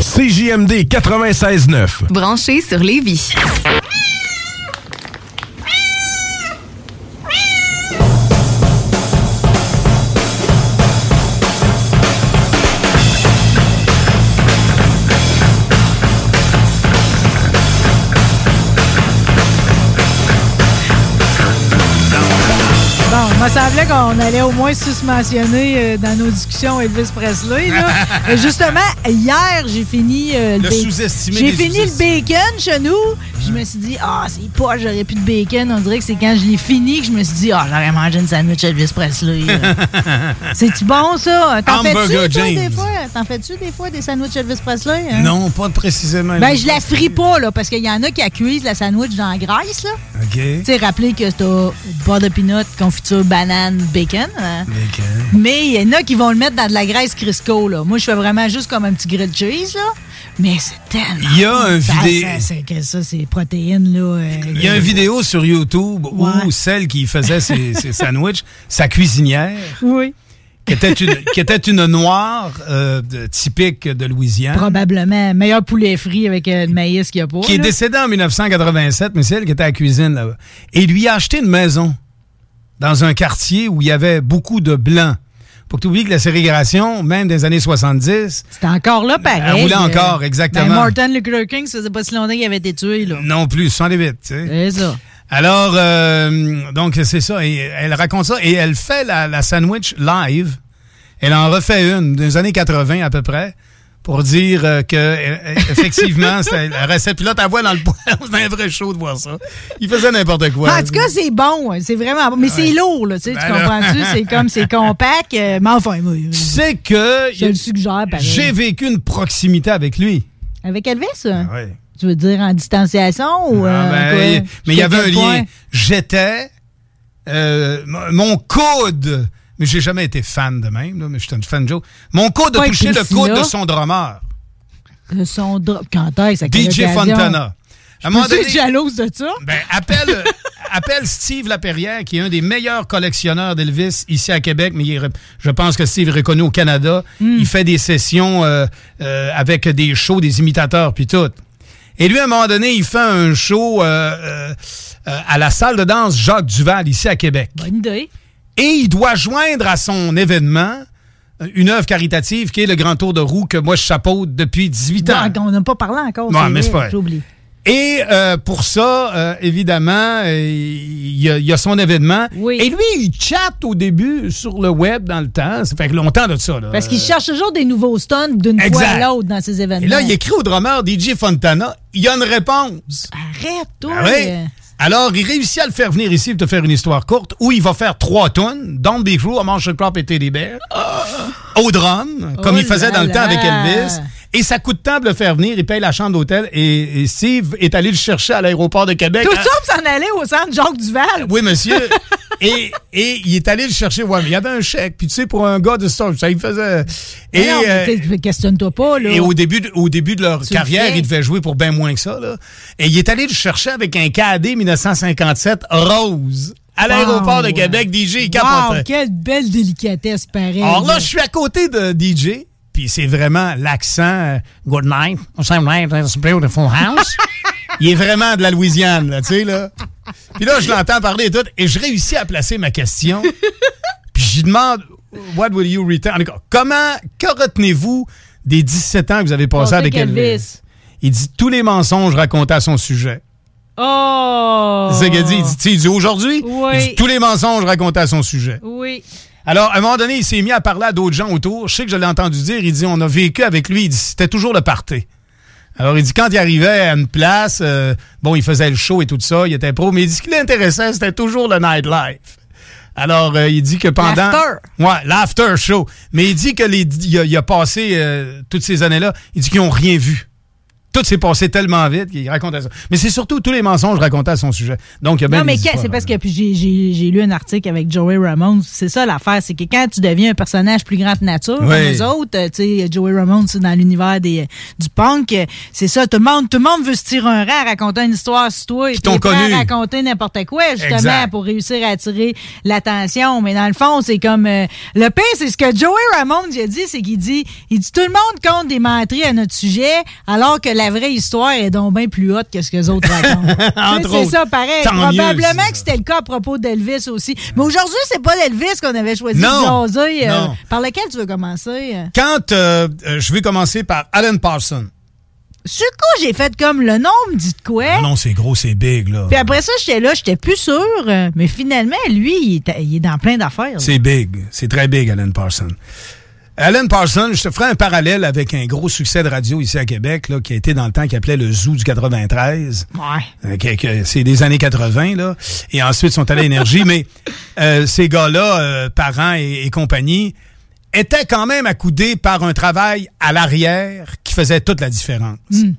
CJMD 96.9. Branché sur Lévis. Me semblait qu'on allait au moins susmentionner euh, dans nos discussions Elvis Presley. Là. Euh, Justement, hier, j'ai fini euh, Le ba- sous-estimé J'ai fini le bacon chez nous. Je me suis dit, ah, c'est pas, j'aurais plus de bacon. On dirait que c'est quand je l'ai fini que je me suis dit, ah, j'aurais mangé une sandwich Elvis Presley. là. C'est-tu bon, ça? T'en fais-tu, des fois? T'en fais-tu des fois des sandwichs Elvis Presley? hein? Non, pas précisément. Ben, je la frie pas, là, parce qu'il y en a qui la cuisent la sandwich dans la graisse, là. OK. Tu sais, rappelez que t'as beurre de peanut, confiture, banane, bacon. hein. Bacon. Mais il y en a qui vont le mettre dans de la graisse Crisco, là. Moi, je fais vraiment juste comme un petit grilled cheese, là. Mais c'est tellement. Il y a un Ça, vidé- ça, C'est que ça, c'est protéines, là. euh, Il y a une vidéo sur YouTube où celle qui faisait ses, sandwichs, sa cuisinière, Oui. qui était une, qui était une noire euh, de- typique de Louisiane, Probablement. Meilleur poulet frit avec euh, le maïs qu'il y a pas. qui est décédée en 1987, mais c'est elle qui était à la cuisine là-bas. Et lui a acheté une maison dans un quartier où il y avait beaucoup de blancs, Faut que tu oublies que la ségrégation, même des années 70, C'était encore là, pareil. Elle roulait encore, exactement. Ben, Martin Luther King, ça faisait pas si longtemps qu'il avait été tué, là. non plus, 108, tu sais. C'est ça. Alors, euh, donc c'est ça. Et elle raconte ça et elle fait la, la sandwich live. Elle en refait une des années 80 à peu près pour dire euh, que euh, effectivement la recette. Puis là, ta voix dans le poêle, c'était un vrai show de voir ça. Il faisait n'importe quoi. En tout cas, c'est bon, hein, c'est vraiment bon. Mais c'est lourd, là, tu sais, Ben comprends-tu? C'est comme, c'est compact, euh, mais enfin, moi, tu sais que je le suggère, pareil. j'ai vécu une proximité avec lui. Avec Elvis? ouais. Tu veux dire en distanciation ou... Ah, euh, ben, quoi? mais il y avait un lien. J'étais euh, mon coude, mais j'ai jamais été fan de même, là, mais j'étais une fan de Joe. Mon coude a touché le coude de son drummer, De son drop. Quand est-ce? DJ? Fontana. Je À donné- être jalouse de ça? Ben, appelle, appelle Steve Laperrière, qui est un des meilleurs collectionneurs d'Elvis ici à Québec, mais il je pense que Steve est reconnu au Canada. Hmm. Il fait des sessions euh, euh, avec des shows, des imitateurs, puis tout. Et lui, à un moment donné, il fait un show euh, euh, euh, à la salle de danse Jacques Duval, ici à Québec. Bonne idée. Et il doit joindre à son événement une œuvre caritative qui est le Grand Tour de roue que moi je chapeaute depuis 18 ans. Non, on n'a pas parlé encore. Ouais, mais c'est pas- J'oublie. Et euh, pour ça, euh, évidemment, euh, il y, a- il y a son événement. Et lui, il chatte au début sur le web dans le temps. Ça fait longtemps de ça. Là. Parce qu'il cherche toujours des nouveaux stunts d'une fois à l'autre dans ses événements. Et là, il écrit au drummer DJ Fontana. Il y a une réponse. Arrête, toi. Ah oui? Alors, il réussit à le faire venir ici pour te faire une histoire courte où il va faire trois tonnes. Don't Be Mange le Crop et Teddy Bear. Au drum, comme Oh il faisait dans le temps avec. Elvis. Et ça coûte tant de le faire venir. Il paye la chambre d'hôtel. Et, et Steve est allé le chercher à l'aéroport de Québec. Tout à- ça pour s'en aller au centre Jacques Duval. oui, monsieur. et, et il est allé le chercher. Ouais, mais il y avait un chèque. Puis tu sais, pour un gars de Star, ça il faisait. Et, non, euh, questionne-toi pas, là. et au début, de, au début de leur Tu carrière, fais. il devait jouer pour bien moins que ça. Là. Et il est allé le chercher avec un KD 1957 rose à l'aéroport de. Québec. DJ, il Wow, capotait. quelle belle délicatesse, pareil. Alors là, je suis à côté de DJ, puis c'est vraiment l'accent euh, Good night, same night, it's a beautiful house. il est vraiment de la Louisiane, là, tu sais, là. Puis là, je l'entends parler et tout, et je réussis à placer ma question. puis je lui demande, What will you return? En tout cas, Comment, que retenez-vous des 17 ans que vous avez passé Passé avec Elvis? Elvis. Il dit tous les mensonges racontés à son sujet. Oh! C'est ce qu'il dit. Il dit, tu sais, il dit aujourd'hui, Oui. il dit tous les mensonges racontés à son sujet. Oui. Alors, à un moment donné, il s'est mis à parler à d'autres gens autour. Je sais que je l'ai entendu dire. Il dit, on a vécu avec lui. Il dit, c'était toujours le party. Alors, il dit, quand il arrivait à une place, euh, bon, il faisait le show et tout ça, il était pro, mais il dit, ce qui l'intéressait, c'était toujours le nightlife. Alors, euh, il dit que pendant... L'after. Ouais, l'after show. Mais il dit que les, il, a, il a passé euh, toutes ces années-là, il dit qu'ils n'ont rien vu. Tout s'est passé tellement vite qu'il racontait ça. Mais c'est surtout tous les mensonges racontés à son sujet. Donc, il y a bien Non, mais c'est parce que puis j'ai- lu un article avec Joey Ramone. C'est ça l'affaire, c'est que quand tu deviens un personnage plus grand que nature, Oui. les autres, tu sais, Joey Ramone, c'est dans l'univers des du punk, c'est ça. Tout le monde, tout le monde veut se tirer un rang, raconter une histoire sur toi, et t'es à connu. raconter n'importe quoi justement Exact. pour réussir à attirer l'attention. Mais dans le fond, c'est comme euh, le pire, c'est ce que Joey Ramone a dit, c'est qu'il dit, il dit tout le monde compte des menteries à notre sujet, alors que la vraie histoire est donc bien plus haute que ce que les autres racontent. C'est ça, pareil. Tant Probablement que c'était le cas à propos d'Elvis aussi. Mais aujourd'hui, c'est pas l'Elvis qu'on avait choisi Non. de jaser. euh, Non. par lequel tu veux commencer? euh? Quand euh, je vais commencer par Alan Parsons. Sur quoi j'ai fait comme le nom me dit de quoi? Ah non, c'est gros, c'est big, là. Puis après ça, j'étais là, j'étais plus sûr. Mais finalement, lui, il est, dans plein d'affaires. C'est big. C'est très big, Alan Parsons. Alan Parsons, je te ferai un parallèle avec un gros succès de radio ici à Québec, là, qui a été dans le temps qui appelait le Zoo du 93. Ouais. Euh, c'est des années 80, là. Et ensuite, ils sont allés à Énergie. mais euh, ces gars-là, euh, parents et, et compagnie, étaient quand même accoudés par un travail à l'arrière qui faisait toute la différence. Hmm.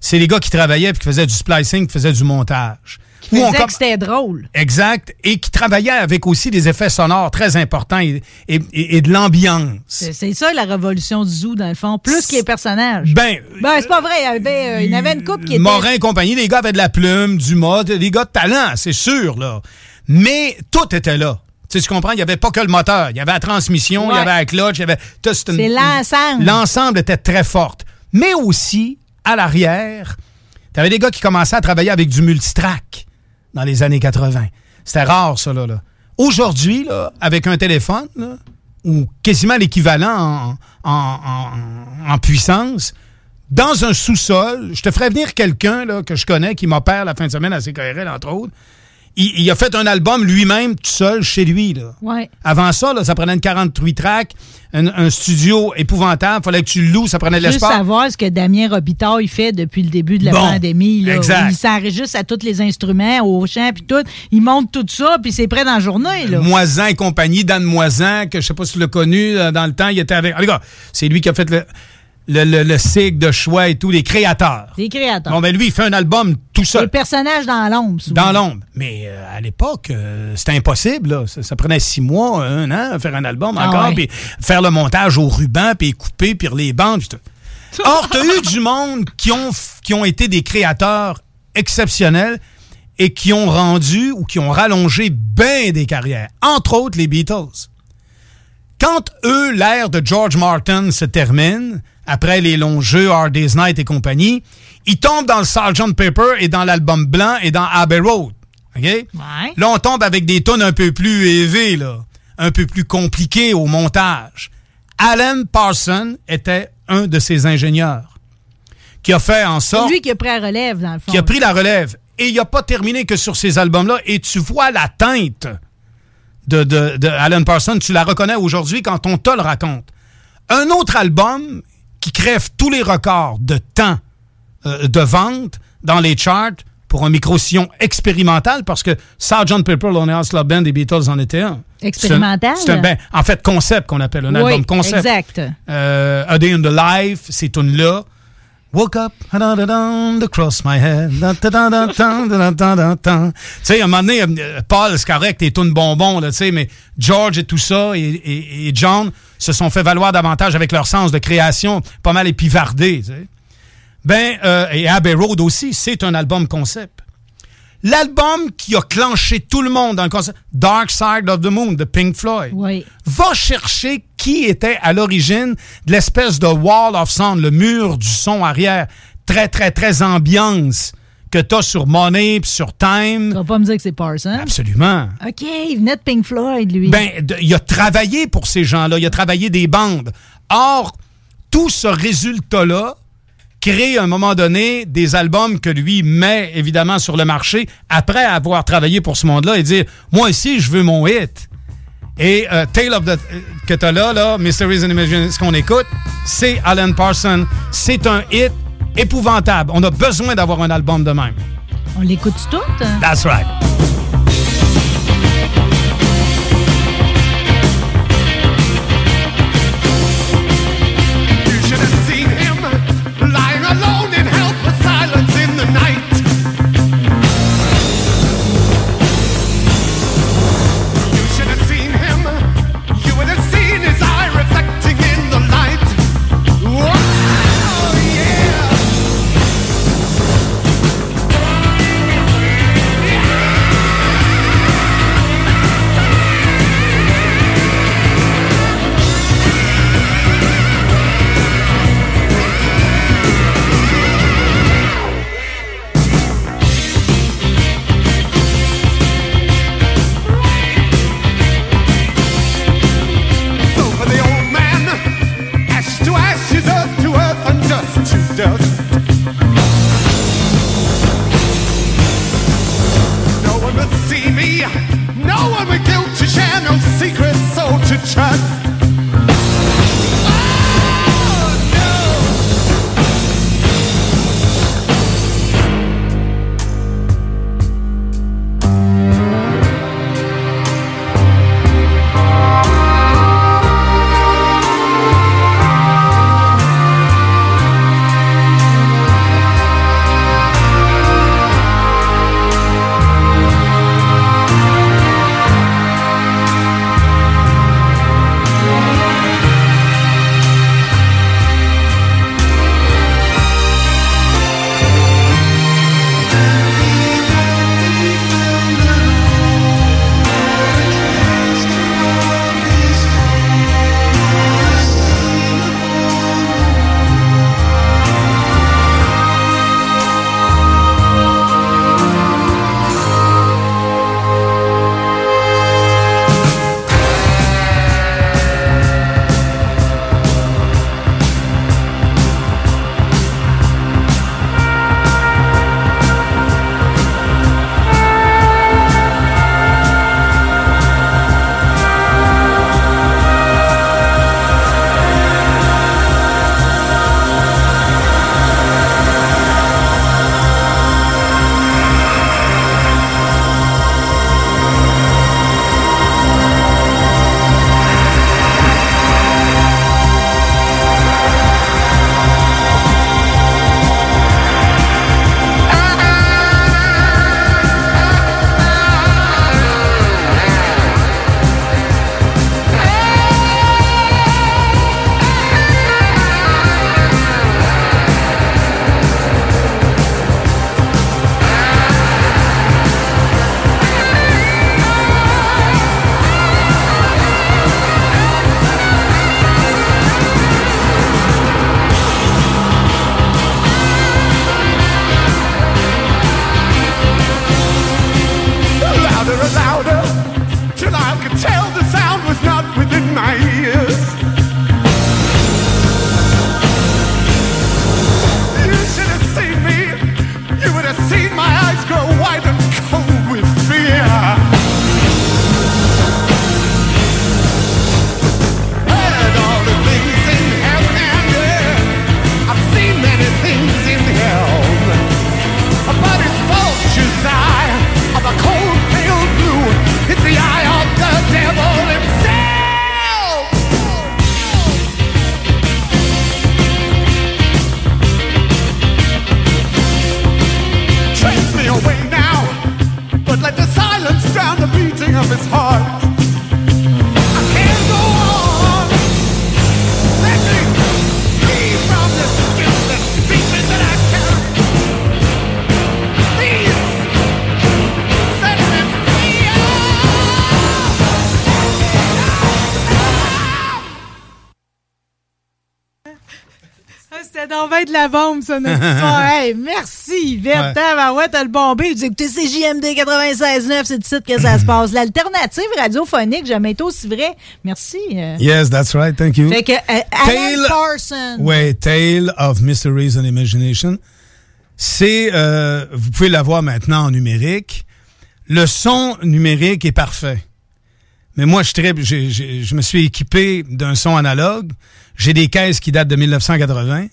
C'est les gars qui travaillaient puis qui faisaient du splicing, qui faisaient du montage. Qui faisait que c'était drôle. Exact. Et qui travaillait avec aussi des effets sonores très importants et, et- et- et de l'ambiance. C'est ça la révolution du zoo, dans le fond. Plus que les personnages. Ben, Ben, c'est pas vrai. Il y avait, euh, il y en avait une couple qui était. Morin et compagnie, les gars avaient de la plume, du mode, des gars de talent, c'est sûr, là. Mais tout était là. Tu sais, tu comprends? Il n'y avait pas que le moteur. Il y avait la transmission, il y avait la clutch, il y avait... C'est l'ensemble. L'ensemble était très forte. Mais aussi, à l'arrière, tu avais des gars qui commençaient à travailler avec du multitrack dans les années 80. C'était rare, ça, là. Aujourd'hui, là, avec un téléphone, ou quasiment l'équivalent en, en- puissance, dans un sous-sol. Je te ferais venir quelqu'un que je connais qui m'opère la fin de semaine à CKRL, entre autres. Il, il a fait un album lui-même, tout seul, chez lui. Là. Ouais. Avant ça, là, ça prenait une 43 tracks, un, un studio épouvantable. fallait que tu le loues, ça prenait de Juste l'espace. savoir ce que Damien Robitaille il fait depuis le début de la Bon, pandémie. Là, exact. Il s'enregistre à tous les instruments, au chant, puis tout. Il monte tout ça, puis c'est prêt dans la journée. Là. Moisan et compagnie, Dan Moisan, que je sais pas si tu l'as connu euh, dans le temps, il était avec. En tout cas, c'est lui qui a fait le, le, le, de choix et tout, les créateurs. Les créateurs. Bon, ben lui, il fait un album tout Les seul. personnages dans l'ombre. souvent. Dans l'ombre. Mais euh, à l'époque, euh, c'était impossible. Là. Ça, ça prenait six mois, un an, faire un album Ah encore, puis faire le montage au ruban, puis couper, puis les bandes. Or, tu eu du monde qui ont, qui ont été des créateurs exceptionnels et qui ont rendu ou qui ont rallongé bien des carrières. Entre autres, les Beatles. Quand eux, l'ère de George Martin se termine, après les longs jeux, Hard Day's Night et compagnie, ils tombent dans le Sgt. Pepper et dans l'album blanc et dans Abbey Road. OK? Là, on tombe avec des tonnes un peu plus élevées, là, un peu plus compliquées au montage. Alan Parsons était un de ces ingénieurs qui a fait en sorte C'est lui qui a pris la relève, dans le fond. qui a pris la relève. Et il n'a pas terminé que sur ces albums-là. Et tu vois la teinte de, de, de Alan Parsons. Tu la reconnais aujourd'hui quand on te le raconte. Un autre album qui crève tous les records de temps euh, de vente dans les charts pour un micro-sillon expérimental parce que Sgt. Pepper Lonely Hearts Club Band des Beatles en était un. Expérimental? C'est un- ben, en fait, concept qu'on appelle, un Oui, album concept. exact. Euh, A Day in the Life, ces tunes-là. Woke up, to cross my head. Tu sais, à un moment donné, euh, Paul, c'est correct, tes tunes bonbons, là, tu sais, mais George et tout ça, et, et- et John se sont fait valoir davantage avec leur sens de création, pas mal épivardé, tu sais. Ben, euh, et Abbey Road aussi, c'est un album concept. L'album qui a clenché tout le monde dans le concept, Dark Side of the Moon de Pink Floyd. Va chercher qui était à l'origine de l'espèce de wall of sound, le mur du son arrière, très, très, très ambiance que t'as sur Money pis sur Time. Tu vas pas me dire que c'est Parsons? Absolument. OK, il venait de Pink Floyd, lui. Ben, il a travaillé pour ces gens-là, il a travaillé des bandes. Or, tout ce résultat-là crée à un moment donné des albums que lui met évidemment sur le marché après avoir travaillé pour ce monde-là et dire Moi aussi, je veux mon hit. Et euh, Tale of the. que t'as là, là, Mysteries and Imagination, ce qu'on écoute, c'est Alan Parsons. C'est un hit épouvantable. On a besoin d'avoir un album de même. On l'écoute tout? That's right. Tabarouette, t'as le bombé. Vous écoutez CJMD 96.9, c'est ici que ça se passe. L'alternative radiophonique, jamais été aussi vrai. Merci. euh. Yes, that's right. Thank you. Fait que, euh, Alan Carson. Ouais, Tale of Mysteries and Imagination. C'est, euh, vous pouvez l'avoir maintenant en numérique. Le son numérique est parfait. Mais moi, je, je me suis équipé d'un son analogue. J'ai des caisses qui datent de 1980.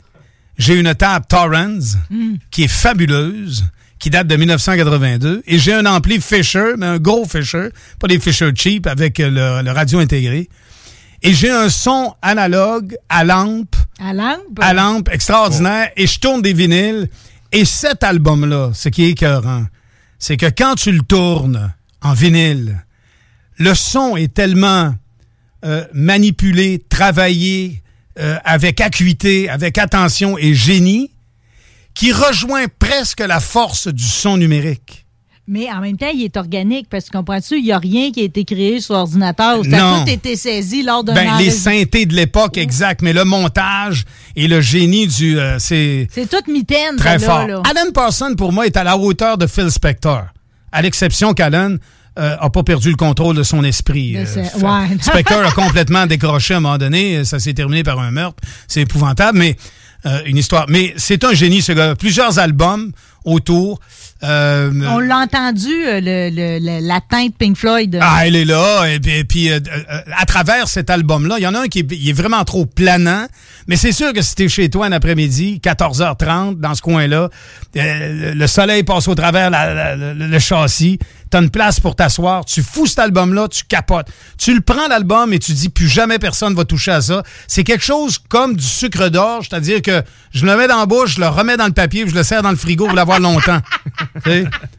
J'ai une table Torrens Mm. qui est fabuleuse, qui date de 1982. Et j'ai un ampli Fisher, mais un gros Fisher, pas des Fisher cheap, avec euh, le, le radio intégré. Et j'ai un son analogue à lampe, À lampe? à lampe extraordinaire, et je tourne des vinyles. Et cet album-là, ce qui est écœurant, c'est que quand tu le tournes en vinyle, le son est tellement euh, manipulé, travaillé, euh, avec acuité, avec attention et génie, qui rejoint presque la force du son numérique. Mais en même temps, il est organique parce que comprends-tu, il n'y a rien qui a été créé sur ordinateur. Ça Non. a tout été saisi lors d'un Ben, les synthés de l'époque, exact, mais le montage et le génie du... euh, c'est C'est toute mitaine, très fort. là. Alan Parsons, pour moi, est à la hauteur de Phil Spector, à l'exception qu'Alan euh, a pas perdu le contrôle de son esprit. Euh, ouais. Spector a complètement décroché à un moment donné. Ça s'est terminé par un meurtre. C'est épouvantable, mais euh, une histoire. Mais c'est un génie, ce gars. Plusieurs albums autour. Euh, On l'a entendu, euh, le, le- le- la teinte Pink Floyd. ah, elle est là. Et puis, et puis, euh, euh, à travers cet album-là, il y en a un qui est, il est vraiment trop planant. Mais c'est sûr que si t'es chez toi un après-midi, 14h30, dans ce coin-là, euh, le soleil passe au travers la- la- la- le châssis, t'as une place pour t'asseoir, tu fous cet album-là, tu capotes. Tu le prends l'album et tu dis plus jamais personne va toucher à ça. C'est quelque chose comme du sucre d'orge, c'est-à-dire que je le mets dans la bouche, je le remets dans le papier, puis je le serre dans le frigo pour l'avoir longtemps.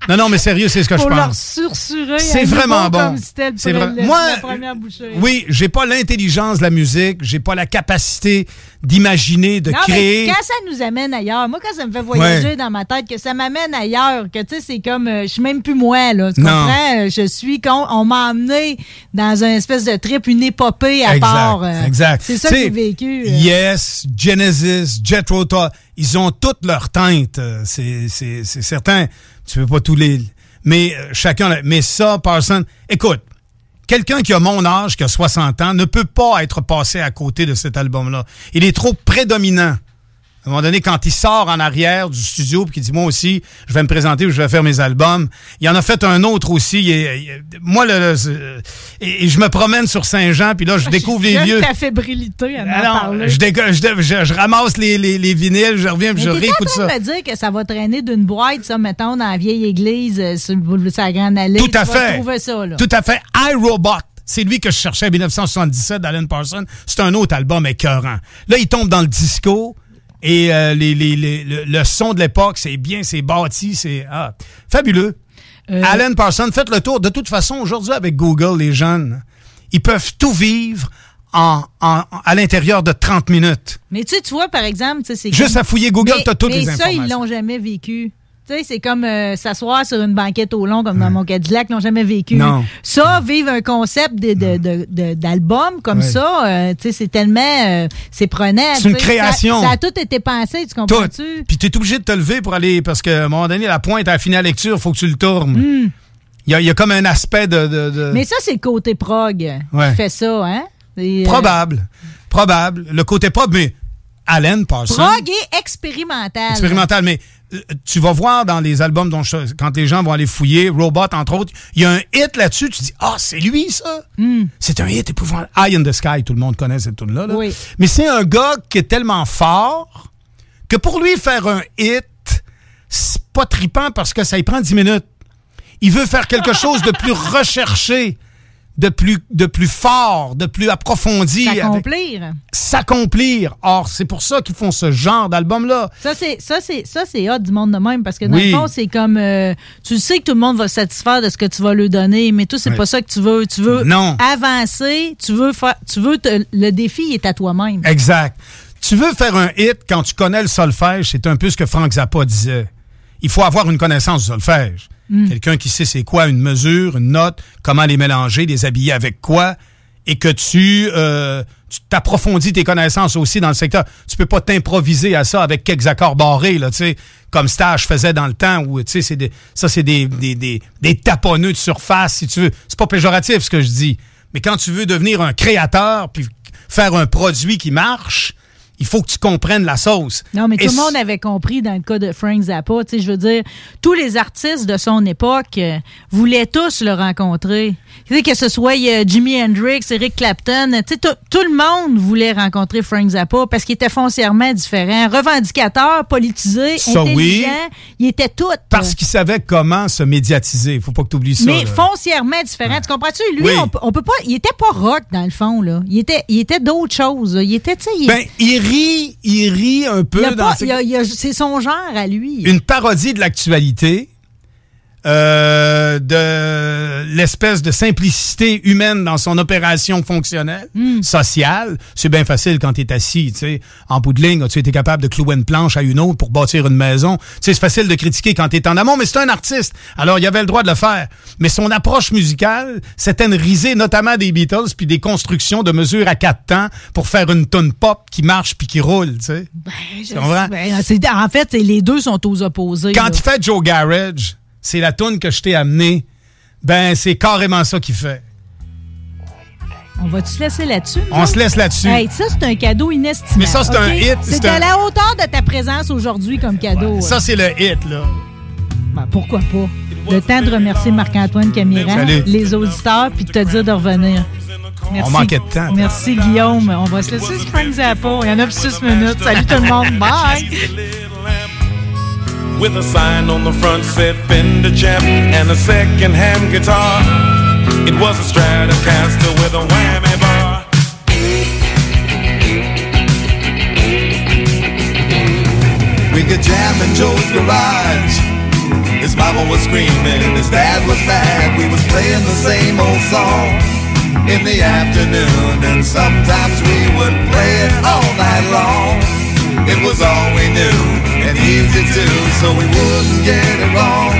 Non, non, mais sérieux, c'est ce que je Faut leur pense. sursurer. C'est vraiment bon. C'est le- Moi, la première bouchée. Oui, j'ai pas l'intelligence de la musique, j'ai pas la capacité d'imaginer, de Non, mais créer. quand ça nous amène ailleurs, moi, quand ça me fait voyager Ouais. dans ma tête, que ça m'amène ailleurs, que tu sais, c'est comme, euh, je suis même plus moi, là. Tu Non. comprends? Euh, Je suis, con, on m'a emmené dans un espèce de trip, une épopée à Exact, part. euh, exact. C'est ça que j'ai vécu. euh. Yes, Genesis, Tull, ils ont toutes leurs teintes. euh, C'est, certain. Tu peux pas tous les. Mais euh, chacun. Mais ça, Parson, écoute, quelqu'un qui a mon âge, qui a 60 ans, ne peut pas être passé à côté de cet album-là. Il est trop prédominant. À un moment donné, quand il sort en arrière du studio puis qu'il dit moi aussi, je vais me présenter, je vais faire mes albums. Il en a fait un autre aussi. Il est- il est- moi, le, le- et, et je me promène sur Saint-Jean puis là, je découvre les vieux. ta fébrilité à Alors, je, je, je- je ramasse les, les, les vinyles, je reviens puis je réécoute ça. de me dire que ça va traîner d'une boîte, ça, mettons, dans la vieille église, euh, sur, sur la grande allée. Tout à Tu fait. trouver ça, là. Tout à fait. iRobot. C'est lui que je cherchais en 1977 d'Alan Parsons. C'est un autre album écœurant. Là, il tombe dans le disco et euh, les, les- les- le, le son de l'époque, c'est bien, c'est bâti, c'est ah, fabuleux. Euh, Alan Parsons, faites le tour. De toute façon, aujourd'hui, avec Google, les jeunes, ils peuvent tout vivre en, en- à l'intérieur de 30 minutes. Mais tu sais, tu vois, par exemple, tu sais, c'est Juste comme- à fouiller Google, Mais- t'as toutes mais les ça, ils informations. l'ont jamais vécu. Tu sais, c'est comme euh, s'asseoir sur une banquette au long, comme dans mon Cadillac, l'ont jamais vécu. Non. Ça, vivre un concept d'album comme Ouais. ça, euh, tu sais, c'est tellement... euh, c'est prenant. C'est une. Ça- création. Ça, a tout été pensé, tu Tout. comprends-tu? Puis tu es obligé de te lever pour aller, parce qu'à un moment donné, la pointe à la finale lecture, faut que tu le tournes. Hmm. Il y, a- y a comme un aspect de... de- de- Mais ça, c'est le côté prog Ouais. qui fait ça, hein? Et, Probable. Probable. Le côté pop, mais Allen Parsons... Prog et expérimental. expérimental, mais tu vas voir dans les albums dont je- quand les gens vont aller fouiller, Robot entre autres, il y a un hit là-dessus, tu dis ah c'est lui ça. C'est un hit épouvantable. Eye in the Sky, tout le monde connaît cette tune là. Oui. Mais c'est un gars qui est tellement fort que pour lui faire un hit, c'est pas tripant parce que ça y prend 10 minutes. Il veut faire quelque chose de plus recherché, de plus de plus fort, de plus approfondi. S'accomplir. S'accomplir. Or, c'est pour ça qu'ils font ce genre d'album-là. Ça, c'est ça, c'est ça, c'est hot du monde de même parce que dans Oui. le fond, c'est comme euh, tu sais que tout le monde va se satisfaire de ce que tu vas lui donner, mais toi, c'est Oui. pas ça que tu veux. Tu veux Non. avancer, tu veux faire, tu veux te- le défi est à toi-même. Exact. Tu veux faire un hit quand tu connais le solfège, c'est un peu ce que Frank Zappa disait. Il faut avoir une connaissance du solfège. Mm. Quelqu'un qui sait c'est quoi une mesure, une note, comment les mélanger, les habiller avec quoi, et que tu euh, t'approfondis tes connaissances aussi dans le secteur. Tu peux pas t'improviser à ça avec quelques accords barrés, là, comme Stage faisait dans le temps où, c'est des, ça, c'est des, des, de surface, si tu veux. C'est pas péjoratif, ce que je dis. Mais quand tu veux devenir un créateur puis faire un produit qui marche, il faut que tu comprennes la sauce. Non, mais Et tout le monde avait compris dans le cas de Frank Zappa. Tu sais, je veux dire, tous les artistes de son époque euh, voulaient tous le rencontrer. Tu sais, que ce soit euh, Jimi Hendrix, Eric Clapton, tu sais, tout le monde voulait rencontrer Frank Zappa parce qu'il était foncièrement différent. Revendicateur, politisé, Ça, intelligent, oui. il était tout. Parce qu'il savait comment se médiatiser. Faut pas que tu oublies ça. mais là. foncièrement différent. Tu comprends-tu? Lui, Oui. on, peut- on peut pas. Il était pas rock dans le fond, là. Il était, il était d'autres choses. là. Il était, tu sais. il- Ben, il rit, il rit un peu il a dans pas- ses- il a- il a- c'est son genre à lui. une parodie de l'actualité, euh, de l'espèce de simplicité humaine dans son opération fonctionnelle, Hmm. sociale. C'est bien facile quand tu es assis, tu sais. En bout de ligne, as-tu été capable de clouer une planche à une autre pour bâtir une maison? Tu sais, c'est facile de critiquer quand tu es en amont, mais c'est un artiste. Alors, il avait le droit de le faire. Mais son approche musicale, c'était une risée notamment des Beatles puis des constructions de mesures à quatre temps pour faire une tonne pop qui marche puis qui roule, tu sais. Ben, c'est- en fait, les deux sont aux opposés. Quand là. il fait Joe Garage, c'est la tune que je t'ai amenée. Ben, c'est carrément ça qu'il fait. On va-tu se laisser là-dessus? On se laisse là-dessus. Hey, ça, c'est un cadeau inestimable. Mais ça, c'est un hit, C'est à un- la hauteur de ta présence aujourd'hui comme cadeau. Ça, hein. c'est le hit, là. Ben, pourquoi pas? Le temps de remercier Marc-Antoine Camiran, Salut. les auditeurs, puis de te dire de revenir. Merci. On manquait de temps. Merci, Guillaume. On va se laisser sur Frank Zappa. Il y en a pour six minutes. Salut tout le monde. Bye! With a sign on the front said Fender Champ and a second-hand guitar. It was a Stratocaster with a whammy bar. We could jam in Joe's garage. His mama was screaming, his dad was mad. We was playing the same old song in the afternoon, and sometimes we would play it all night long. It was all we knew and easy to, so we wouldn't get it wrong.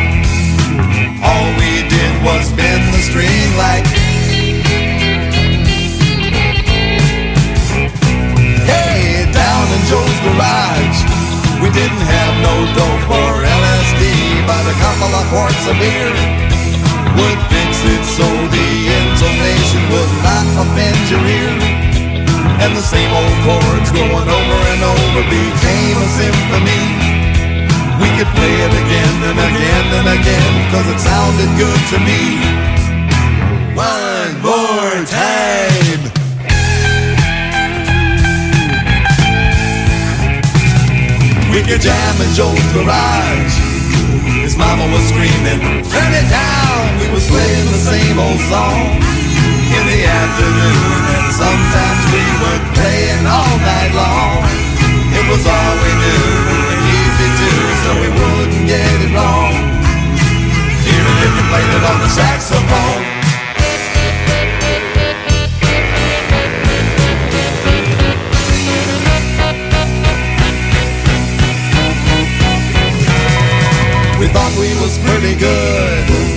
All we did was bend the string like. Hey, down in Joe's garage, we didn't have no dope or LSD, but a couple of quarts of beer would fix it so the intonation would not offend your ear. And the same old chords going over and over became a symphony. We could play it again and again and again, cause it sounded good to me. One more time. We could jam in Joe's garage. His mama was screaming, turn it down. We was playing the same old song in the afternoon. And sometimes we would play it all night long. It was all we knew and easy too, so we wouldn't get it wrong. Even if you played it on the saxophone. We thought we was pretty good.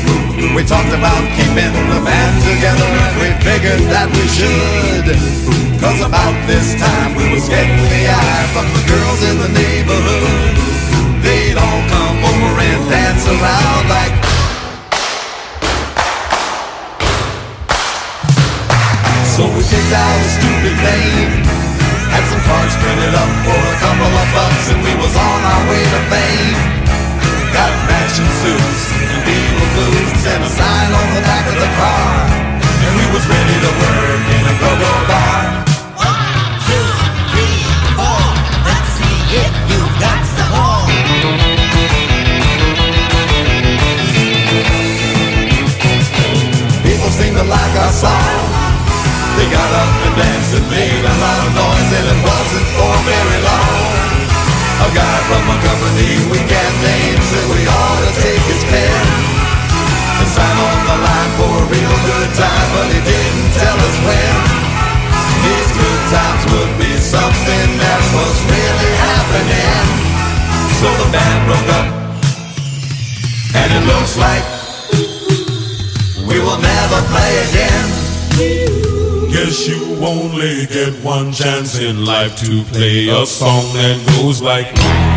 We talked about keeping the band together and we figured that we should. Cause about this time we was getting the eye from the girls in the neighborhood. They'd all come over and dance around like So we picked out a stupid name Had some cards printed up for a couple of bucks And we was on our way to fame Got sign on So the band broke up, and it looks like we will never play again. Guess you only get one chance in life to play a song that goes like.